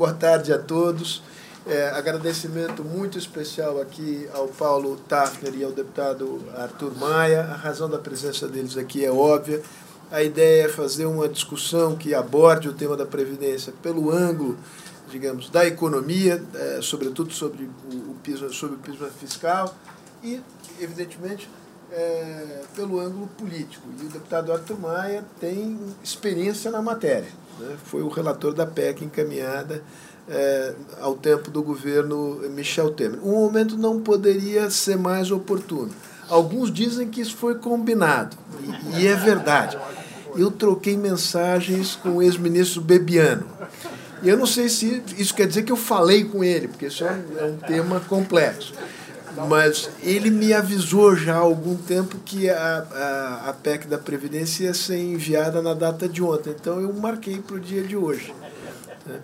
boa tarde a todos. É, agradecimento muito especial aqui ao Paulo Tafner e ao deputado Arthur Maia. A razão da presença deles aqui é óbvia. A ideia é fazer uma discussão que aborde o tema da Previdência pelo ângulo, digamos, da economia, é, sobretudo sobre o, o, piso, sobre o piso fiscal e, evidentemente, é, pelo ângulo político. E o deputado Arthur Maia tem experiência na matéria. Né? Foi o relator da PEC encaminhada é, ao tempo do governo Michel Temer. O momento não poderia ser mais oportuno. Alguns dizem que isso foi combinado, e, e é verdade. Eu troquei mensagens com o ex-ministro Bebiano. E eu não sei se isso quer dizer que eu falei com ele, porque isso é um, é um tema complexo mas ele me avisou já há algum tempo que a, a, a PEC da Previdência ia ser enviada na data de ontem. Então eu marquei para o dia de hoje. Né?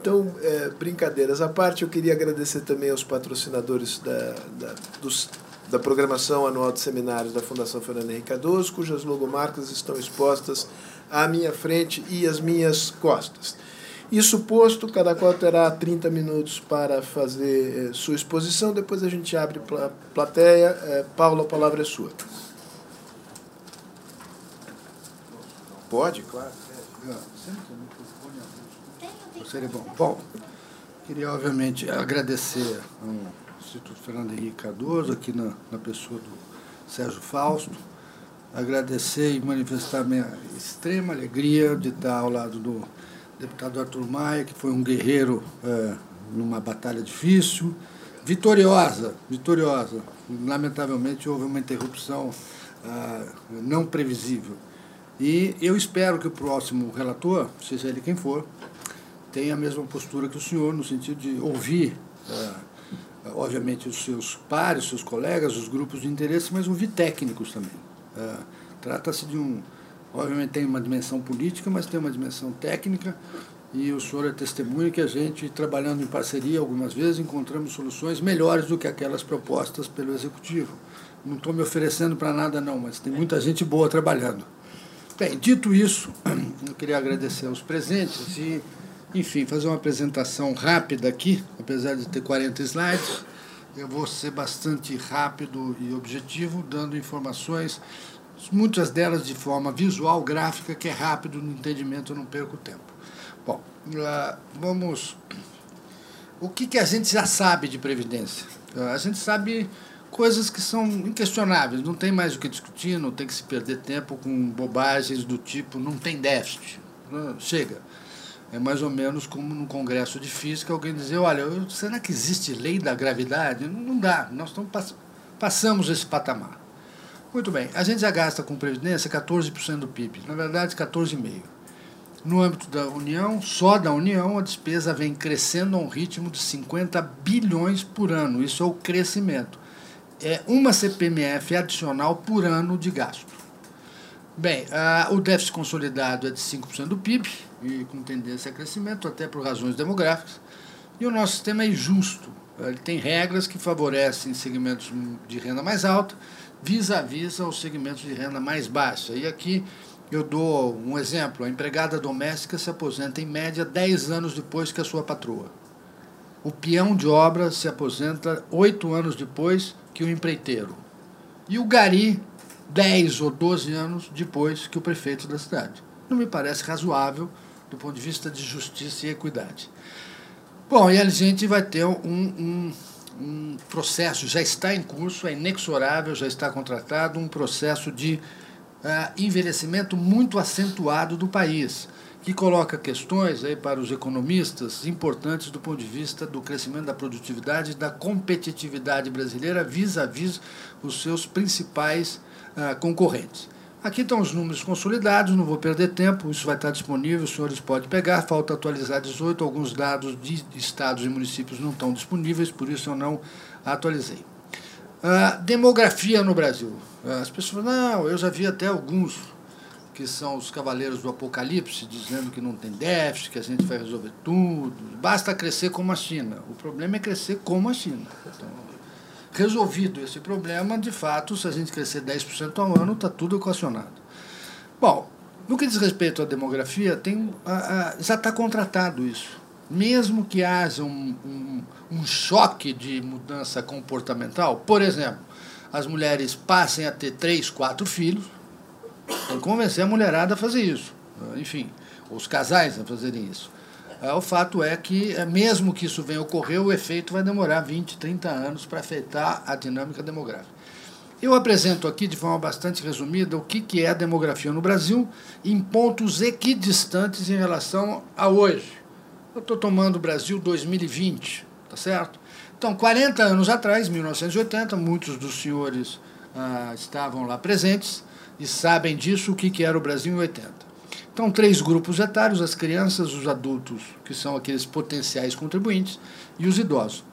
Então, é, brincadeiras à parte, eu queria agradecer também aos patrocinadores da, da, dos, da programação anual de seminários da Fundação Fernando Henrique Cardoso, cujas logomarcas estão expostas à minha frente e às minhas costas. Isso posto, cada qual terá 30 minutos para fazer eh, sua exposição, depois a gente abre para a plateia. Eh, Paulo, a palavra é sua. Pode, claro. Seria bom. Bom, queria obviamente agradecer ao Instituto Fernando Henrique Cardoso, aqui na, na pessoa do Sérgio Fausto, agradecer e manifestar minha extrema alegria de estar ao lado do deputado Arthur Maia, que foi um guerreiro é, numa batalha difícil, vitoriosa, vitoriosa. Lamentavelmente houve uma interrupção ah, não previsível. E eu espero que o próximo relator, seja ele quem for, tenha a mesma postura que o senhor, no sentido de ouvir, ah, obviamente, os seus pares, os seus colegas, os grupos de interesse, mas ouvir técnicos também. Ah, trata-se de um Obviamente tem uma dimensão política, mas tem uma dimensão técnica. E o senhor é testemunha que a gente, trabalhando em parceria algumas vezes, encontramos soluções melhores do que aquelas propostas pelo Executivo. Não estou me oferecendo para nada, não, mas tem muita gente boa trabalhando. Bem, dito isso, eu queria agradecer aos presentes e, enfim, fazer uma apresentação rápida aqui, apesar de ter 40 slides. Eu vou ser bastante rápido e objetivo, dando informações muitas delas de forma visual, gráfica, que é rápido no entendimento, eu não perco tempo. Bom, uh, vamos. O que, que a gente já sabe de Previdência? Uh, a gente sabe coisas que são inquestionáveis, não tem mais o que discutir, não tem que se perder tempo com bobagens do tipo não tem déficit. Uh, chega. É mais ou menos como no Congresso de Física alguém dizer, olha, será que existe lei da gravidade? Não dá, nós estamos, passamos esse patamar. Muito bem. A gente já gasta com previdência 14% do PIB, na verdade 14,5%. No âmbito da União, só da União, a despesa vem crescendo a um ritmo de 50 bilhões por ano. Isso é o crescimento. É uma CPMF adicional por ano de gasto. Bem, o déficit consolidado é de 5% do PIB, e com tendência a crescimento, até por razões demográficas. E o nosso sistema é injusto. Ele tem regras que favorecem segmentos de renda mais alta vis-à-vis aos segmentos de renda mais baixa. E aqui eu dou um exemplo: a empregada doméstica se aposenta em média 10 anos depois que a sua patroa. O peão de obra se aposenta 8 anos depois que o empreiteiro. E o gari, 10 ou 12 anos depois que o prefeito da cidade. Não me parece razoável do ponto de vista de justiça e equidade. Bom, e a gente vai ter um, um um processo, já está em curso, é inexorável, já está contratado, um processo de uh, envelhecimento muito acentuado do país, que coloca questões aí para os economistas importantes do ponto de vista do crescimento da produtividade e da competitividade brasileira vis-à-vis -vis os seus principais uh, concorrentes. Aqui estão os números consolidados, não vou perder tempo, isso vai estar disponível, os senhores podem pegar. Falta atualizar 18, alguns dados de estados e municípios não estão disponíveis, por isso eu não atualizei. Uh, demografia no Brasil. Uh, as pessoas não, eu já vi até alguns que são os cavaleiros do apocalipse, dizendo que não tem déficit, que a gente vai resolver tudo. Basta crescer como a China. O problema é crescer como a China. Então, resolvido esse problema, de fato, se a gente crescer 10% ao ano, está tudo equacionado. Bom, no que diz respeito à demografia, tem, a, a, já está contratado isso. mesmo que haja um, um, um choque de mudança comportamental, por exemplo, as mulheres passem a ter três, quatro filhos, tem que convencer a mulherada a fazer isso. Enfim, os casais a fazerem isso. É, o fato é que, é, mesmo que isso venha ocorrer, o efeito vai demorar 20, 30 anos para afetar a dinâmica demográfica. Eu apresento aqui, de forma bastante resumida, o que é a demografia no Brasil em pontos equidistantes em relação a hoje. Eu estou tomando o Brasil 2020, tá certo? Então, 40 anos atrás, 1980, muitos dos senhores ah, estavam lá presentes e sabem disso, o que era o Brasil em 80. Então, três grupos etários: as crianças, os adultos, que são aqueles potenciais contribuintes, e os idosos.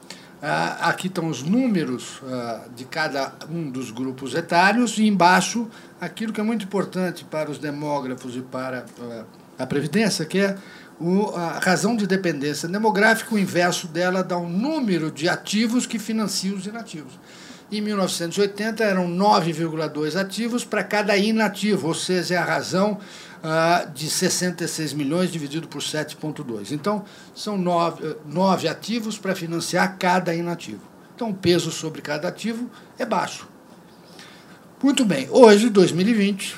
Ah, aqui estão os números ah, de cada um dos grupos etários, e embaixo aquilo que é muito importante para os demógrafos e para ah, a Previdência, que é o, a razão de dependência demográfica, o inverso dela dá um número de ativos que financiam os inativos. Em 1980 eram 9,2 ativos para cada inativo, ou seja, é a razão uh, de 66 milhões dividido por 7,2. Então, são nove, nove ativos para financiar cada inativo. Então, o peso sobre cada ativo é baixo. Muito bem, hoje, 2020,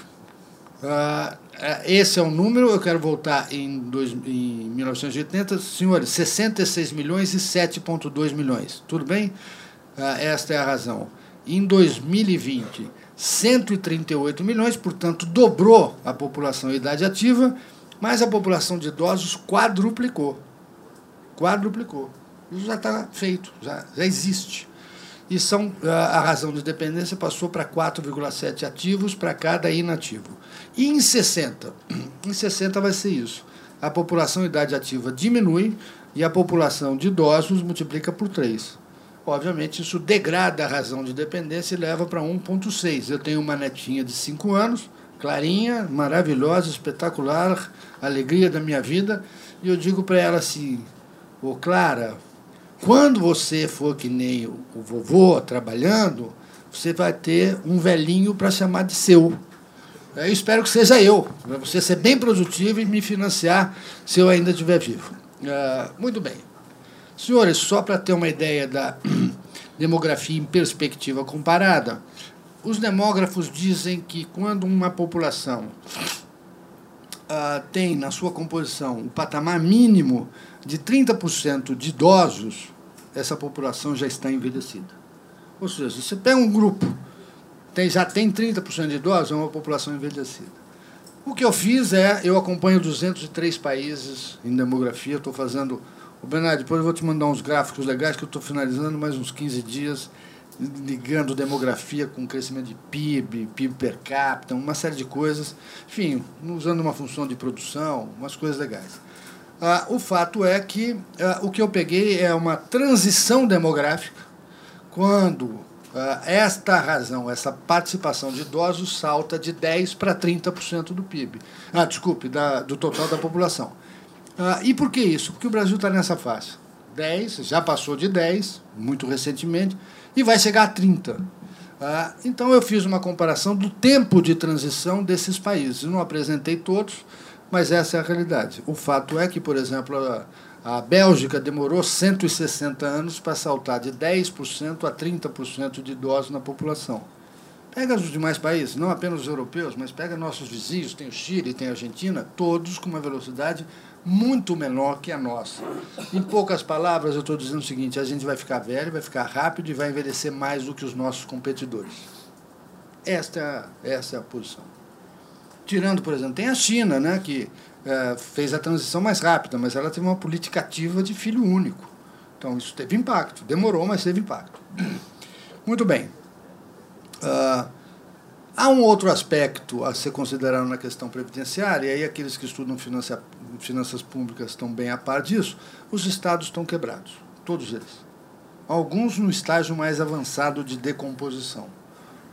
uh, esse é o número, eu quero voltar em, dois, em 1980, senhores, 66 milhões e 7,2 milhões. Tudo bem? Uh, esta é a razão. Em 2020, 138 milhões, portanto, dobrou a população em idade ativa, mas a população de idosos quadruplicou. Quadruplicou. Isso já está feito, já, já existe. E são, a razão de dependência passou para 4,7 ativos para cada inativo. E em 60, em 60 vai ser isso. A população em idade ativa diminui e a população de idosos multiplica por 3. Obviamente, isso degrada a razão de dependência e leva para 1,6. Eu tenho uma netinha de 5 anos, clarinha, maravilhosa, espetacular, alegria da minha vida, e eu digo para ela assim: Ô Clara, quando você for que nem o vovô trabalhando, você vai ter um velhinho para chamar de seu. Eu espero que seja eu, para você ser bem produtivo e me financiar se eu ainda estiver vivo. Uh, muito bem. Senhores, só para ter uma ideia da demografia em perspectiva comparada, os demógrafos dizem que quando uma população uh, tem na sua composição o patamar mínimo de 30% de idosos, essa população já está envelhecida. Ou seja, você pega um grupo, tem, já tem 30% de idosos, é uma população envelhecida. O que eu fiz é, eu acompanho 203 países em demografia, estou fazendo Ô Bernardo, depois eu vou te mandar uns gráficos legais que eu estou finalizando mais uns 15 dias, ligando demografia com crescimento de PIB, PIB per capita, uma série de coisas. Enfim, usando uma função de produção, umas coisas legais. Ah, o fato é que ah, o que eu peguei é uma transição demográfica quando ah, esta razão, essa participação de idosos salta de 10% para 30% do PIB. Ah, desculpe, da, do total da população. Ah, e por que isso? Porque o Brasil está nessa faixa. 10, já passou de 10, muito recentemente, e vai chegar a 30. Ah, então eu fiz uma comparação do tempo de transição desses países. não apresentei todos, mas essa é a realidade. O fato é que, por exemplo, a, a Bélgica demorou 160 anos para saltar de 10% a 30% de idosos na população. Pega os demais países, não apenas os europeus, mas pega nossos vizinhos, tem o Chile, tem a Argentina, todos com uma velocidade muito menor que a nossa. Em poucas palavras, eu estou dizendo o seguinte: a gente vai ficar velho, vai ficar rápido e vai envelhecer mais do que os nossos competidores. Esta é a, posição. Tirando, por exemplo, tem a China, né, que é, fez a transição mais rápida, mas ela teve uma política ativa de filho único. Então, isso teve impacto. Demorou, mas teve impacto. Muito bem. Uh, há um outro aspecto a ser considerado na questão previdenciária, e aí aqueles que estudam finança, finanças públicas estão bem a par disso, os estados estão quebrados, todos eles. Alguns no estágio mais avançado de decomposição,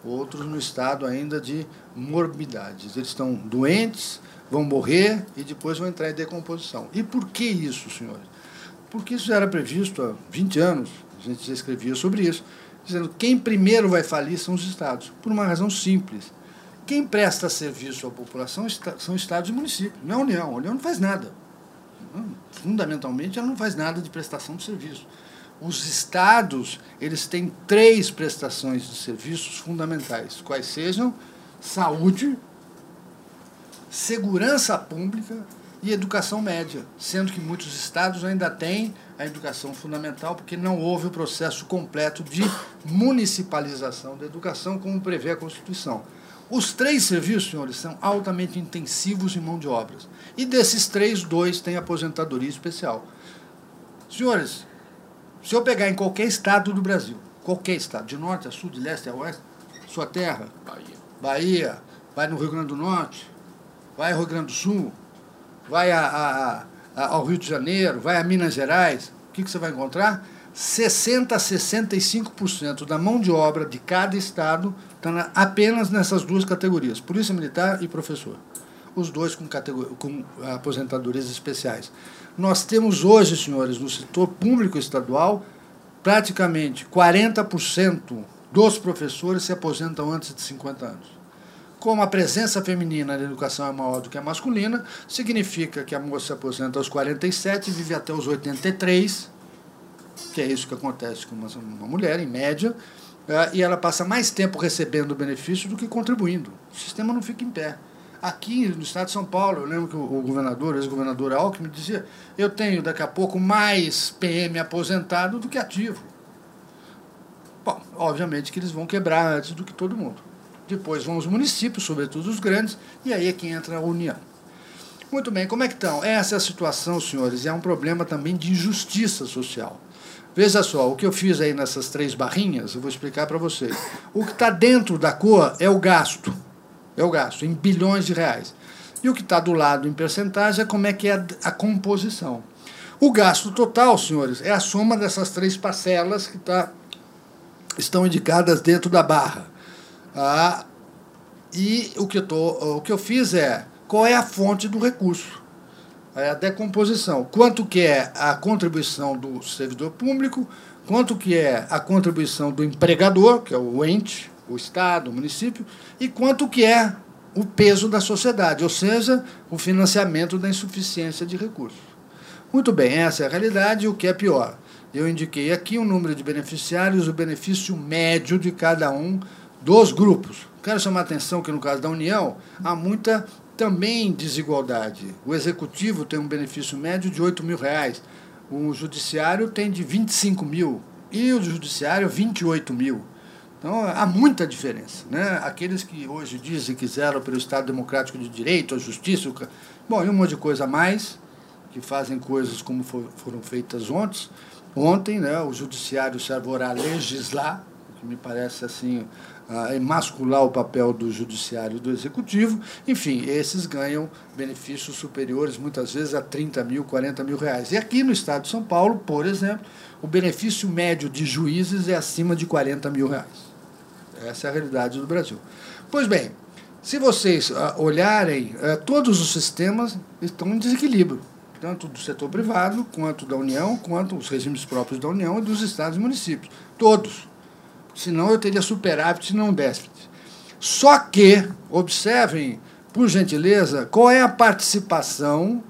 outros no estado ainda de morbidades. Eles estão doentes, vão morrer e depois vão entrar em decomposição. E por que isso, senhores? Porque isso era previsto há 20 anos, a gente já escrevia sobre isso, dizendo que quem primeiro vai falir são os estados, por uma razão simples quem presta serviço à população são estados e municípios, não é a União. A União não faz nada. fundamentalmente, ela não faz nada de prestação de serviço. Os estados, eles têm três prestações de serviços fundamentais, quais sejam saúde, segurança pública e educação média, sendo que muitos estados ainda têm a educação fundamental porque não houve o processo completo de municipalização da educação como prevê a Constituição. Os três serviços, senhores, são altamente intensivos em mão de obras. E desses três, dois têm aposentadoria especial. Senhores, se eu pegar em qualquer estado do Brasil, qualquer estado, de norte a sul, de leste a oeste, sua terra, Bahia, Bahia vai no Rio Grande do Norte, vai ao Rio Grande do Sul, vai a, a, a, ao Rio de Janeiro, vai a Minas Gerais, o que, que você vai encontrar? 60% a 65% da mão de obra de cada estado está apenas nessas duas categorias, polícia militar e professor. Os dois com, com aposentadorias especiais. Nós temos hoje, senhores, no setor público estadual, praticamente 40% dos professores se aposentam antes de 50 anos. Como a presença feminina na educação é maior do que a masculina, significa que a moça se aposenta aos 47 e vive até os 83, que é isso que acontece com uma, mulher, em média, e ela passa mais tempo recebendo o benefício do que contribuindo. O sistema não fica em pé. Aqui no estado de São Paulo, eu lembro que o governador, ex-governador Alckmin, dizia: eu tenho daqui a pouco mais PM aposentado do que ativo. Bom, obviamente que eles vão quebrar antes do que todo mundo. Depois vão os municípios, sobretudo os grandes, e aí é que entra a União. Muito bem, como é que estão? Essa é a situação, senhores, e é um problema também de injustiça social. Veja só, o que eu fiz aí nessas três barrinhas, eu vou explicar para vocês. O que está dentro da cor é o gasto. É o gasto, em bilhões de reais. E o que está do lado em percentagem é como é que é a composição. O gasto total, senhores, é a soma dessas três parcelas que tá, estão indicadas dentro da barra. Ah, e o que, eu tô, o que eu fiz é qual é a fonte do recurso a decomposição. Quanto que é a contribuição do servidor público, quanto que é a contribuição do empregador, que é o ente, o Estado, o município, e quanto que é o peso da sociedade, ou seja, o financiamento da insuficiência de recursos. Muito bem, essa é a realidade e o que é pior. Eu indiquei aqui o número de beneficiários, o benefício médio de cada um dos grupos. Quero chamar a atenção que no caso da União há muita também desigualdade. O executivo tem um benefício médio de 8 mil reais, o judiciário tem de 25 mil e o judiciário 28 mil. Então há muita diferença. Né? Aqueles que hoje dizem que zeram pelo Estado Democrático de Direito, a justiça, o... bom, e um monte de coisa a mais, que fazem coisas como foram feitas ontem. Ontem, né, o judiciário se arvorá legislar, que me parece assim a emascular o papel do judiciário e do executivo. Enfim, esses ganham benefícios superiores muitas vezes a 30 mil, 40 mil reais. E aqui no estado de São Paulo, por exemplo, o benefício médio de juízes é acima de 40 mil reais. Essa é a realidade do Brasil. Pois bem, se vocês ah, olharem, ah, todos os sistemas estão em desequilíbrio, tanto do setor privado, quanto da União, quanto os regimes próprios da União e dos estados e municípios. Todos senão eu teria superávit e não déficit. Só que, observem, por gentileza, qual é a participação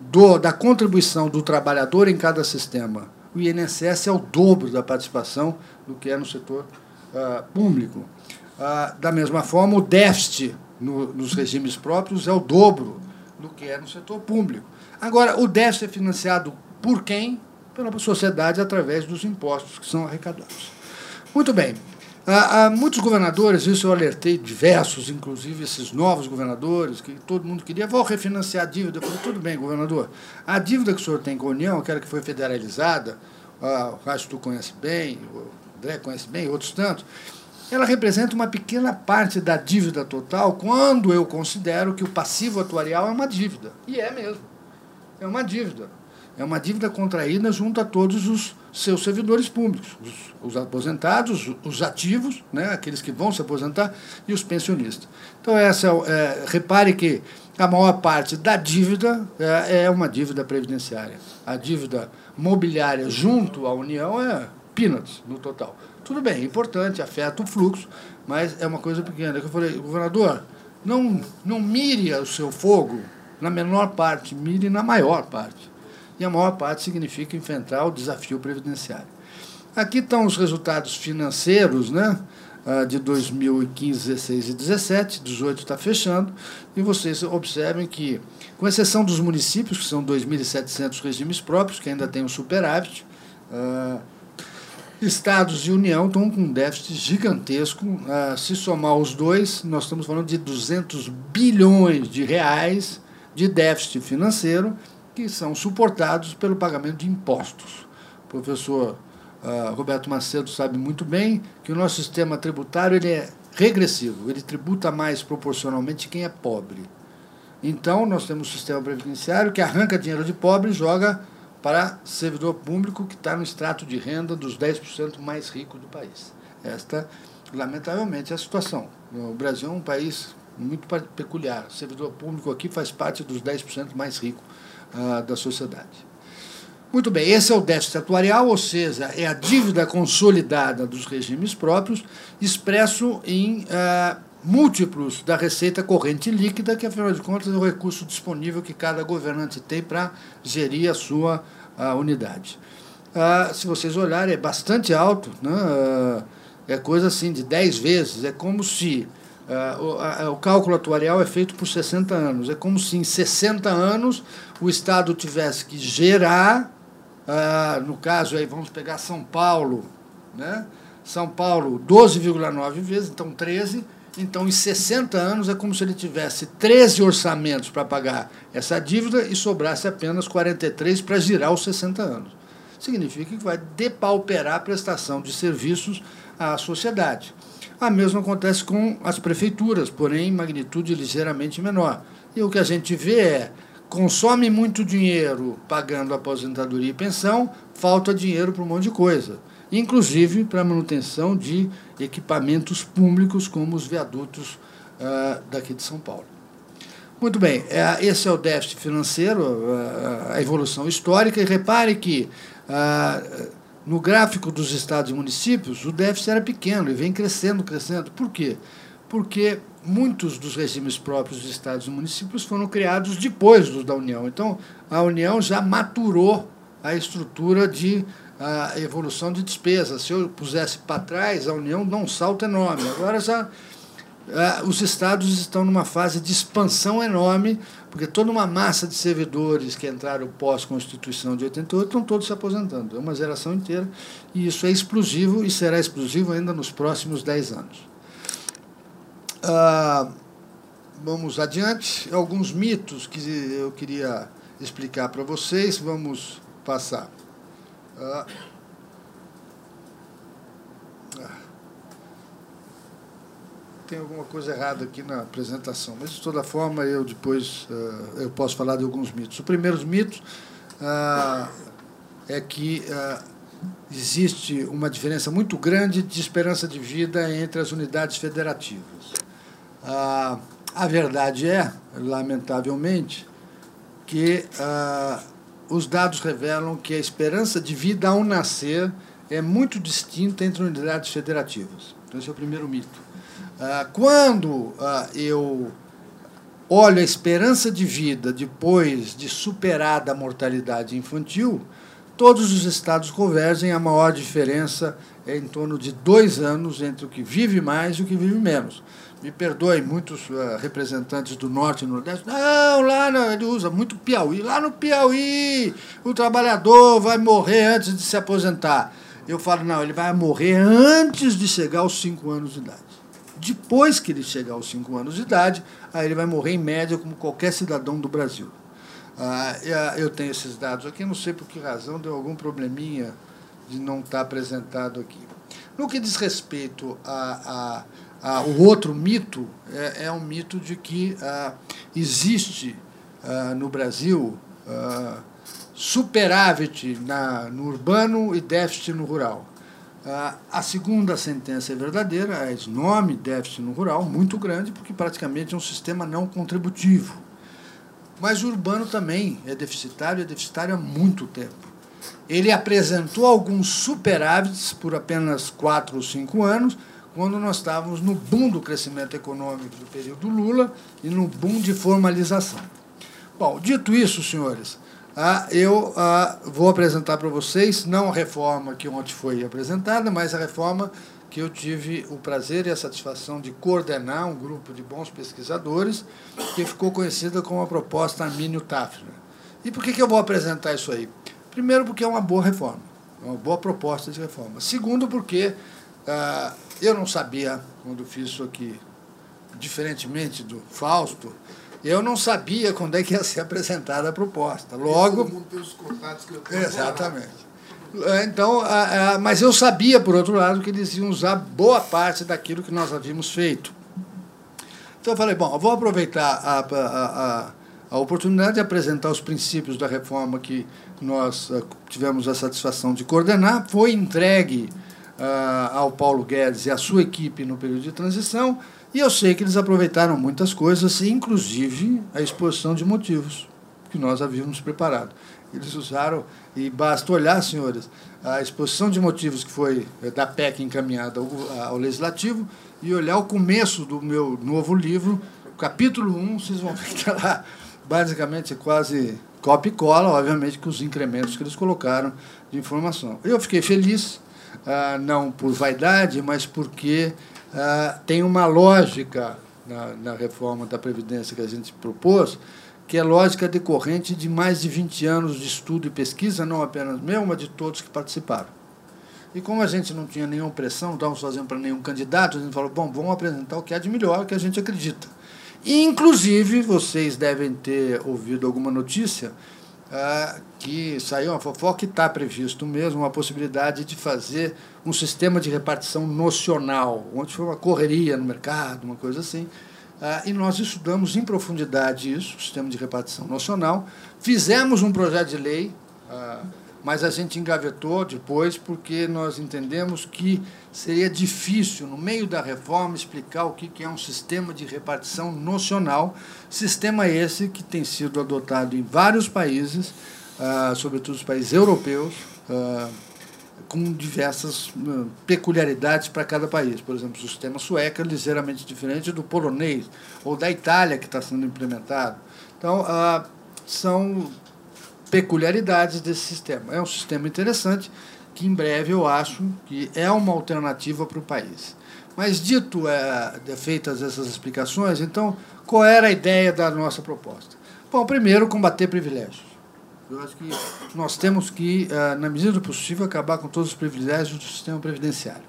do, da contribuição do trabalhador em cada sistema. O INSS é o dobro da participação do que é no setor uh, público. Uh, da mesma forma, o déficit no, nos regimes próprios é o dobro do que é no setor público. Agora, o déficit é financiado por quem? Pela sociedade através dos impostos que são arrecadados. Muito bem. Há, há, muitos governadores, isso eu alertei diversos, inclusive esses novos governadores, que todo mundo queria, vou refinanciar a dívida. Eu falei, tudo bem, governador. A dívida que o senhor tem com a União, aquela que foi federalizada, o Cássio tu conhece bem, o André conhece bem, outros tantos, ela representa uma pequena parte da dívida total quando eu considero que o passivo atuarial é uma dívida. E é mesmo. É uma dívida. É uma dívida contraída junto a todos os seus servidores públicos, os, os aposentados, os ativos, né, aqueles que vão se aposentar, e os pensionistas. Então, essa é, repare que a maior parte da dívida é, é, uma dívida previdenciária. A dívida mobiliária junto à União é peanuts no total. Tudo bem, é importante, afeta o fluxo, mas é uma coisa pequena. Eu falei, governador, não, não mire o seu fogo na menor parte, mire na maior parte. E a maior parte significa enfrentar o desafio previdenciário. Aqui estão os resultados financeiros né, ah, de 2015, 16 e 17, 18 está fechando, e vocês observem que, com exceção dos municípios, que são 2.700 regimes próprios, que ainda têm um superávit, uh, Estados e União estão com um déficit gigantesco. Uh, se somar os dois, nós estamos falando de 200 bilhões de reais de déficit financeiro que são suportados pelo pagamento de impostos. O professor uh, Roberto Macedo sabe muito bem que o nosso sistema tributário ele é regressivo, ele tributa mais proporcionalmente quem é pobre. Então, nós temos um sistema previdenciário que arranca dinheiro de pobre e joga para servidor público que está no extrato de renda dos 10% mais ricos do país. Esta, lamentavelmente, é a situação. O Brasil é um país muito peculiar. O servidor público aqui faz parte dos 10% mais ricos da sociedade. Muito bem, esse é o déficit atuarial, ou seja, é a dívida consolidada dos regimes próprios, expresso em uh, múltiplos da receita corrente líquida, que afinal de contas é o recurso disponível que cada governante tem para gerir a sua unidade. Ah, se vocês olharem, é bastante alto, né? Ah, é coisa assim de 10 vezes, é como se ah, o, a, o, cálculo atuarial é feito por 60 anos, é como se em 60 anos o Estado tivesse que gerar, ah, no caso aí vamos pegar São Paulo, né? São Paulo 12,9 vezes, então 13, então, em 60 anos, é como se ele tivesse 13 orçamentos para pagar essa dívida e sobrasse apenas 43 para girar os 60 anos. Significa que vai depauperar a prestação de serviços à sociedade. A mesma acontece com as prefeituras, porém em magnitude ligeiramente menor. E o que a gente vê é consome muito dinheiro pagando aposentadoria e pensão, falta dinheiro para um monte de coisa inclusive para a manutenção de equipamentos públicos como os viadutos uh, daqui de São Paulo. Muito bem, é, esse é o déficit financeiro, uh, a evolução histórica, e repare que uh, no gráfico dos estados e municípios o déficit era pequeno e vem crescendo, crescendo. Por quê? Porque muitos dos regimes próprios dos estados e municípios foram criados depois dos da União. Então, a União já maturou a estrutura de a evolução de despesas. Se eu pusesse para trás, a União dá um salto enorme. Agora já os estados estão numa fase de expansão enorme, porque toda uma massa de servidores que entraram pós-Constituição de 88 estão todos se aposentando. É uma geração inteira, e isso é explosivo e será explosivo ainda nos próximos 10 anos. Ah, vamos adiante. Alguns mitos que eu queria explicar para vocês, vamos passar. Ah. Tem alguma coisa errada aqui na apresentação, mas de toda forma eu depois uh, eu posso falar de alguns mitos. O primeiro mito uh, é que uh, existe uma diferença muito grande de esperança de vida entre as unidades federativas. a verdade é, lamentavelmente, que os dados revelam que a esperança de vida ao nascer é muito distinta entre unidades federativas. Então, esse é o primeiro mito. Ah, quando ah, eu olho a esperança de vida depois de superada a mortalidade infantil, todos os estados convergem, a maior diferença é em torno de dois anos entre o que vive mais e o que vive menos me perdoem muitos uh, representantes do Norte e Nordeste, não, lá ele usa muito Piauí, lá no Piauí o trabalhador vai morrer antes de se aposentar. Eu falo, não, ele vai morrer antes de chegar aos 5 anos de idade. Depois que ele chegar aos 5 anos de idade, aí ele vai morrer em média como qualquer cidadão do Brasil. Ah, eu tenho esses dados aqui, não sei por que razão, deu algum probleminha de não estar apresentado aqui. No que diz respeito a, a ah, o outro mito é, é um mito de que ah, existe ah, no Brasil ah, superávit na, no urbano e déficit no rural. Ah, a segunda sentença é verdadeira, é enorme déficit no rural, muito grande, porque praticamente é um sistema não contributivo. Mas o urbano também é deficitário, é deficitário há muito tempo. Ele apresentou alguns superávites por apenas quatro ou cinco anos, quando nós estávamos no boom do crescimento econômico do período Lula e no boom de formalização. Bom, dito isso, senhores, ah, eu ah, vou apresentar para vocês, não a reforma que ontem foi apresentada, mas a reforma que eu tive o prazer e a satisfação de coordenar um grupo de bons pesquisadores que ficou conhecida como a proposta Armínio Tafner. E por que, que eu vou apresentar isso aí? Primeiro, porque é uma boa reforma, é uma boa proposta de reforma. Segundo, porque ah, eu não sabia, quando fiz isso aqui, diferentemente do Fausto, eu não sabia quando é que ia ser apresentada a proposta. Logo. Todo mundo tem os contatos que eu tenho. Exatamente. É, então, mas eu sabia, por outro lado, que eles iam usar boa parte daquilo que nós havíamos feito. Então eu falei, bom, eu vou aproveitar a, a, a, a oportunidade de apresentar os princípios da reforma que nós eh, tivemos a satisfação de coordenar. Foi entregue uh, ao Paulo Guedes e à sua equipe no período de transição, e eu sei que eles aproveitaram muitas coisas, inclusive a exposição de motivos que nós havíamos preparado. Eles usaram, e basta olhar, senhores, a exposição de motivos que foi eh, da PEC encaminhada ao, ao Legislativo e olhar o começo do meu novo livro, capítulo 1, vocês vão ver que está lá basicamente quase copia e cola, obviamente, com os incrementos que eles colocaram de informação. Eu fiquei feliz, ah, não por vaidade, mas porque ah, tem uma lógica na, na reforma da Previdência que a gente propôs, que é lógica decorrente de mais de 20 anos de estudo e pesquisa, não apenas meu, mas de todos que participaram. E como a gente não tinha nenhuma pressão, não estávamos fazendo para nenhum candidato, a gente falou, bom, vamos apresentar o que há de melhor, que a gente acredita. Inclusive, vocês devem ter ouvido alguma notícia ah, que saiu uma fofoca que está previsto mesmo uma possibilidade de fazer um sistema de repartição nocional, onde foi uma correria no mercado, uma coisa assim, ah, e nós estudamos em profundidade isso, o sistema de repartição nacional. Fizemos um projeto de lei, ah, mas a gente engavetou depois porque nós entendemos que seria difícil, no meio da reforma, explicar o que é um sistema de repartição nocional. Sistema esse que tem sido adotado em vários países, ah, sobretudo os países europeus com diversas uh, peculiaridades para cada país. Por exemplo, o sistema sueco é ligeiramente diferente do polonês ou da Itália, que está sendo implementado. Então, uh, são peculiaridades desse sistema. É um sistema interessante que, em breve, eu acho que é uma alternativa para o país. Mas, dito é, feitas essas explicações, então, qual era a ideia da nossa proposta? Bom, primeiro, combater privilégios. Eu acho que nós temos que, eh, na medida do possível, acabar com todos os privilégios do sistema previdenciário.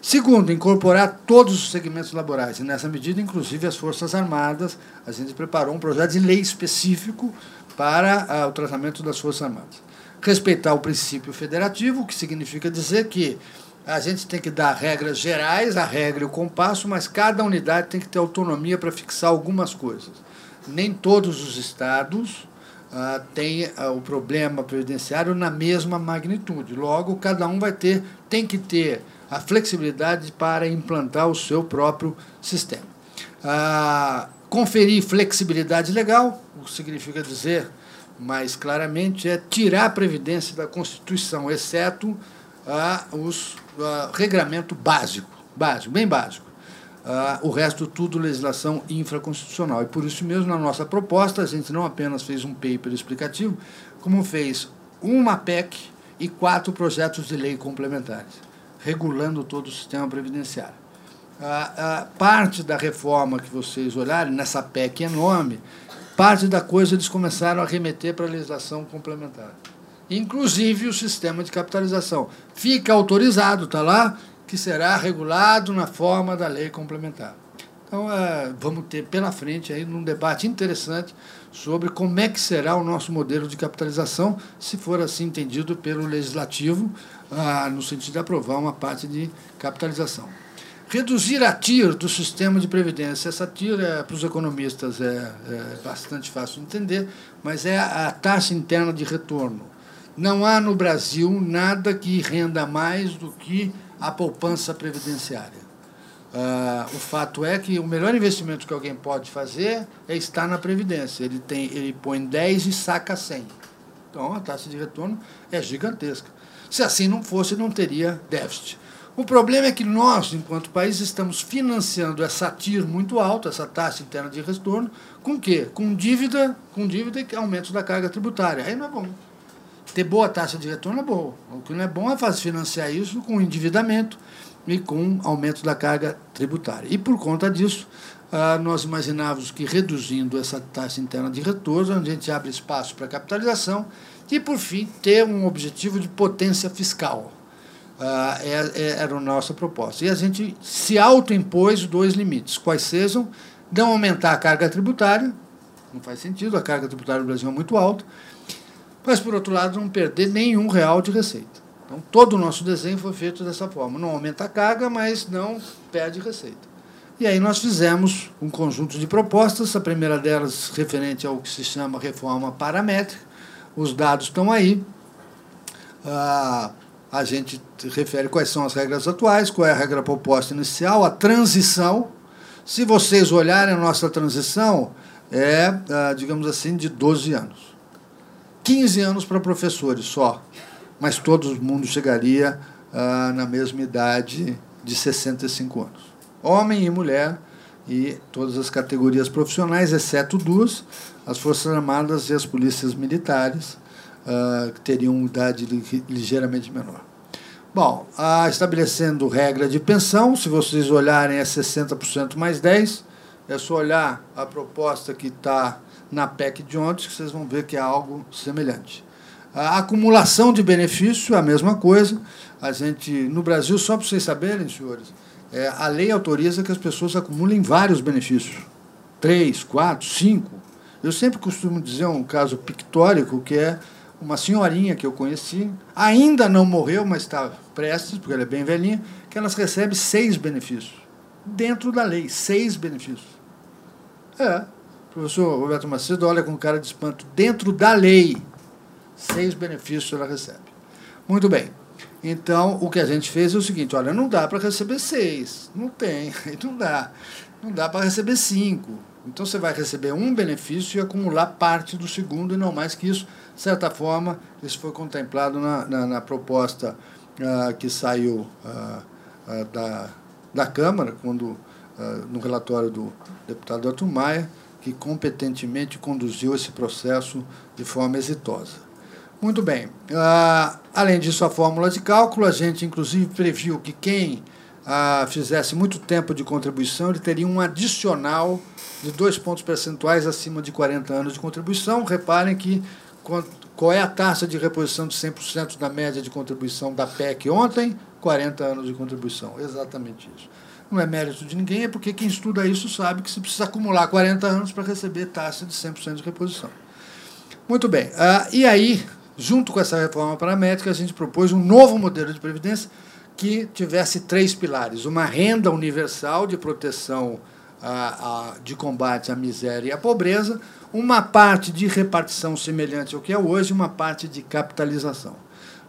Segundo, incorporar todos os segmentos laborais, e nessa medida, inclusive as Forças Armadas. A gente preparou um projeto de lei específico para ah, o tratamento das Forças Armadas. Respeitar o princípio federativo, que significa dizer que a gente tem que dar regras gerais, a regra e o compasso, mas cada unidade tem que ter autonomia para fixar algumas coisas. Nem todos os estados ah, tem ah, o problema previdenciário na mesma magnitude. Logo, cada um vai ter, tem que ter a flexibilidade para implantar o seu próprio sistema. Ah, conferir flexibilidade legal, o que significa dizer mais claramente, é tirar a Previdência da Constituição, exceto ah, os ah, regramento básico, básico, bem básico. Uh, o resto tudo legislação infraconstitucional. E por isso mesmo, na nossa proposta, a gente não apenas fez um paper explicativo, como fez uma PEC e quatro projetos de lei complementares, regulando todo o sistema previdenciário. Uh, uh, parte da reforma que vocês olharem, nessa PEC enorme, parte da coisa eles começaram a remeter para a legislação complementar. Inclusive o sistema de capitalização. Fica autorizado, está lá, que será regulado na forma da lei complementar. Então, é, vamos ter pela frente aí um debate interessante sobre como é que será o nosso modelo de capitalização, se for assim entendido pelo legislativo, ah, no sentido de aprovar uma parte de capitalização. Reduzir a TIR do sistema de previdência. Essa TIR, é, para os economistas, é, é, bastante fácil de entender, mas é a taxa interna de retorno. Não há no Brasil nada que renda mais do que a poupança previdenciária. Uh, o fato é que o melhor investimento que alguém pode fazer é estar na Previdência. Ele, tem, ele põe 10 e saca 100. Então a taxa de retorno é gigantesca. Se assim não fosse, não teria déficit. O problema é que nós, enquanto país, estamos financiando essa TIR muito alta, essa taxa interna de retorno, com quê? Com dívida, com dívida e aumento da carga tributária. Aí não é bom. Ter boa taxa de retorno é bom. O que não é bom é financiar isso com endividamento e com aumento da carga tributária. E por conta disso, ah, nós imaginávamos que reduzindo essa taxa interna de retorno, a gente abre espaço para capitalização e, por fim, ter um objetivo de potência fiscal Uh, é, é, era a nossa proposta. E a gente se autoimpôs dois limites, quais sejam não aumentar a carga tributária, não faz sentido, a carga tributária do Brasil é muito alta, mas, por outro lado, não perder nenhum real de receita. Então, todo o nosso desenho foi feito dessa forma. Não aumenta a carga, mas não perde receita. E aí nós fizemos um conjunto de propostas, a primeira delas referente ao que se chama reforma paramétrica. Os dados estão aí. Ah, a gente refere quais são as regras atuais, qual é a regra proposta inicial, a transição. Se vocês olharem a nossa transição, é, ah, digamos assim, de 12 anos. 15 anos para professores só, mas todo mundo chegaria ah, na mesma idade de 65 anos. Homem e mulher, e todas as categorias profissionais, exceto duas, as Forças Armadas e as polícias militares, uh, que teriam idade ligeiramente menor. Bom, uh, estabelecendo regra de pensão, se vocês olharem é 60% mais 10, é só olhar a proposta que está na PEC de ontem, que vocês vão ver que é algo semelhante. A acumulação de benefício, a mesma coisa. A gente, no Brasil, só para vocês saberem, senhores, é, a lei autoriza que as pessoas acumulem vários benefícios. Três, quatro, cinco. Eu sempre costumo dizer um caso pictórico que é uma senhorinha que eu conheci, ainda não morreu, mas está prestes, porque ela é bem velhinha, que elas recebem seis benefícios. Dentro da lei, seis benefícios. É. Professor Roberto Macedo olha com cara de espanto. Dentro da lei, seis benefícios ela recebe. Muito bem. Então, o que a gente fez é o seguinte: olha, não dá para receber seis. Não tem, não dá. Não dá para receber cinco. Então, você vai receber um benefício e acumular parte do segundo, e não mais que isso de certa forma, isso foi contemplado na, na, na proposta uh, que saiu uh, uh, da, da Câmara, quando, no relatório do deputado Arthur Maia, que competentemente conduziu esse processo de forma exitosa. Muito bem. além disso, a fórmula de cálculo, a gente inclusive previu que quem fizesse muito tempo de contribuição, ele teria um adicional de dois pontos percentuais acima de 40 anos de contribuição. Reparem que qual é a taxa de reposição de 100% da média de contribuição da PEC ontem? 40 anos de contribuição. Exatamente isso. Não é mérito de ninguém, é porque quem estuda isso sabe que se precisa acumular 40 anos para receber taxa de 100% de reposição. Muito bem. Uh, e aí, junto com essa reforma paramétrica, a gente propôs um novo modelo de previdência que tivesse três pilares: uma renda universal de proteção uh, uh, de combate à miséria e à pobreza, uma parte de repartição semelhante ao que é hoje, uma parte de capitalização.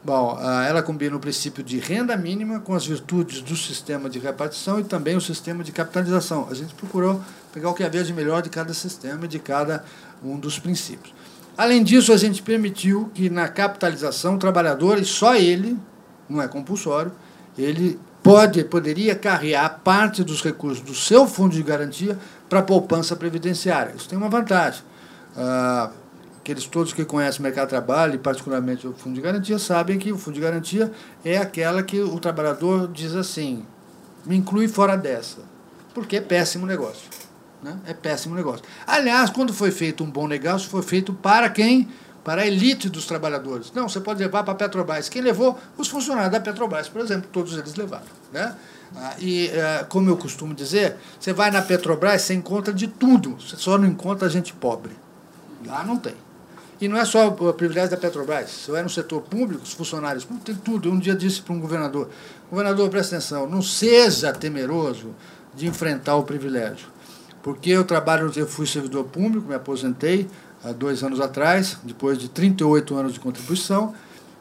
Bom, ah, ela combina o princípio de renda mínima com as virtudes do sistema de repartição e também o sistema de capitalização. A gente procurou pegar o que havia de melhor de cada sistema e de cada um dos princípios. Além disso, a gente permitiu que na capitalização o trabalhador, e só ele, não é compulsório, ele pode, poderia carregar parte dos recursos do seu fundo de garantia para a poupança previdenciária. Isso tem uma vantagem. Ah, aqueles todos que conhecem o mercado de trabalho, e particularmente o fundo de garantia, sabem que o fundo de garantia é aquela que o trabalhador diz assim: me inclui fora dessa, porque é péssimo negócio. Né? É péssimo negócio. Aliás, quando foi feito um bom negócio, foi feito para quem? Para a elite dos trabalhadores. Não, você pode levar para a Petrobras. Quem levou? Os funcionários da Petrobras, por exemplo, todos eles levaram. Né? Ah, e, uh, como eu costumo dizer, você vai na Petrobras, você encontra de tudo, você só não encontra gente pobre. Lá não tem. E não é só o privilégio da Petrobras. Se vai no setor público, os funcionários públicos, tem tudo. Eu um dia disse para um governador: governador, presta atenção, não seja temeroso de enfrentar o privilégio. Porque eu trabalho, eu fui servidor público, me aposentei há dois anos atrás, depois de 38 anos de contribuição,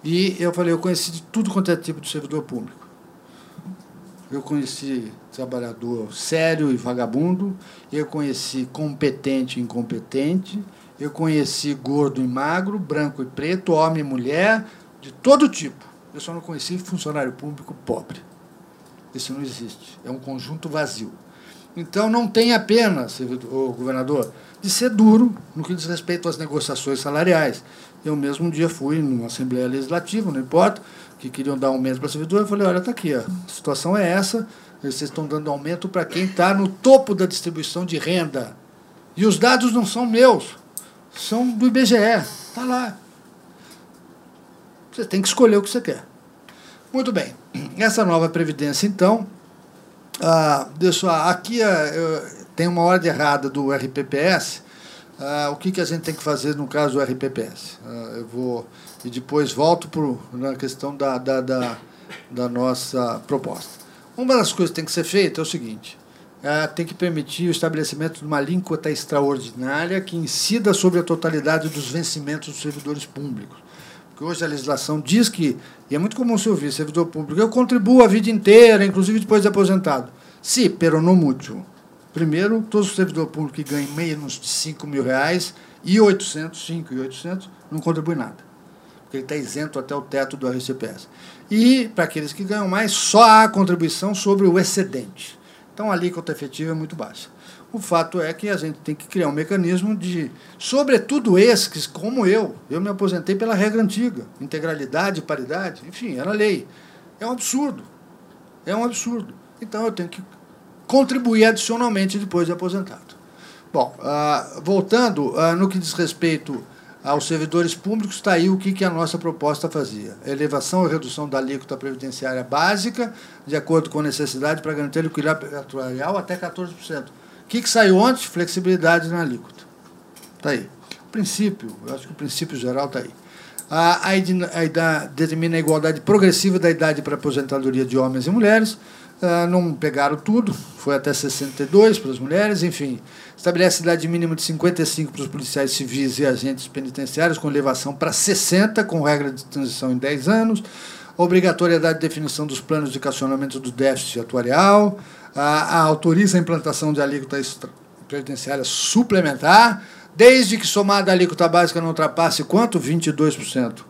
e eu falei: eu conheci de tudo quanto é tipo de servidor público. Eu conheci trabalhador sério e vagabundo, eu conheci competente e incompetente, eu conheci gordo e magro, branco e preto, homem e mulher, de todo tipo. Eu só não conheci funcionário público pobre. Isso não existe. É um conjunto vazio. Então não tem a pena, o governador, de ser duro no que diz respeito às negociações salariais. Eu mesmo um dia fui numa Assembleia Legislativa, não importa, que queriam dar aumento para servidor, eu falei, olha, está aqui, a situação é essa, vocês estão dando aumento para quem está no topo da distribuição de renda. E os dados não são meus, são do IBGE, está lá. Você tem que escolher o que você quer. Muito bem. Essa nova previdência, então, ah, deixa aqui ah, tem uma ordem errada do RPPS. Ah, o que, que a gente tem que fazer no caso do RPPS? Ah, eu vou e depois volto pro, na questão da, da, da, da nossa proposta. Uma das coisas que tem que ser feita é o seguinte: é, tem que permitir o estabelecimento de uma alíquota extraordinária que incida sobre a totalidade dos vencimentos dos servidores públicos. Porque hoje a legislação diz que, e é muito comum se ouvir, servidor público, eu contribuo a vida inteira, inclusive depois de aposentado. Sim, pero no mútuo. Primeiro, todo servidor público que ganha menos de 5 mil reais e 800, 5 e 800, não contribui nada. Porque ele está isento até o teto do RCPS. E, para aqueles que ganham mais, só há contribuição sobre o excedente. Então, a alíquota efetiva é muito baixa. O fato é que a gente tem que criar um mecanismo de, sobretudo esses, como eu, eu me aposentei pela regra antiga, integralidade, paridade, enfim, era lei. É um absurdo. É um absurdo. Então eu tenho que contribuir adicionalmente depois de aposentado. Bom, uh, voltando uh, no que diz respeito aos servidores públicos, está aí o que, que a nossa proposta fazia. Elevação e redução da alíquota previdenciária básica, de acordo com necessidade para garantir equilíbrio atuarial até 14%. O que, que saiu ontem? Flexibilidade na alíquota. Está aí. O princípio, eu acho que o princípio geral está aí. A, a, a, determina a igualdade progressiva da idade para aposentadoria de homens e mulheres. Ah, não pegaram tudo, foi até 62 para as mulheres, enfim. Estabelece idade mínima de 55 para os policiais civis e agentes penitenciários, com elevação para 60, com regra de transição em 10 anos. Obrigatoriedade de definição dos planos de cacionamento do déficit atuarial a, a autoriza a implantação de alíquota previdenciária suplementar, desde que somada a alíquota básica não ultrapasse quanto? 22%.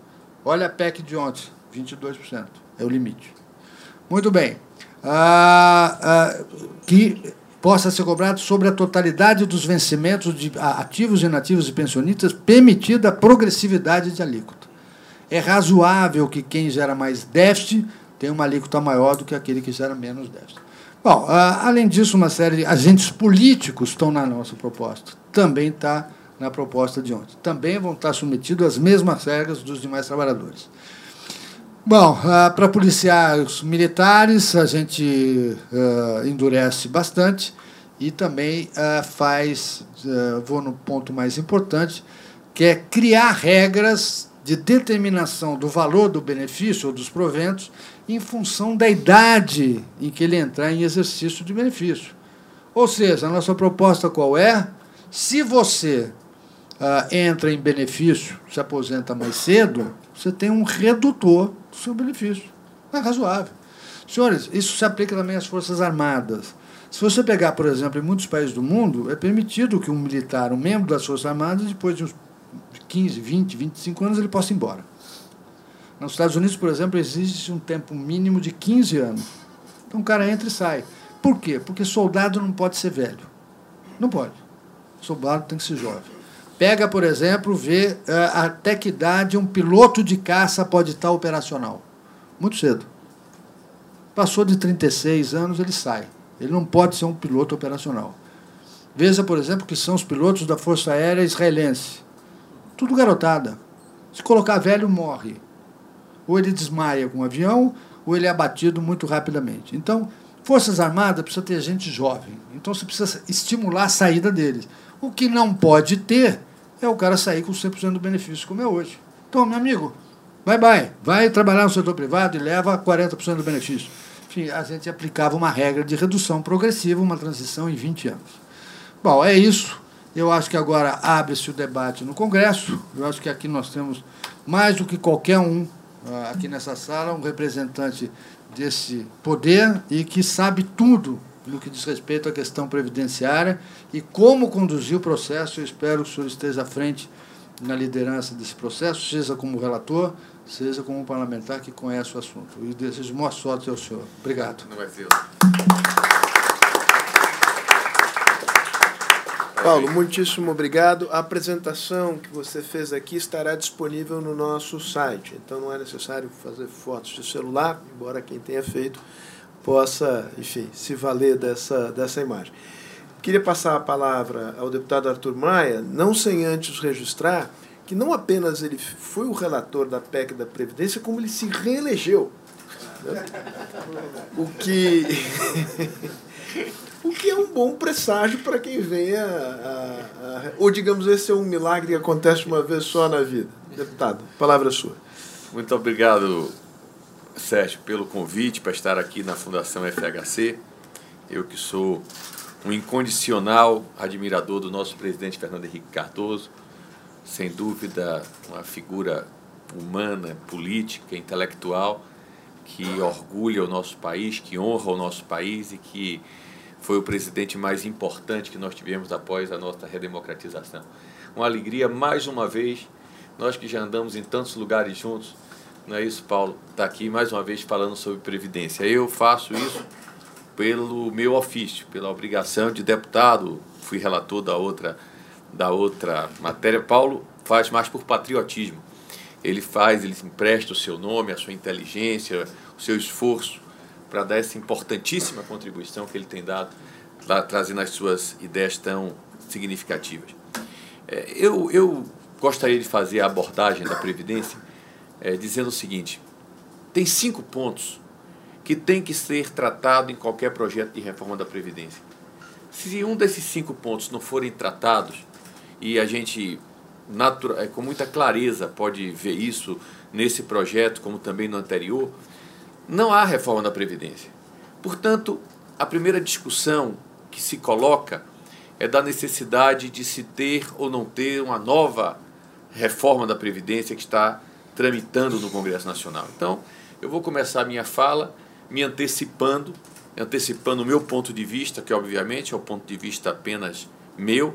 Olha a PEC de ontem, 22%. É o limite. Muito bem. Ah, ah, que possa ser cobrado sobre a totalidade dos vencimentos de ativos, inativos e pensionistas, permitida a progressividade de alíquota. É razoável que quem gera mais déficit tenha uma alíquota maior do que aquele que gera menos déficit. Bom, além disso, uma série de agentes políticos estão na nossa proposta. Também está na proposta de ontem. Também vão estar submetidos às mesmas regras dos demais trabalhadores. Bom, para policiar os militares, a gente uh, endurece bastante e também uh, faz, vou no ponto mais importante, que é criar regras de determinação do valor do benefício ou dos proventos em função da idade em que ele entrar em exercício de benefício. Ou seja, a nossa proposta qual é? Se você ah, entra em benefício, se aposenta mais cedo, você tem um redutor do seu benefício. É razoável. Senhores, isso se aplica também às Forças Armadas. Se você pegar, por exemplo, em muitos países do mundo, é permitido que um militar, um membro das Forças Armadas, depois de uns 15, 20, 25 anos, ele possa ir embora. Nos Estados Unidos, por exemplo, existe um tempo mínimo de 15 anos. Então o cara entra e sai. Por quê? Porque soldado não pode ser velho. Não pode. Soldado tem que ser jovem. Pega, por exemplo, vê uh, até que idade um piloto de caça pode estar operacional. Muito cedo. Passou de 36 anos, ele sai. Ele não pode ser um piloto operacional. Veja, por exemplo, que são os pilotos da Força Aérea Israelense. Tudo garotada. Se colocar velho, morre ou ele desmaia com o avião, ou ele é abatido muito rapidamente. Então, Forças Armadas precisa ter gente jovem. Então você precisa estimular a saída deles. O que não pode ter é o cara sair com 100% do benefício, como é hoje. Então, meu amigo, vai, vai, vai trabalhar no setor privado e leva 40% do benefício. Enfim, a gente aplicava uma regra de redução progressiva, uma transição em 20 anos. Bom, é isso. Eu acho que agora abre-se o debate no Congresso. Eu acho que aqui nós temos mais do que qualquer um ah, aqui nessa sala um representante desse poder e que sabe tudo no que diz respeito à questão previdenciária e como conduzir o processo. Eu espero que o senhor esteja à frente na liderança desse processo, seja como relator, seja como parlamentar que conhece o assunto. E desejo boa sorte ao senhor. Obrigado. Não vai ser. Paulo, muitíssimo obrigado. A apresentação que você fez aqui estará disponível no nosso site, então não é necessário fazer fotos de celular, embora quem tenha feito possa, enfim, se valer dessa, dessa imagem. Queria passar a palavra ao deputado Arthur Maia, não sem antes registrar que não apenas ele foi o relator da PEC da Previdência, como ele se reelegeu. Né? O que. o que é um bom presságio para quem venha. A, a, ou, digamos, esse é um milagre que acontece uma vez só na vida. Deputado, palavra sua. Muito obrigado, Sérgio, pelo convite para estar aqui na Fundação FHC. Eu que sou um incondicional admirador do nosso presidente Fernando Henrique Cardoso, sem dúvida uma figura humana, política, intelectual, que orgulha o nosso país, que honra o nosso país e que foi o presidente mais importante que nós tivemos após a nossa redemocratização. Uma alegria, mais uma vez, nós que já andamos em tantos lugares juntos, não é isso, Paulo? Está aqui mais uma vez falando sobre Previdência. Eu faço isso pelo meu ofício, pela obrigação de deputado, fui relator da outra, da outra matéria. Paulo faz mais por patriotismo. Ele faz, ele empresta o seu nome, a sua inteligência, o seu esforço para dar essa importantíssima contribuição que ele tem dado, lá, trazendo as suas ideias tão significativas. É, eu, eu gostaria de fazer a abordagem da Previdência é, dizendo o seguinte: tem cinco pontos que tem que ser tratado em qualquer projeto de reforma da Previdência. Se um desses cinco pontos não forem tratados, e a gente é, com muita clareza pode ver isso nesse projeto, como também no anterior, não há reforma da Previdência. Portanto, a primeira discussão que se coloca é da necessidade de se ter ou não ter uma nova reforma da Previdência que está tramitando no Congresso Nacional. Então, eu vou começar a minha fala me antecipando, antecipando o meu ponto de vista, que obviamente é o ponto de vista apenas meu,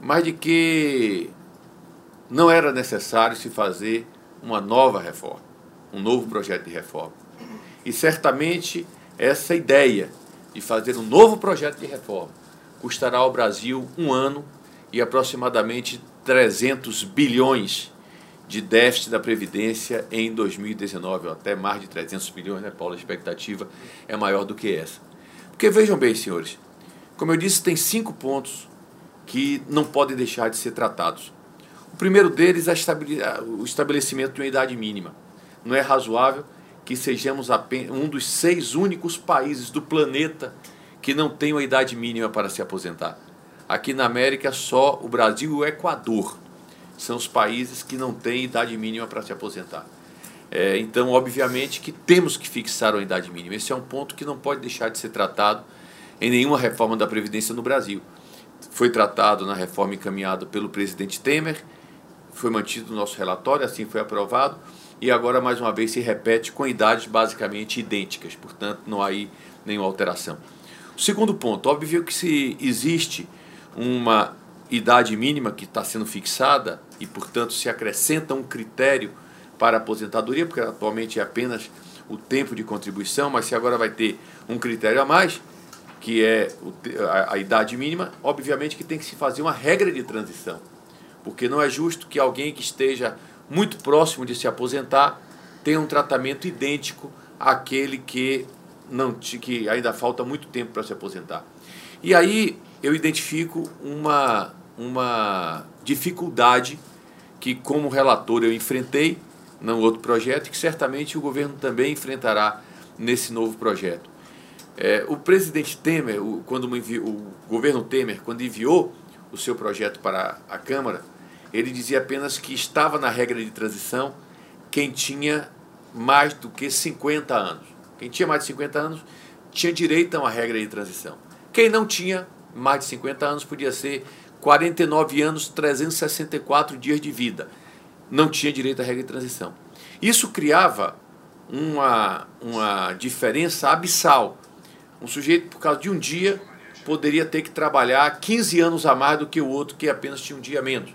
mas de que não era necessário se fazer uma nova reforma, um novo projeto de reforma. E certamente essa ideia de fazer um novo projeto de reforma custará ao Brasil um ano e aproximadamente 300 bilhões de déficit da Previdência em 2019, até mais de 300 bilhões, né, Paulo? A expectativa é maior do que essa. Porque vejam bem, senhores, como eu disse, tem cinco pontos que não podem deixar de ser tratados. O primeiro deles é o estabelecimento de uma idade mínima. Não é razoável que sejamos um dos seis únicos países do planeta que não tem uma idade mínima para se aposentar. Aqui na América, só o Brasil e o Equador são os países que não têm idade mínima para se aposentar. É, então, obviamente, que temos que fixar uma idade mínima. Esse é um ponto que não pode deixar de ser tratado em nenhuma reforma da Previdência no Brasil. Foi tratado na reforma encaminhada pelo presidente Temer, foi mantido no nosso relatório, assim foi aprovado, e agora, mais uma vez, se repete com idades basicamente idênticas, portanto, não há aí nenhuma alteração. O segundo ponto, óbvio que se existe uma idade mínima que está sendo fixada e, portanto, se acrescenta um critério para a aposentadoria, porque atualmente é apenas o tempo de contribuição, mas se agora vai ter um critério a mais, que é a, idade mínima, obviamente que tem que se fazer uma regra de transição, porque não é justo que alguém que esteja muito próximo de se aposentar tenha um tratamento idêntico àquele que não que ainda falta muito tempo para se aposentar. E aí eu identifico uma uma dificuldade que, como relator, eu enfrentei no outro projeto e que certamente o governo também enfrentará nesse novo projeto. É, o presidente Temer, o, quando enviou, o governo Temer, quando enviou o seu projeto para a Câmara, ele dizia apenas que estava na regra de transição quem tinha mais do que 50 anos. Quem tinha mais de 50 anos tinha direito a uma regra de transição. Quem não tinha mais de 50 anos podia ser 49 anos, 364 dias de vida. Não tinha direito à regra de transição. Isso criava uma, uma diferença abissal. Um sujeito, por causa de um dia, poderia ter que trabalhar 15 anos a mais do que o outro, que apenas tinha um dia menos.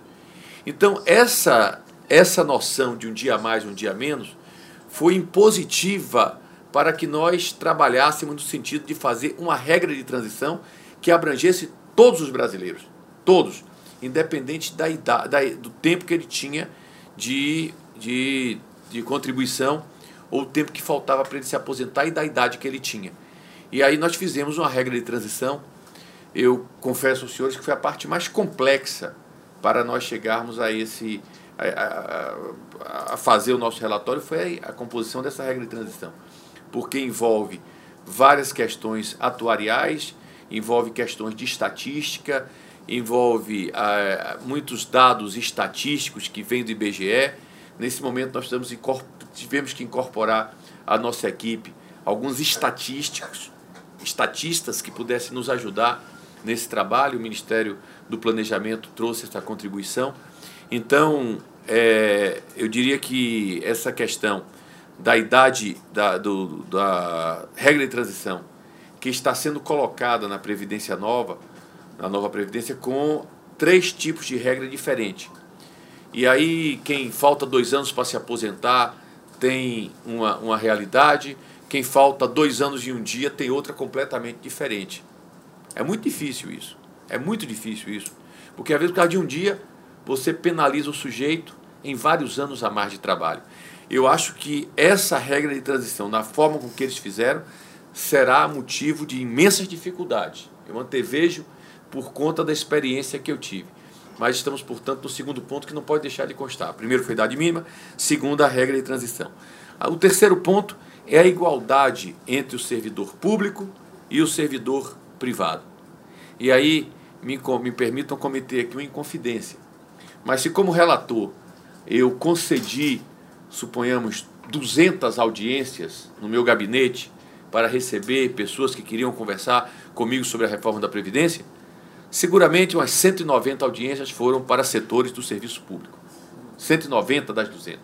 Então, essa, essa noção de um dia mais, um dia menos, foi impositiva para que nós trabalhássemos no sentido de fazer uma regra de transição que abrangesse todos os brasileiros, todos, independente da idade, da, do tempo que ele tinha de, de, de contribuição ou o tempo que faltava para ele se aposentar e da idade que ele tinha. E aí nós fizemos uma regra de transição. Eu confesso aos senhores que foi a parte mais complexa para nós chegarmos a esse a, a, a fazer o nosso relatório foi a composição dessa regra de transição, porque envolve várias questões atuariais, envolve questões de estatística, envolve ah, muitos dados estatísticos que vêm do IBGE. Nesse momento nós tivemos que incorporar a nossa equipe alguns estatísticos, estatistas que pudessem nos ajudar nesse trabalho. O Ministério do Planejamento trouxe essa contribuição. Então, é, eu diria que essa questão da idade, da, do, da regra de transição, que está sendo colocada na Previdência Nova, na nova Previdência, com três tipos de regra diferentes. E aí, quem falta dois anos para se aposentar tem uma, uma realidade, quem falta dois anos e um dia tem outra completamente diferente. É muito difícil isso. É muito difícil isso. Porque às vezes, por causa de um dia, você penaliza o sujeito em vários anos a mais de trabalho. Eu acho que essa regra de transição, na forma com que eles fizeram, será motivo de imensas dificuldades. Eu antevejo por conta da experiência que eu tive. Mas estamos, portanto, no segundo ponto que não pode deixar de constar. Primeiro foi idade mínima, segundo a regra de transição. Ah, o terceiro ponto é a igualdade entre o servidor público e o servidor privado. E aí me, me permitam cometer aqui uma inconfidência. Mas se como relator eu concedi, suponhamos, 200 audiências no meu gabinete para receber pessoas que queriam conversar comigo sobre a reforma da Previdência, seguramente umas 190 audiências foram para setores do serviço público. 190 das 200.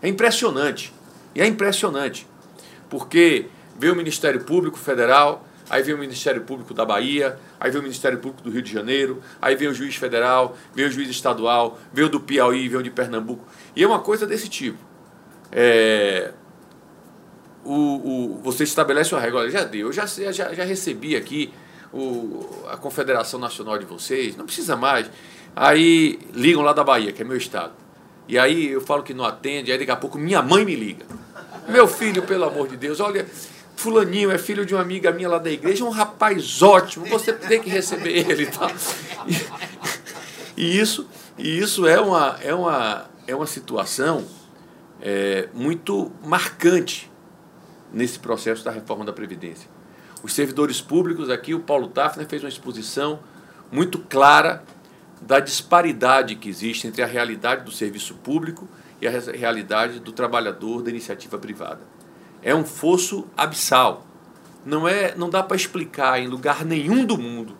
É impressionante. E é impressionante, porque veio o Ministério Público Federal aí vem o Ministério Público da Bahia, aí vem o Ministério Público do Rio de Janeiro, aí vem o juiz federal, vem o juiz estadual, vem o do Piauí, vem o de Pernambuco. E é uma coisa desse tipo. É, o, o, você estabelece uma regra, já deu, eu já, já, já recebi aqui o, a Confederação Nacional de vocês, não precisa mais. Aí ligam lá da Bahia, que é meu estado. E aí eu falo que não atende, aí daqui a pouco minha mãe me liga. Meu filho, pelo amor de Deus, olha, Fulaninho é filho de uma amiga minha lá da igreja, um rapaz ótimo, você tem que receber ele e tal. E isso, e isso é, uma, é, uma, é uma situação é, muito marcante nesse processo da reforma da Previdência. Os servidores públicos, aqui o Paulo Tafner fez uma exposição muito clara da disparidade que existe entre a realidade do serviço público e a realidade do trabalhador da iniciativa privada. É um fosso abissal. Não é, não dá para explicar em lugar nenhum do mundo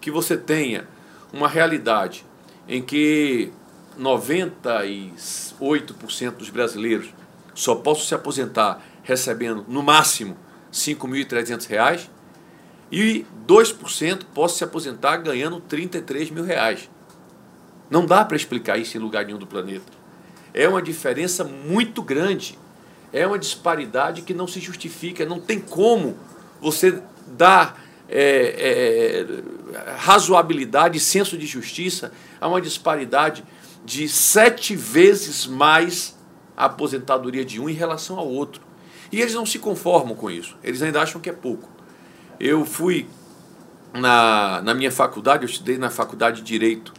que você tenha uma realidade em que 98% dos brasileiros só possam se aposentar recebendo no máximo R$ 5.300 e 2% possam se aposentar ganhando 33 mil reais. Não dá para explicar isso em lugar nenhum do planeta. É uma diferença muito grande é uma disparidade que não se justifica, não tem como você dar é, é, razoabilidade, senso de justiça a uma disparidade de sete vezes mais a aposentadoria de um em relação ao outro. E eles não se conformam com isso, eles ainda acham que é pouco. Eu fui na, na minha faculdade, eu estudei na Faculdade de Direito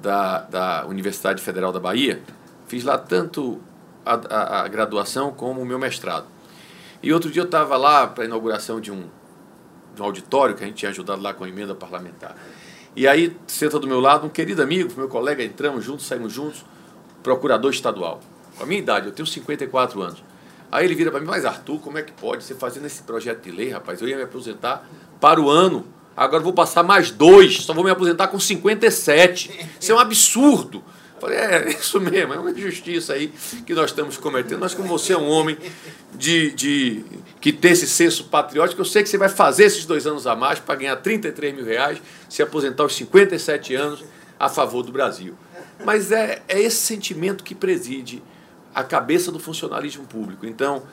da, da Universidade Federal da Bahia, fiz lá tanto a, a, a graduação como o meu mestrado. E outro dia eu estava lá para a inauguração de um, de um auditório que a gente tinha ajudado lá com a emenda parlamentar. E aí senta do meu lado um querido amigo, meu colega, entramos juntos, saímos juntos, procurador estadual. Com a minha idade, eu tenho 54 anos. Aí ele vira para mim, mas Arthur, como é que pode você fazendo esse projeto de lei, rapaz? Eu ia me aposentar para o ano, agora vou passar mais dois, só vou me aposentar com 57. Isso é um absurdo. Falei, é, isso mesmo, é uma injustiça aí que nós estamos cometendo. Mas como você é um homem de, de que tem esse senso patriótico, eu sei que você vai fazer esses dois anos a mais para ganhar 33 mil reais, se aposentar aos 57 anos a favor do Brasil. Mas é, é esse sentimento que preside a cabeça do funcionalismo público. Então,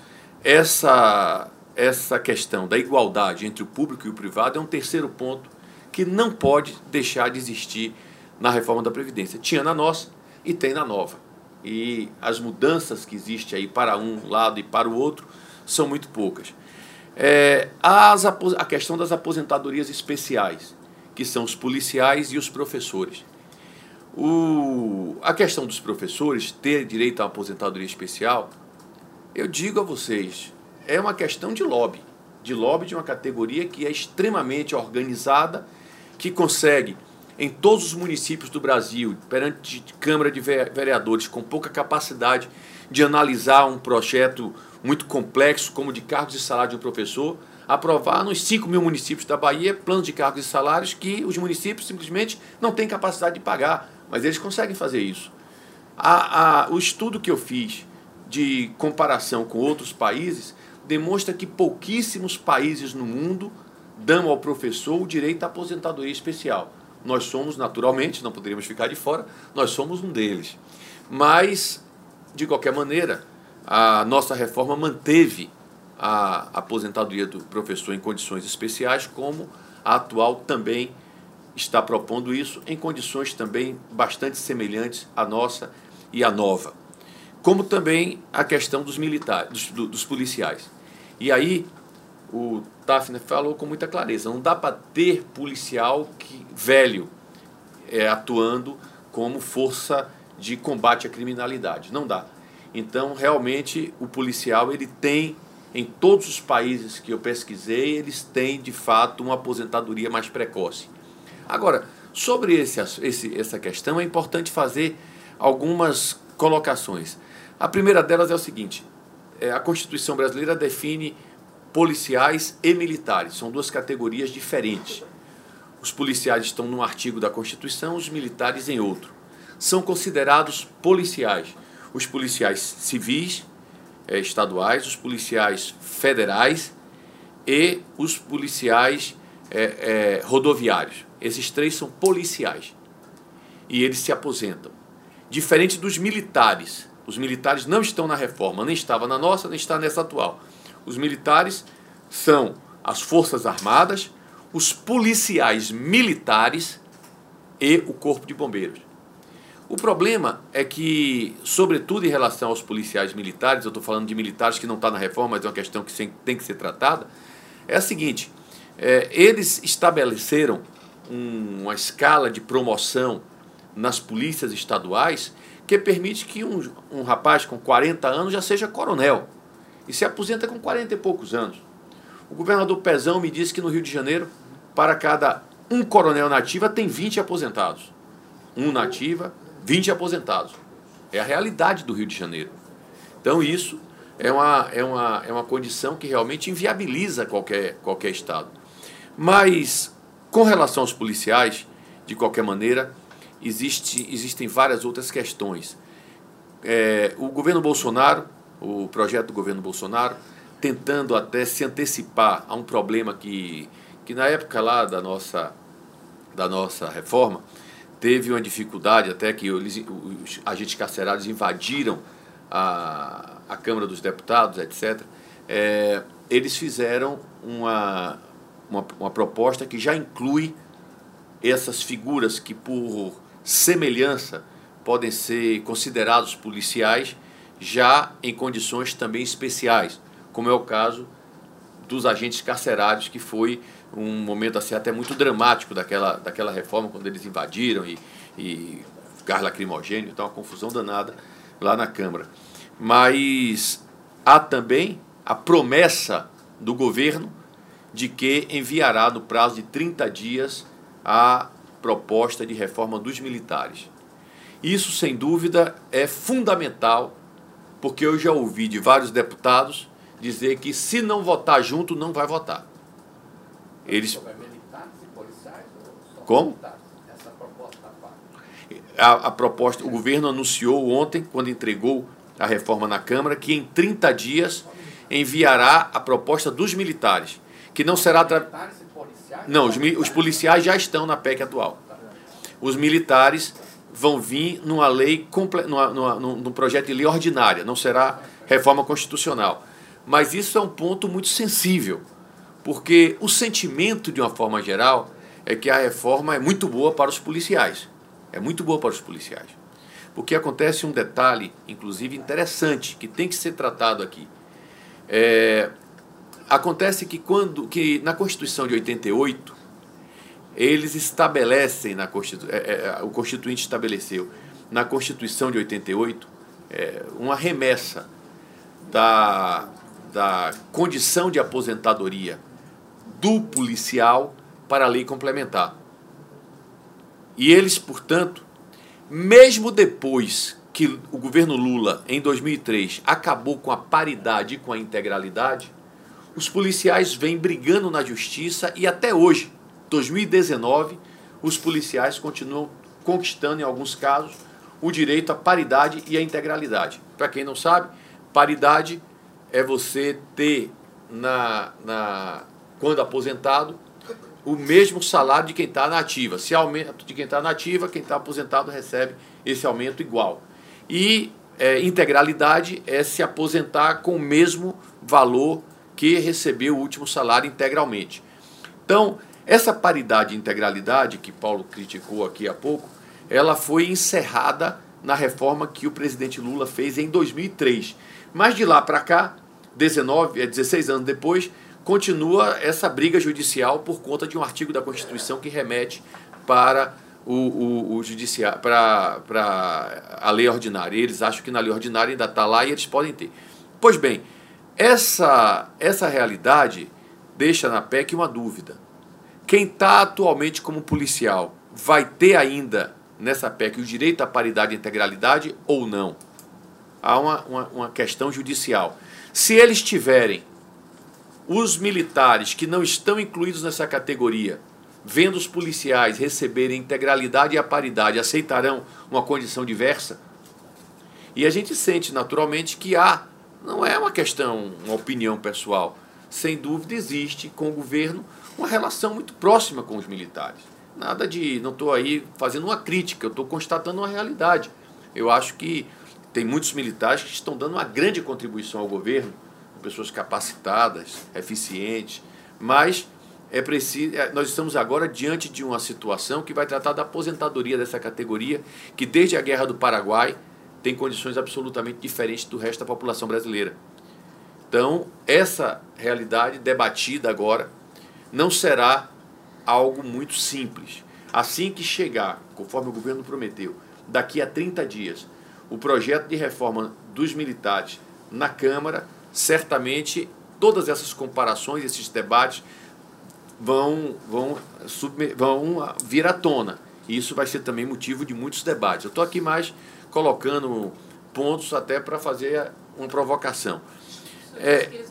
essa, essa questão da igualdade entre o público e o privado é um terceiro ponto que não pode deixar de existir na reforma da Previdência. Tinha na nossa e tem na nova. E as mudanças que existem aí para um lado e para o outro são muito poucas. É, as, a questão das aposentadorias especiais, que são os policiais e os professores. O, a questão dos professores ter direito à aposentadoria especial, eu digo a vocês, é uma questão de lobby. De lobby de uma categoria que é extremamente organizada, que consegue, em todos os municípios do Brasil, perante Câmara de Vereadores, com pouca capacidade de analisar um projeto muito complexo, como de cargos e salários de um professor, aprovar nos 5 mil municípios da Bahia planos de cargos e salários que os municípios simplesmente não têm capacidade de pagar, mas eles conseguem fazer isso. A, a, o estudo que eu fiz de comparação com outros países demonstra que pouquíssimos países no mundo dão ao professor o direito à aposentadoria especial. Nós somos, naturalmente, não poderíamos ficar de fora, nós somos um deles. Mas, de qualquer maneira, a nossa reforma manteve a aposentadoria do professor em condições especiais, como a atual também está propondo isso, em condições também bastante semelhantes à nossa e à nova. Como também a questão dos militares, dos, dos policiais. E aí, o Tafner falou com muita clareza: não dá para ter policial que, velho é, atuando como força de combate à criminalidade. Não dá. Então, realmente, o policial ele tem, em todos os países que eu pesquisei, eles têm de fato uma aposentadoria mais precoce. Agora, sobre esse, esse, essa questão, é importante fazer algumas colocações. A primeira delas é o seguinte: é, a Constituição brasileira define policiais e militares, são duas categorias diferentes. Os policiais estão num artigo da Constituição, os militares em outro. São considerados policiais os policiais civis é, estaduais, os policiais federais e os policiais é, é, rodoviários. Esses três são policiais e eles se aposentam. Diferente dos militares. Os militares não estão na reforma, nem estava na nossa, nem está nessa atual. Os militares são as Forças Armadas, os policiais militares e o Corpo de Bombeiros. O problema é que, sobretudo em relação aos policiais militares, eu estou falando de militares que não está na reforma, mas é uma questão que tem que ser tratada, é a seguinte: é, eles estabeleceram um, uma escala de promoção nas polícias estaduais que permite que um, um rapaz com 40 anos já seja coronel e se aposenta com 40 e poucos anos. O governador Pezão me disse que no Rio de Janeiro, para cada um coronel nativa, tem 20 aposentados. Um nativa, 20 aposentados. É a realidade do Rio de Janeiro. Então isso é uma, é uma, é uma condição que realmente inviabiliza qualquer, qualquer Estado. Mas, com relação aos policiais, de qualquer maneira, existe, existem várias outras questões. É, o governo Bolsonaro, o projeto do governo Bolsonaro, tentando até se antecipar a um problema que, que na época lá da nossa, da nossa reforma, teve uma dificuldade até que eles, os agentes carcerários invadiram a, a Câmara dos Deputados, etc. É, eles fizeram uma, uma, uma proposta que já inclui essas figuras que, por semelhança, podem ser considerados policiais, já em condições também especiais, como é o caso dos agentes carcerários, que foi um momento assim até muito dramático daquela, daquela reforma, quando eles invadiram e, e gás lacrimogênio, então uma confusão danada lá na Câmara. Mas há também a promessa do governo de que enviará no prazo de 30 dias a proposta de reforma dos militares. Isso, sem dúvida, é fundamental, porque eu já ouvi de vários deputados dizer que se não votar junto, não vai votar. Eles. Como? A, a proposta, o governo anunciou ontem, quando entregou a reforma na Câmara, que em 30 dias enviará a proposta dos militares, que não será. Tra... Não, os, os policiais já estão na PEC atual. Os militares vão vir numa lei, numa, numa, num projeto de lei ordinária, não será reforma constitucional. Mas isso é um ponto muito sensível, porque o sentimento, de uma forma geral, é que a reforma é muito boa para os policiais. É muito boa para os policiais. Porque acontece um detalhe, inclusive interessante, que tem que ser tratado aqui. É, acontece que quando que na Constituição de 88 eles estabelecem na Constitu, é, é, o constituinte estabeleceu na Constituição de 88 é, uma remessa da, da condição de aposentadoria do policial para a lei complementar. E eles, portanto, mesmo depois que o governo Lula, em 2003, acabou com a paridade e com a integralidade, os policiais vêm brigando na justiça e até hoje, 2019, os policiais continuam conquistando, em alguns casos, o direito à paridade e à integralidade. Para quem não sabe, paridade é você ter, na, na, quando aposentado, o mesmo salário de quem está na ativa. Se aumenta de quem está na ativa, quem está aposentado recebe esse aumento igual. E é, integralidade é se aposentar com o mesmo valor que recebeu o último salário integralmente. Então, essa paridade e integralidade que Paulo criticou aqui há pouco, ela foi encerrada na reforma que o presidente Lula fez em 2003. Mas de lá para cá, 19, 16 é, anos depois, continua essa briga judicial por conta de um artigo da Constituição que remete para o, o, o judiciário, para, para a lei ordinária. Eles acham que na lei ordinária ainda está lá e eles podem ter. Pois bem, essa, essa realidade deixa na PEC uma dúvida. Quem está atualmente como policial vai ter ainda nessa PEC o direito à paridade e integralidade ou não? Há uma, uma, uma questão judicial. Se eles tiverem os militares que não estão incluídos nessa categoria, vendo os policiais receberem integralidade e a paridade, aceitarão uma condição diversa? E a gente sente naturalmente que há, não é uma questão, uma opinião pessoal, sem dúvida existe com o governo uma relação muito próxima com os militares. Nada de, não estou aí fazendo uma crítica, eu estou constatando uma realidade. Eu acho que tem muitos militares que estão dando uma grande contribuição ao governo, pessoas capacitadas, eficientes, mas é preciso, é, nós estamos agora diante de uma situação que vai tratar da aposentadoria dessa categoria, que desde a Guerra do Paraguai tem condições absolutamente diferentes do resto da população brasileira. Então, essa realidade debatida agora não será algo muito simples. Assim que chegar, conforme o governo prometeu, daqui a 30 dias, o projeto de reforma dos militares na Câmara, certamente todas essas comparações, esses debates vão, vão, vão vir à tona. E isso vai ser também motivo de muitos debates. Eu estou aqui mais colocando pontos até para fazer uma provocação. É,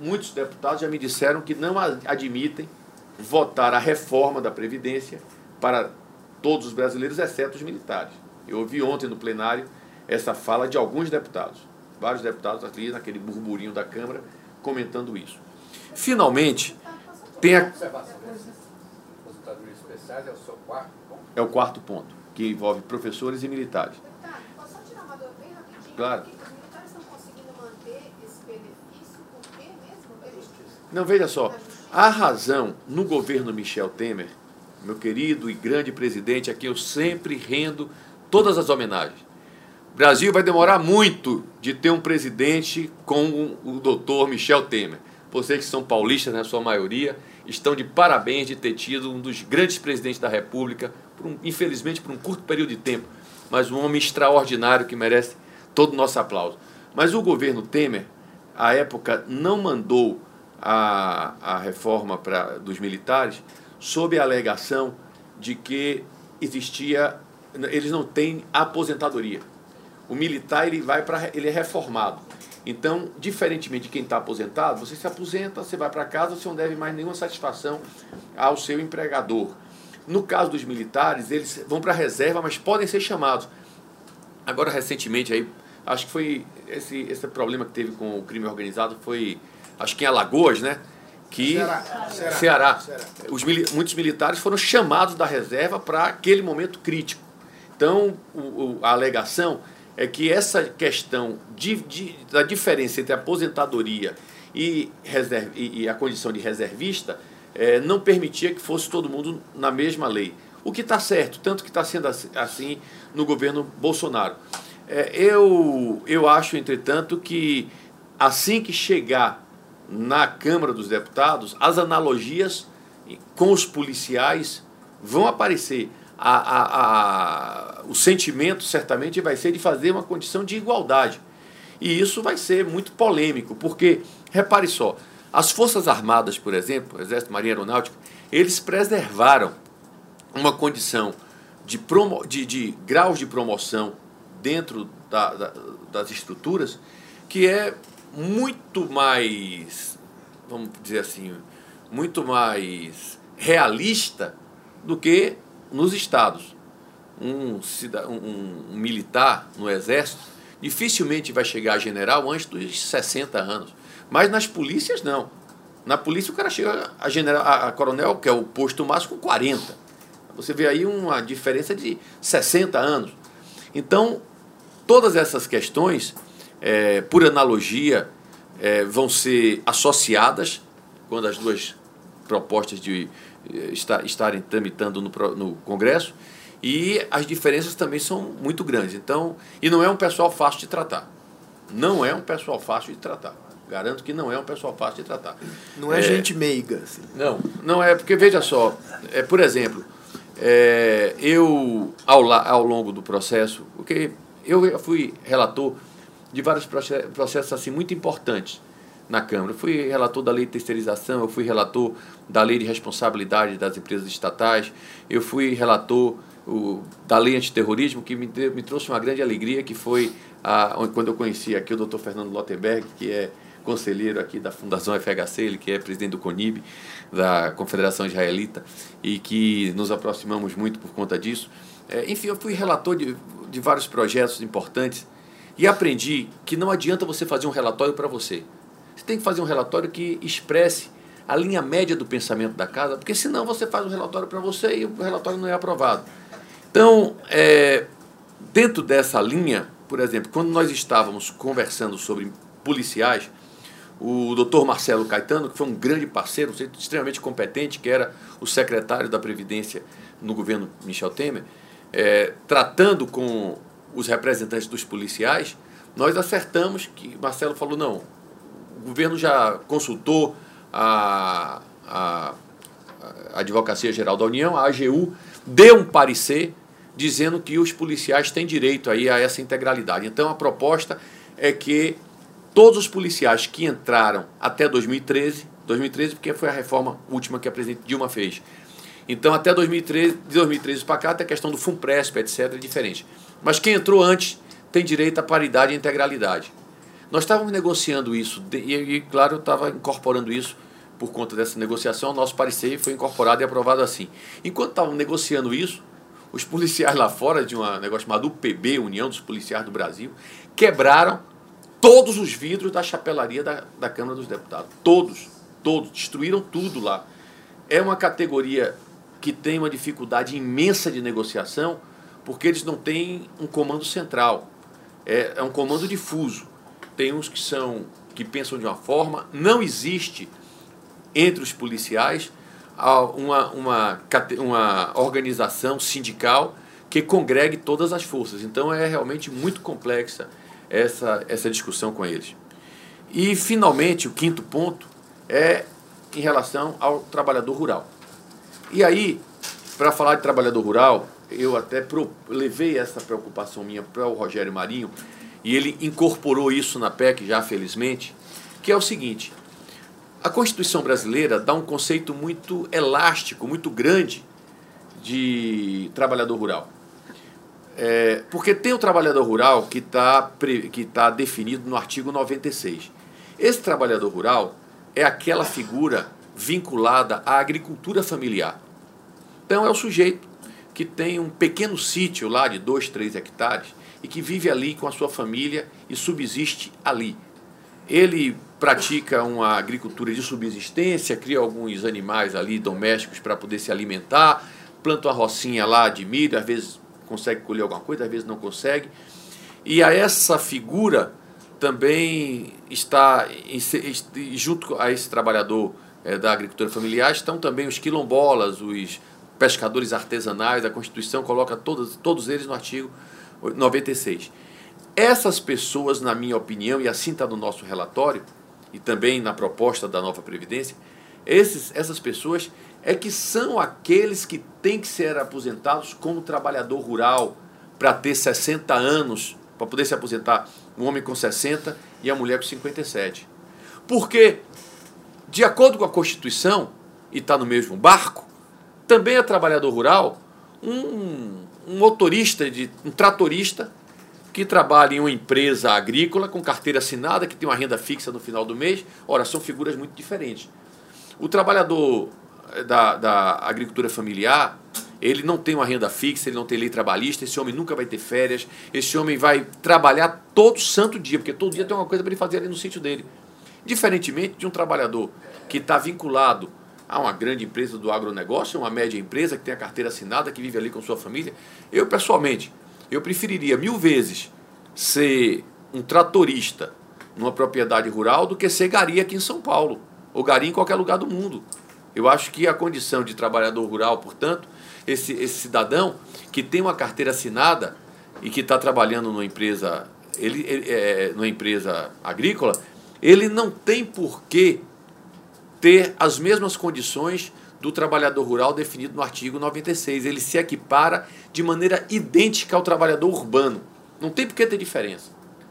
muitos deputados já me disseram que não admitem votar a reforma da Previdência para todos os brasileiros, exceto os militares. Eu ouvi ontem no plenário essa fala de alguns deputados, vários deputados ali naquele burburinho da Câmara comentando isso. Finalmente, tem a. É o quarto ponto, que envolve professores e militares. Claro. Não, veja só. A razão no governo Michel Temer, meu querido e grande presidente, a quem eu sempre rendo todas as homenagens, Brasil vai demorar muito de ter um presidente como o doutor Michel Temer. Vocês que são paulistas, na sua maioria, estão de parabéns de ter tido um dos grandes presidentes da República, por um, infelizmente por um curto período de tempo, mas um homem extraordinário que merece todo o nosso aplauso. Mas o governo Temer, à época, não mandou a, a reforma pra, dos militares sob a alegação de que existia, eles não têm aposentadoria. O militar ele vai para ele é reformado. Então, diferentemente de quem está aposentado, você se aposenta, você vai para casa, você não deve mais nenhuma satisfação ao seu empregador. No caso dos militares, eles vão para a reserva, mas podem ser chamados. Agora, recentemente, aí, acho que foi esse, esse problema que teve com o crime organizado, foi, acho que em Alagoas, né? que Ceará, Ceará, Ceará. Ceará. Os, muitos militares foram chamados da reserva para aquele momento crítico. Então, o, o, a alegação é que essa questão de, de, da diferença entre aposentadoria e, reserv, e, e a condição de reservista é, não permitia que fosse todo mundo na mesma lei. O que está certo, tanto que está sendo assim no governo Bolsonaro. É, eu, eu acho, entretanto, que assim que chegar na Câmara dos Deputados, as analogias com os policiais vão aparecer a, a, a, o sentimento certamente vai ser de fazer uma condição de igualdade. E isso vai ser muito polêmico, porque, repare só, as Forças Armadas, por exemplo, Exército, Marinha Aeronáutica, eles preservaram uma condição de, promo, de, de graus de promoção dentro da, da, das estruturas que é muito mais, vamos dizer assim, muito mais realista do que nos estados. Um, um, um militar no exército dificilmente vai chegar a general antes dos 60 anos. Mas nas polícias, não. Na polícia, o cara chega a, general, a, coronel, que é o posto máximo, com 40. Você vê aí uma diferença de 60 anos. Então, todas essas questões, é, por analogia, é, vão ser associadas quando as duas propostas de estarem tramitando no, no Congresso e as diferenças também são muito grandes. Então, e não é um pessoal fácil de tratar. Não é um pessoal fácil de tratar. Garanto que não é um pessoal fácil de tratar. Não é, é gente meiga. Assim. Não, não é, porque veja só, é, por exemplo, é, eu, ao, ao longo do processo, porque eu fui relator de vários processos assim, muito importantes na Câmara. Eu fui relator da lei de terceirização, eu fui relator da lei de responsabilidade das empresas estatais, eu fui relator o, da lei antiterrorismo, que me, deu, me trouxe uma grande alegria, que foi a, quando eu conheci aqui o doutor Fernando Lottenberg, que é conselheiro aqui da Fundação FHC, ele que é presidente do CONIB, da Confederação Israelita, e que nos aproximamos muito por conta disso. É, enfim, eu fui relator de, de vários projetos importantes e aprendi que não adianta você fazer um relatório para você tem que fazer um relatório que expresse a linha média do pensamento da casa, porque senão você faz um relatório para você e o relatório não é aprovado. Então, é, dentro dessa linha, por exemplo, quando nós estávamos conversando sobre policiais, o doutor Marcelo Caetano, que foi um grande parceiro, extremamente competente, que era o secretário da Previdência no governo Michel Temer, é, tratando com os representantes dos policiais, nós acertamos que Marcelo falou: não, o governo já consultou a, a, a Advocacia Geral da União, a AGU, deu um parecer dizendo que os policiais têm direito aí a essa integralidade. Então a proposta é que todos os policiais que entraram até 2013, 2013 porque foi a reforma última que a presidente Dilma fez. Então até 2013, de 2013 para cá, até a questão do FUNPRESP, etc, é diferente. Mas quem entrou antes tem direito à paridade e integralidade. Nós estávamos negociando isso, e, e claro, eu estava incorporando isso por conta dessa negociação, nosso parecer foi incorporado e aprovado assim. Enquanto estavam negociando isso, os policiais lá fora, de um negócio chamado UPB, União dos Policiais do Brasil, quebraram todos os vidros da chapelaria da, da Câmara dos Deputados. Todos, todos, destruíram tudo lá. É uma categoria que tem uma dificuldade imensa de negociação, porque eles não têm um comando central. É, é um comando difuso tem uns que são que pensam de uma forma, não existe entre os policiais uma, uma, uma organização sindical que congregue todas as forças. Então é realmente muito complexa essa, essa discussão com eles. E, finalmente, o quinto ponto é em relação ao trabalhador rural. E aí, para falar de trabalhador rural, eu até levei essa preocupação minha para o Rogério Marinho, e ele incorporou isso na PEC já felizmente, que é o seguinte: a Constituição brasileira dá um conceito muito elástico, muito grande de trabalhador rural. É, porque tem o trabalhador rural que está que tá definido no artigo 96. Esse trabalhador rural é aquela figura vinculada à agricultura familiar. Então é o sujeito que tem um pequeno sítio lá de 2, 3 hectares e que vive ali com a sua família e subsiste ali. ele pratica uma agricultura de subsistência, cria alguns animais ali domésticos para poder se alimentar, planta uma rocinha lá de milho, às vezes consegue colher alguma coisa, às vezes não consegue. E a essa figura também está, junto a esse trabalhador é, da agricultura familiar, estão também os quilombolas, os pescadores artesanais, a Constituição coloca todos, todos eles no artigo 96. Essas pessoas, na minha opinião, e assim está no nosso relatório, e também na proposta da nova Previdência, esses, essas pessoas é que são aqueles que têm que ser aposentados como trabalhador rural para ter 60 anos, para poder se aposentar um homem com 60 e a mulher com 57. Porque, de acordo com a Constituição, e está no mesmo barco, também é trabalhador rural um, um motorista, de, um tratorista que trabalha em uma empresa agrícola com carteira assinada, que tem uma renda fixa no final do mês. Ora, são figuras muito diferentes. O trabalhador da, da agricultura familiar, ele não tem uma renda fixa, ele não tem lei trabalhista, esse homem nunca vai ter férias, esse homem vai trabalhar todo santo dia, porque todo dia tem uma coisa para ele fazer ali no sítio dele. Diferentemente de um trabalhador que está vinculado a uma grande empresa do agronegócio, uma média empresa que tem a carteira assinada, que vive ali com sua família. Eu, pessoalmente, eu preferiria mil vezes ser um tratorista numa propriedade rural do que ser gari aqui em São Paulo, ou gari em qualquer lugar do mundo. Eu acho que a condição de trabalhador rural, portanto, esse, esse cidadão que tem uma carteira assinada e que está trabalhando numa empresa, ele, ele é, numa empresa agrícola, ele não tem por que ter as mesmas condições do trabalhador rural definido no artigo 96. Ele se equipara de maneira idêntica ao trabalhador urbano. Não tem por que ter diferença.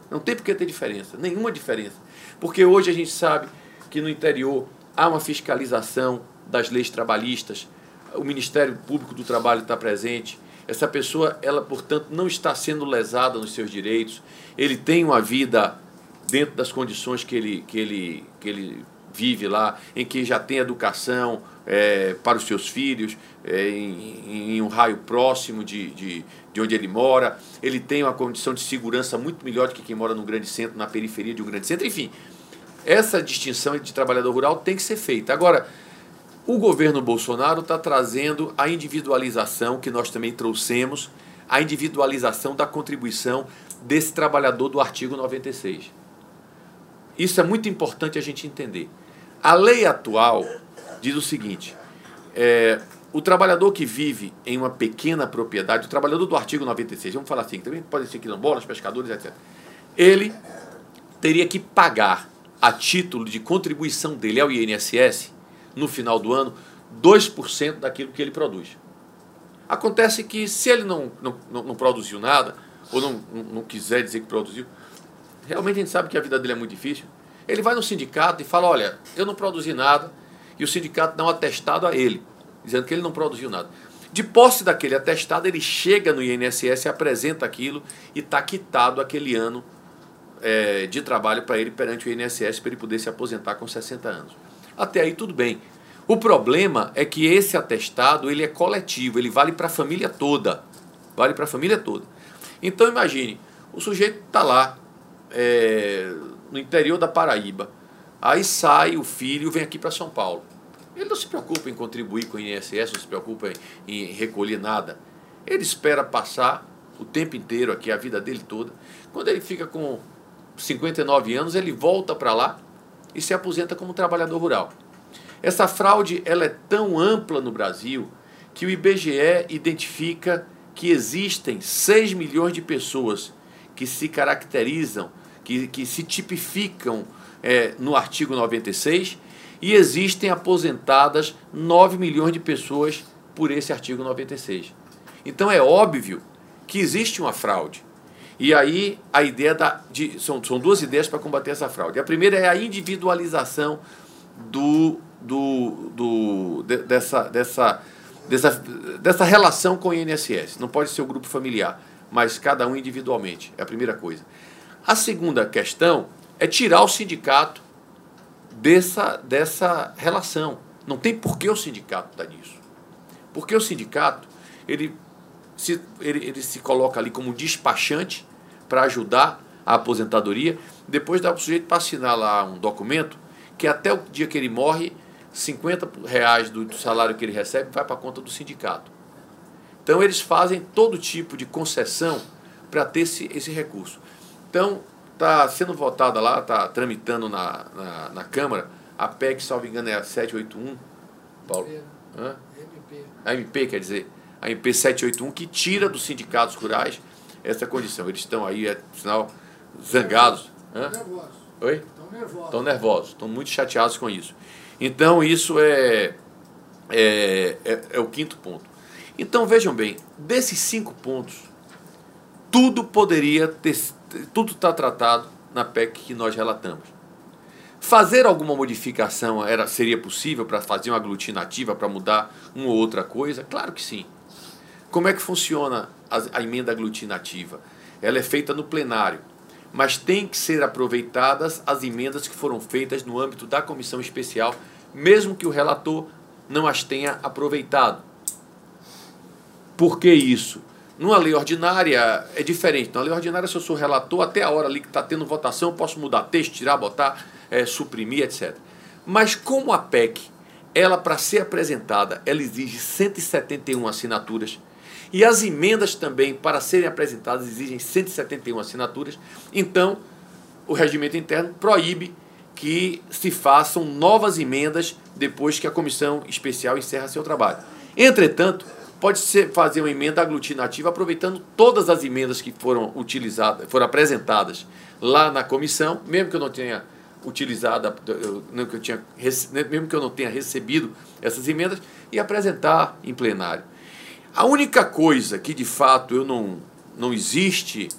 Não tem por que ter diferença, nenhuma diferença. Porque hoje a gente sabe que no interior há uma fiscalização das leis trabalhistas, o Ministério Público do Trabalho está presente. Essa pessoa, ela, portanto, não está sendo lesada nos seus direitos. Ele tem uma vida dentro das condições que ele, que ele, que ele vive lá, em que já tem educação é, para os seus filhos, é, em, em, um raio próximo de, de, de onde ele mora, ele tem uma condição de segurança muito melhor do que quem mora no grande centro, na periferia de um grande centro, enfim. Essa distinção de trabalhador rural tem que ser feita. Agora, o governo Bolsonaro está trazendo a individualização que nós também trouxemos, a individualização da contribuição desse trabalhador do artigo 96. Isso é muito importante a gente entender. A lei atual diz o seguinte: é, o trabalhador que vive em uma pequena propriedade, o trabalhador do artigo 96, vamos falar assim, também pode ser quilombolas, pescadores, etc. Ele teria que pagar, a título de contribuição dele ao INSS, no final do ano, 2% daquilo que ele produz. Acontece que se ele não, não, não produziu nada, ou não, não quiser dizer que produziu, realmente a gente sabe que a vida dele é muito difícil, ele vai no sindicato e fala: olha, eu não produzi nada, e o sindicato dá um atestado a ele, dizendo que ele não produziu nada. De posse daquele atestado, ele chega no INSS, apresenta aquilo e está quitado aquele ano é, de trabalho para ele perante o INSS para ele poder se aposentar com 60 anos. Até aí tudo bem. O problema é que esse atestado ele é coletivo, ele vale para a família toda. Vale para a família toda. Então imagine, o sujeito está lá, é, no interior da Paraíba. Aí sai o filho e vem aqui para São Paulo. Ele não se preocupa em contribuir com o INSS, não se preocupa em, em recolher nada. Ele espera passar o tempo inteiro aqui, a vida dele toda. Quando ele fica com 59 anos, ele volta para lá e se aposenta como trabalhador rural. Essa fraude ela é tão ampla no Brasil que o IBGE identifica que existem 6 milhões de pessoas que se caracterizam que, que se tipificam é, no artigo 96 e existem aposentadas 9 milhões de pessoas por esse artigo 96. Então é óbvio que existe uma fraude. E aí a ideia da. De, são, são duas ideias para combater essa fraude. A primeira é a individualização do, do, do, de, dessa, dessa, dessa, dessa relação com o INSS. Não pode ser o grupo familiar, mas cada um individualmente. É a primeira coisa. A segunda questão é tirar o sindicato dessa, dessa relação. Não tem por que o sindicato estar nisso. Porque o sindicato ele se, ele, ele se coloca ali como despachante para ajudar a aposentadoria depois dá para o sujeito para assinar lá um documento que até o dia que ele morre, 50 reais do salário que ele recebe vai para a conta do sindicato. Então eles fazem todo tipo de concessão para ter esse, esse recurso. Então está sendo votada lá, está tramitando na, na, na, Câmara a PEC, salvo engano, é a 781, Paulo? Hã? MP. A MP, quer dizer, a MP 781, que tira dos sindicatos rurais essa condição. Eles estão aí, é sinal, zangados. Estão nervosos. Oi? Estão nervosos. Estão nervosos, estão muito chateados com isso. Então, isso é, é, é, é o quinto ponto. Então, vejam bem, desses cinco pontos, tudo poderia ter, tudo está tratado na PEC que nós relatamos. Fazer alguma modificação era, seria possível para fazer uma aglutinativa, para mudar uma ou outra coisa? Claro que sim. Como é que funciona a, a emenda aglutinativa? Ela é feita no plenário, mas tem que ser aproveitadas as emendas que foram feitas no âmbito da comissão especial, mesmo que o relator não as tenha aproveitado. Por que isso? Numa lei ordinária é diferente. Na lei ordinária, se eu sou relator, até a hora ali que está tendo votação, eu posso mudar texto, tirar, botar, é, suprimir, etc. Mas como a PEC, ela para ser apresentada, ela exige 171 assinaturas, e as emendas também, para serem apresentadas, exigem 171 assinaturas, então o regimento interno proíbe que se façam novas emendas depois que a comissão especial encerra seu trabalho. Entretanto, pode ser fazer uma emenda aglutinativa aproveitando todas as emendas que foram utilizadas, foram apresentadas lá na comissão, mesmo que eu não tenha tinha, mesmo que eu não tenha recebido essas emendas, e apresentar em plenário. A única coisa que de fato eu não, não existe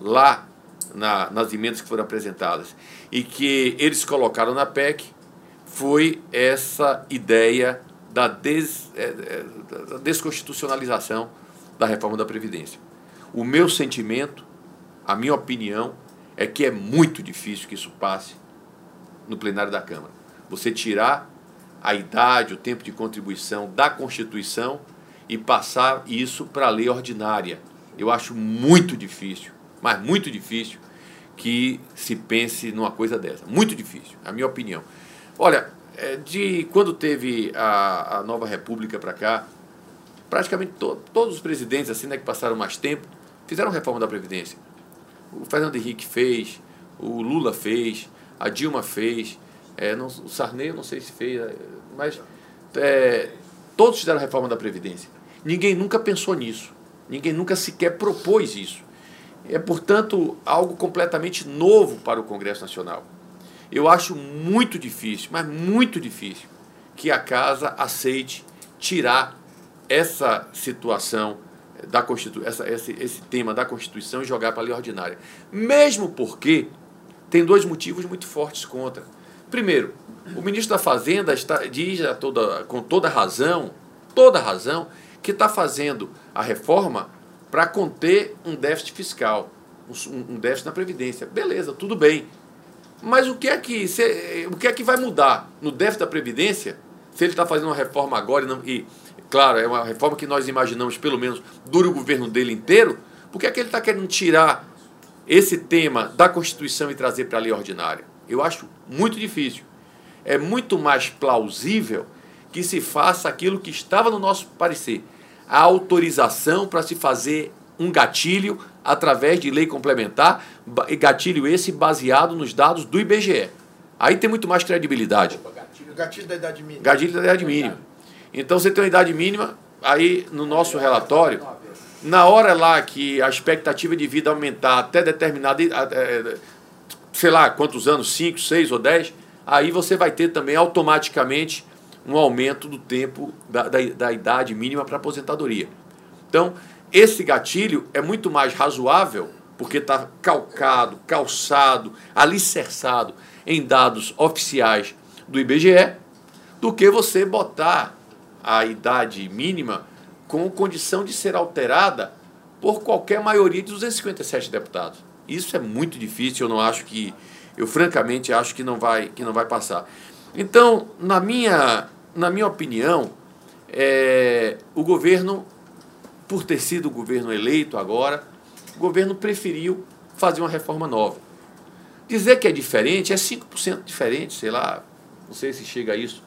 lá na, nas emendas que foram apresentadas e que eles colocaram na PEC foi essa ideia da, des, é, é, da desconstitucionalização da reforma da Previdência. O meu sentimento, a minha opinião, é que é muito difícil que isso passe no plenário da Câmara. Você tirar a idade, o tempo de contribuição da Constituição e passar isso para a lei ordinária. Eu acho muito difícil, mas muito difícil que se pense numa coisa dessa. Muito difícil, a minha opinião. Olha, é, de quando teve a, a nova república para cá, praticamente to, todos os presidentes assim, né, que passaram mais tempo fizeram reforma da Previdência. O Fernando Henrique fez, o Lula fez, a Dilma fez, é, não, o Sarney eu não sei se fez, mas é, todos fizeram reforma da Previdência. Ninguém nunca pensou nisso. Ninguém nunca sequer propôs isso. É, portanto, algo completamente novo para o Congresso Nacional. Eu acho muito difícil, mas muito difícil, que a casa aceite tirar essa situação da Constitu essa, esse, esse tema da Constituição e jogar para a lei ordinária. Mesmo porque tem dois motivos muito fortes contra. Primeiro, o ministro da Fazenda está, diz toda, com toda razão, toda razão, que está fazendo a reforma para conter um déficit fiscal, um, déficit na Previdência. Beleza, tudo bem. Mas o que é que, se, o que, é que vai mudar no déficit da Previdência se ele está fazendo uma reforma agora e, não, e, claro, é uma reforma que nós imaginamos, pelo menos, dure o governo dele inteiro? Por que é que ele está querendo tirar esse tema da Constituição e trazer para a lei ordinária? Eu acho muito difícil. É muito mais plausível que se faça aquilo que estava no nosso parecer: a autorização para se fazer um gatilho através de lei complementar, gatilho esse baseado nos dados do IBGE. Aí tem muito mais credibilidade. gatilho, gatilho da idade mínima. Gatilho da idade mínima. Então você tem uma idade mínima, aí no nosso relatório, na hora lá que a expectativa de vida aumentar até determinada, é, sei lá quantos anos, 5, 6 ou 10, aí você vai ter também automaticamente um aumento do tempo da, da, da idade mínima para aposentadoria. Então, esse gatilho é muito mais razoável, porque está calcado, calçado, alicerçado em dados oficiais do IBGE, do que você botar a idade mínima com condição de ser alterada por qualquer maioria de 257 deputados. Isso é muito difícil, eu não acho que eu francamente acho que não vai que não vai passar. Então, na minha na minha opinião, é, o governo por ter sido o governo eleito agora, o governo preferiu fazer uma reforma nova. Dizer que é diferente é 5% diferente, sei lá, não sei se chega a isso.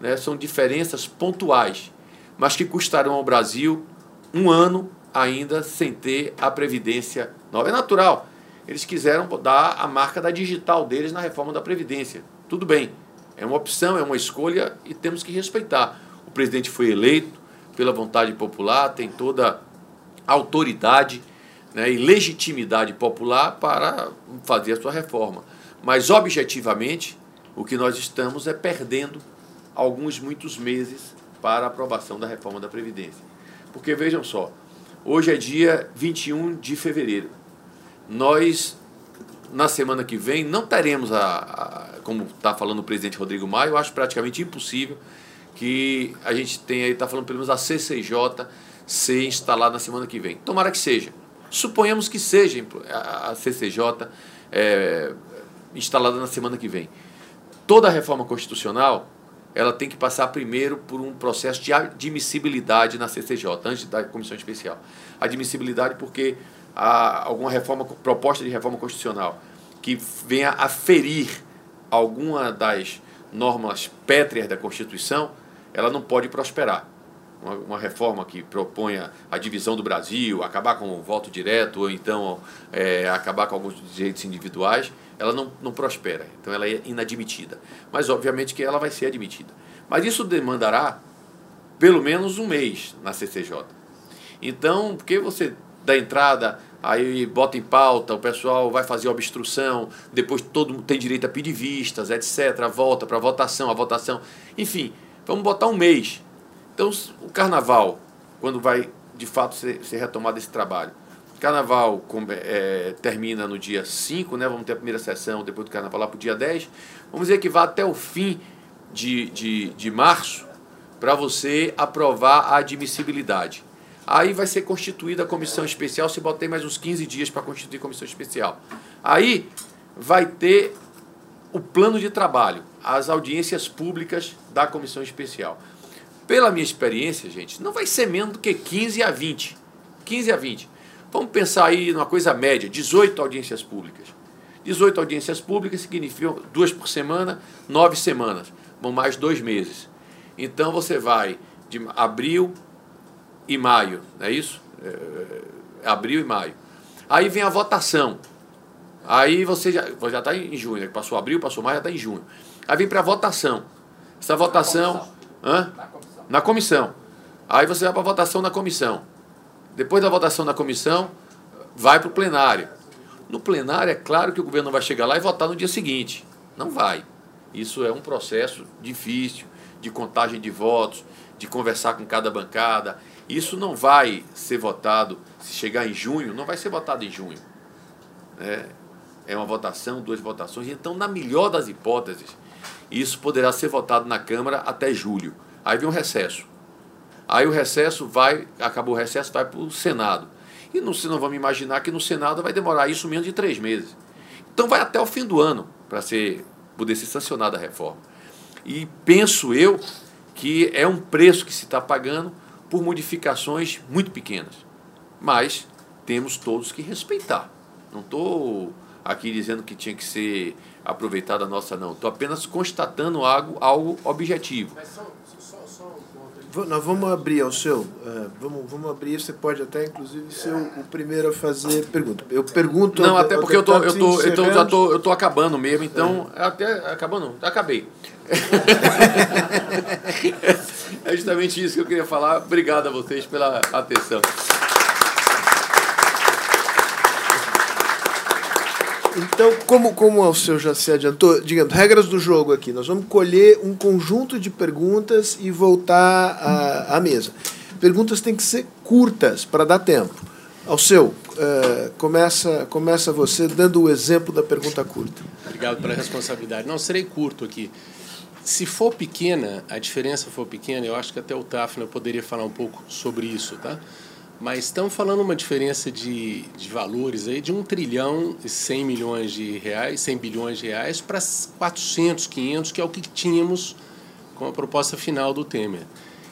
Né? São diferenças pontuais, mas que custarão ao Brasil um ano ainda sem ter a Previdência nova. É natural. Eles quiseram dar a marca da digital deles na reforma da Previdência. Tudo bem. É uma opção, é uma escolha e temos que respeitar. O presidente foi eleito pela vontade popular, tem toda autoridade né, e legitimidade popular para fazer a sua reforma. Mas, objetivamente, o que nós estamos é perdendo alguns muitos meses para a aprovação da reforma da Previdência. Porque vejam só, hoje é dia 21 de fevereiro. Nós, na semana que vem, não teremos a, a como está falando o presidente Rodrigo Maia, eu acho praticamente impossível que a gente tenha, está falando pelo menos a CCJ ser instalada na semana que vem. Tomara que seja. Suponhamos que seja a CCJ é, instalada na semana que vem. Toda reforma constitucional ela tem que passar primeiro por um processo de admissibilidade na CCJ, antes da comissão especial. Admissibilidade porque há alguma reforma, proposta de reforma constitucional que venha a ferir alguma das normas pétreas da Constituição, ela não pode prosperar. Uma, uma, reforma que proponha a divisão do Brasil, acabar com o voto direto, ou então é, acabar com alguns direitos individuais, ela não, não prospera. Então ela é inadmitida. Mas obviamente que ela vai ser admitida. Mas isso demandará pelo menos um mês na CCJ. Então, porque você dá entrada, aí bota em pauta, o pessoal vai fazer obstrução, depois todo mundo tem direito a pedir vistas, etc. Volta para votação, a votação. Enfim, vamos botar um mês. Então, o carnaval, quando vai de fato ser, ser retomado esse trabalho, Carnaval é, termina no dia 5, né? Vamos ter a primeira sessão depois do carnaval lá para o dia 10. Vamos dizer que vá até o fim de, de, de março para você aprovar a admissibilidade. Aí vai ser constituída a comissão especial, se botei mais uns 15 dias para constituir comissão especial. Aí vai ter o plano de trabalho, as audiências públicas da comissão especial. Pela minha experiência, gente, não vai ser menos do que 15 a 20. 15 a 20. Vamos pensar aí numa coisa média, 18 audiências públicas. 18 audiências públicas significam duas por semana, nove semanas, vão mais dois meses. Então você vai de abril e maio, não é isso? É, abril e maio. Aí vem a votação. Aí você já já está em junho, né? passou abril, passou maio, já está em junho. Aí vem para a votação. Essa votação. Na comissão. Na comissão. Na comissão. Aí você vai para a votação na comissão. Depois da votação na comissão, vai para o plenário. No plenário, é claro que o governo vai chegar lá e votar no dia seguinte. Não vai. Isso é um processo difícil de contagem de votos, de conversar com cada bancada. Isso não vai ser votado, se chegar em junho, não vai ser votado em junho. É, é uma votação, duas votações. Então, na melhor das hipóteses, isso poderá ser votado na Câmara até julho. Aí vem um recesso. Aí o recesso vai, acabou o recesso, vai para o Senado. E não, não vamos imaginar que no Senado vai demorar isso menos de três meses. Então vai até o fim do ano para ser, poder ser sancionada a reforma. E penso eu que é um preço que se está pagando por modificações muito pequenas. Mas temos todos que respeitar. Não estou aqui dizendo que tinha que ser aproveitada a nossa, não. Estou apenas constatando algo, algo objetivo. Mas são, nós vamos abrir ao seu. Uh, vamos, vamos abrir. Você pode até, inclusive, ser o, o primeiro a fazer pergunta. Eu pergunto. Não, até porque eu tô, eu tô, eu tô, já tô, eu tô acabando mesmo. Então, é. até acabando, acabei. É justamente isso que eu queria falar. Obrigado a vocês pela atenção. Então, como, como o senhor já se adiantou, digamos, regras do jogo aqui. Nós vamos colher um conjunto de perguntas e voltar à, à mesa. Perguntas têm que ser curtas para dar tempo. Ao seu, uh, começa, começa você dando o exemplo da pergunta curta. Obrigado pela responsabilidade. Não, serei curto aqui. Se for pequena, a diferença for pequena, eu acho que até o Tafna poderia falar um pouco sobre isso, tá? Mas estamos falando uma diferença de, de valores aí de 1 trilhão e 100 milhões de reais, 100 bilhões de reais para 400, 500, que é o que tínhamos com a proposta final do Temer.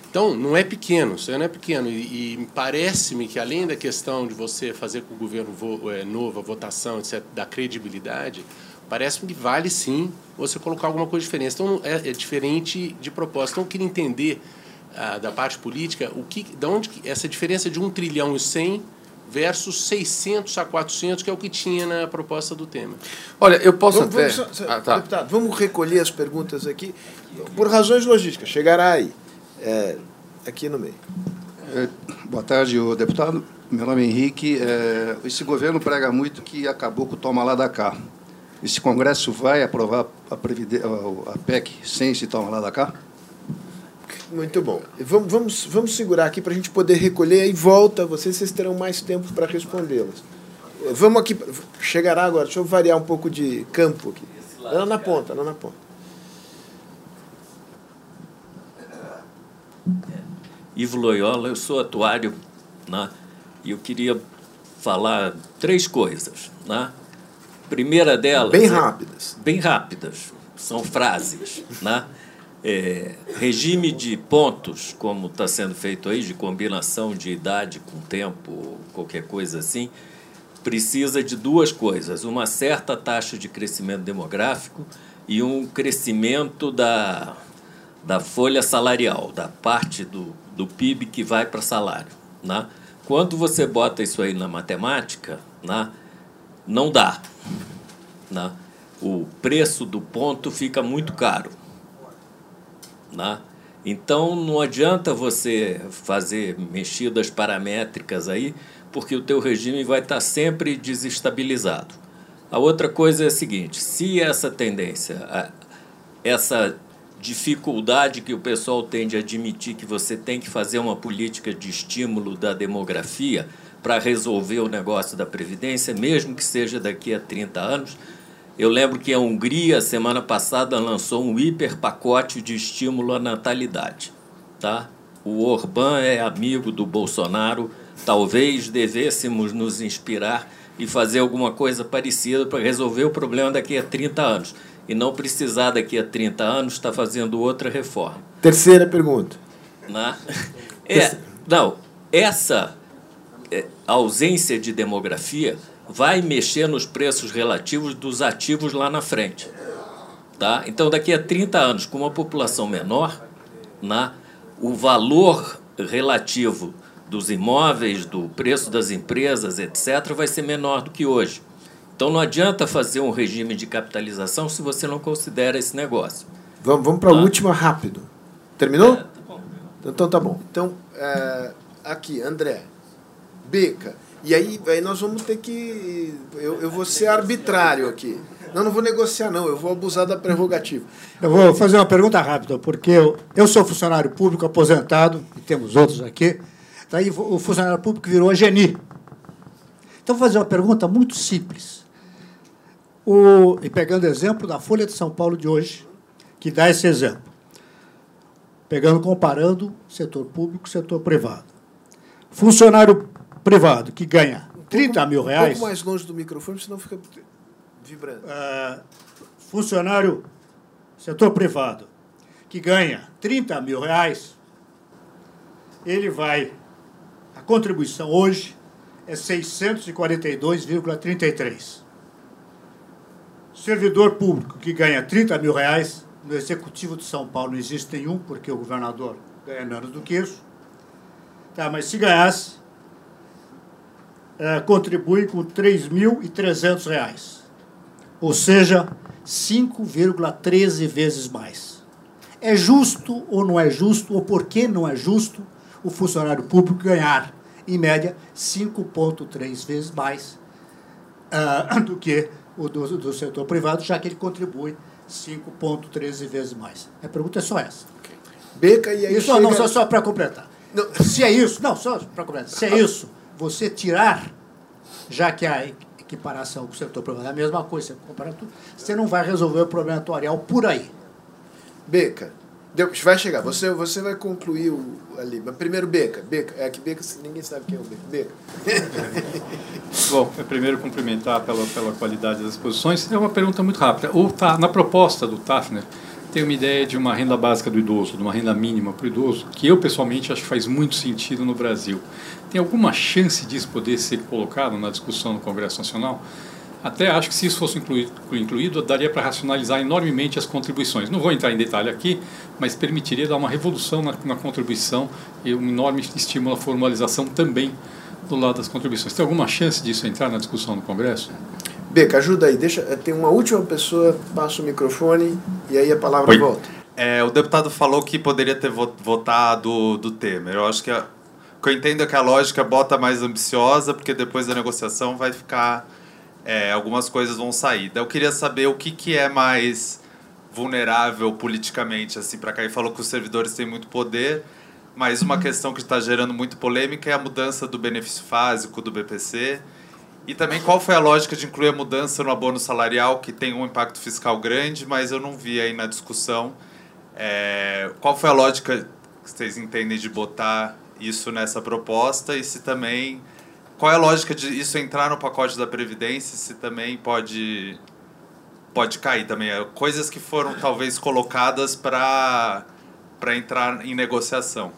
Então, não é pequeno, isso não é pequeno. E, e parece-me que, além da questão de você fazer com o governo vo, é, novo a votação, etc., da credibilidade, parece-me que vale sim você colocar alguma coisa diferente. Então, é, é diferente de proposta. Então, eu queria entender ah, da parte política o que, da onde essa diferença de 1 trilhão e 100 versus 600 a 400, que é o que tinha na proposta do Temer. Olha, eu posso vamos, até... Vamos, ah, tá. Deputado, vamos recolher as perguntas aqui, por razões logísticas, chegará aí, é, aqui no meio. É, boa tarde, o deputado. Meu nome é Henrique. É, esse governo prega muito que acabou com o toma lá da cá. Esse Congresso vai aprovar a, a PEC sem esse toma lá da cá? Muito bom. Vamos, vamos, vamos segurar aqui para a gente poder recolher e volta. Vocês, vocês terão mais tempo para respondê-las. Vamos aqui. Chegará agora. Deixa eu variar um pouco de campo aqui. Lá na ponta, lá na ponta. Ivo Loyola, eu sou atuário, né? e eu queria falar três coisas. Né? Primeira delas. Bem rápidas. É, bem rápidas, são frases. Né? É, regime de pontos, como está sendo feito aí, de combinação de idade com tempo, qualquer coisa assim, precisa de duas coisas: uma certa taxa de crescimento demográfico e um crescimento da, da folha salarial, da parte do, do PIB que vai para salário. Né? Quando você bota isso aí na matemática, né, não dá. Né? O preço do ponto fica muito caro. Né? Então não adianta você fazer mexidas paramétricas aí, porque o teu regime vai estar sempre desestabilizado. A outra coisa é a seguinte: se essa tendência, essa dificuldade que o pessoal tem de admitir que você tem que fazer uma política de estímulo da demografia para resolver o negócio da Previdência, mesmo que seja daqui a 30 anos. Eu lembro que a Hungria, semana passada, lançou um hiper pacote de estímulo à natalidade. Tá? O Orbán é amigo do Bolsonaro, talvez devêssemos nos inspirar e fazer alguma coisa parecida para resolver o problema daqui a 30 anos e não precisar daqui a 30 anos estar fazendo outra reforma. Terceira pergunta. Né? É, não, essa ausência de demografia vai mexer nos preços relativos dos ativos lá na frente. Tá? Então, daqui a 30 anos, com uma população menor, né, o valor relativo dos imóveis, do preço das empresas, etc., vai ser menor do que hoje. Então não adianta fazer um regime de capitalização se você não considera esse negócio. Vamos, vamos para a tá? última rápido. Terminou? É, tá bom. Então tá bom. Então, é, aqui, André, Beca. E aí, aí nós vamos ter que. Eu, eu vou ser arbitrário aqui. Não, não vou negociar, não. Eu vou abusar da prerrogativa. Eu vou fazer uma pergunta rápida, porque eu, eu sou funcionário público aposentado, e temos outros aqui. Daí o funcionário público virou a Geni. Então, vou fazer uma pergunta muito simples. O, e pegando exemplo da Folha de São Paulo de hoje, que dá esse exemplo. Pegando, comparando setor público e setor privado. Funcionário privado que ganha 30 mil reais. Um pouco mais longe do microfone, senão fica vibrando. Uh, funcionário setor privado que ganha 30 mil reais, ele vai. A contribuição hoje é 642,33 servidor público que ganha 30 mil reais, no Executivo de São Paulo não existe nenhum, porque o governador ganha menos do que isso. Tá, mas se ganhasse, é, contribui com 3.300 reais. Ou seja, 5,13 vezes mais. É justo ou não é justo, ou por que não é justo o funcionário público ganhar, em média, 5,3 vezes mais uh, do que o do, do setor privado, já que ele contribui 5,13 vezes mais. A pergunta é só essa. Beca e aí isso chega... não, só, só para completar. Não. Se é isso, não, só para completar. Se é isso, você tirar, já que a equiparação com o setor privado é a mesma coisa, você compara tudo, você não vai resolver o problema atuarial por aí. Beca, vai chegar, você, você vai concluir o, ali. Mas primeiro Beca. Beca. É que Beca, ninguém sabe quem é o Beca. Beca. Bom, é primeiro cumprimentar pela, pela qualidade das exposições. É uma pergunta muito rápida. O, tá, na proposta do Tafner, tem uma ideia de uma renda básica do idoso, de uma renda mínima para o idoso, que eu pessoalmente acho que faz muito sentido no Brasil. Tem alguma chance disso poder ser colocado na discussão no Congresso Nacional? Até acho que se isso fosse incluído, incluído daria para racionalizar enormemente as contribuições. Não vou entrar em detalhe aqui, mas permitiria dar uma revolução na, na contribuição e um enorme estímulo à formalização também do lado das contribuições. Tem alguma chance disso entrar na discussão no Congresso? Beca, ajuda aí. Deixa, tem uma última pessoa, passa o microfone e aí a palavra Oi. volta. É, o deputado falou que poderia ter votado do Temer. Eu acho que, a, que eu entendo é que a lógica bota mais ambiciosa, porque depois da negociação vai ficar. É, algumas coisas vão sair. Então, eu queria saber o que, que é mais vulnerável politicamente assim para cá. Ele falou que os servidores têm muito poder, mas uma questão que está gerando muito polêmica é a mudança do benefício básico do BPC. E também qual foi a lógica de incluir a mudança no abono salarial, que tem um impacto fiscal grande, mas eu não vi aí na discussão. É, qual foi a lógica que vocês entendem de botar isso nessa proposta e se também. Qual é a lógica de isso entrar no pacote da Previdência se também pode, pode cair também? É, coisas que foram talvez colocadas para entrar em negociação.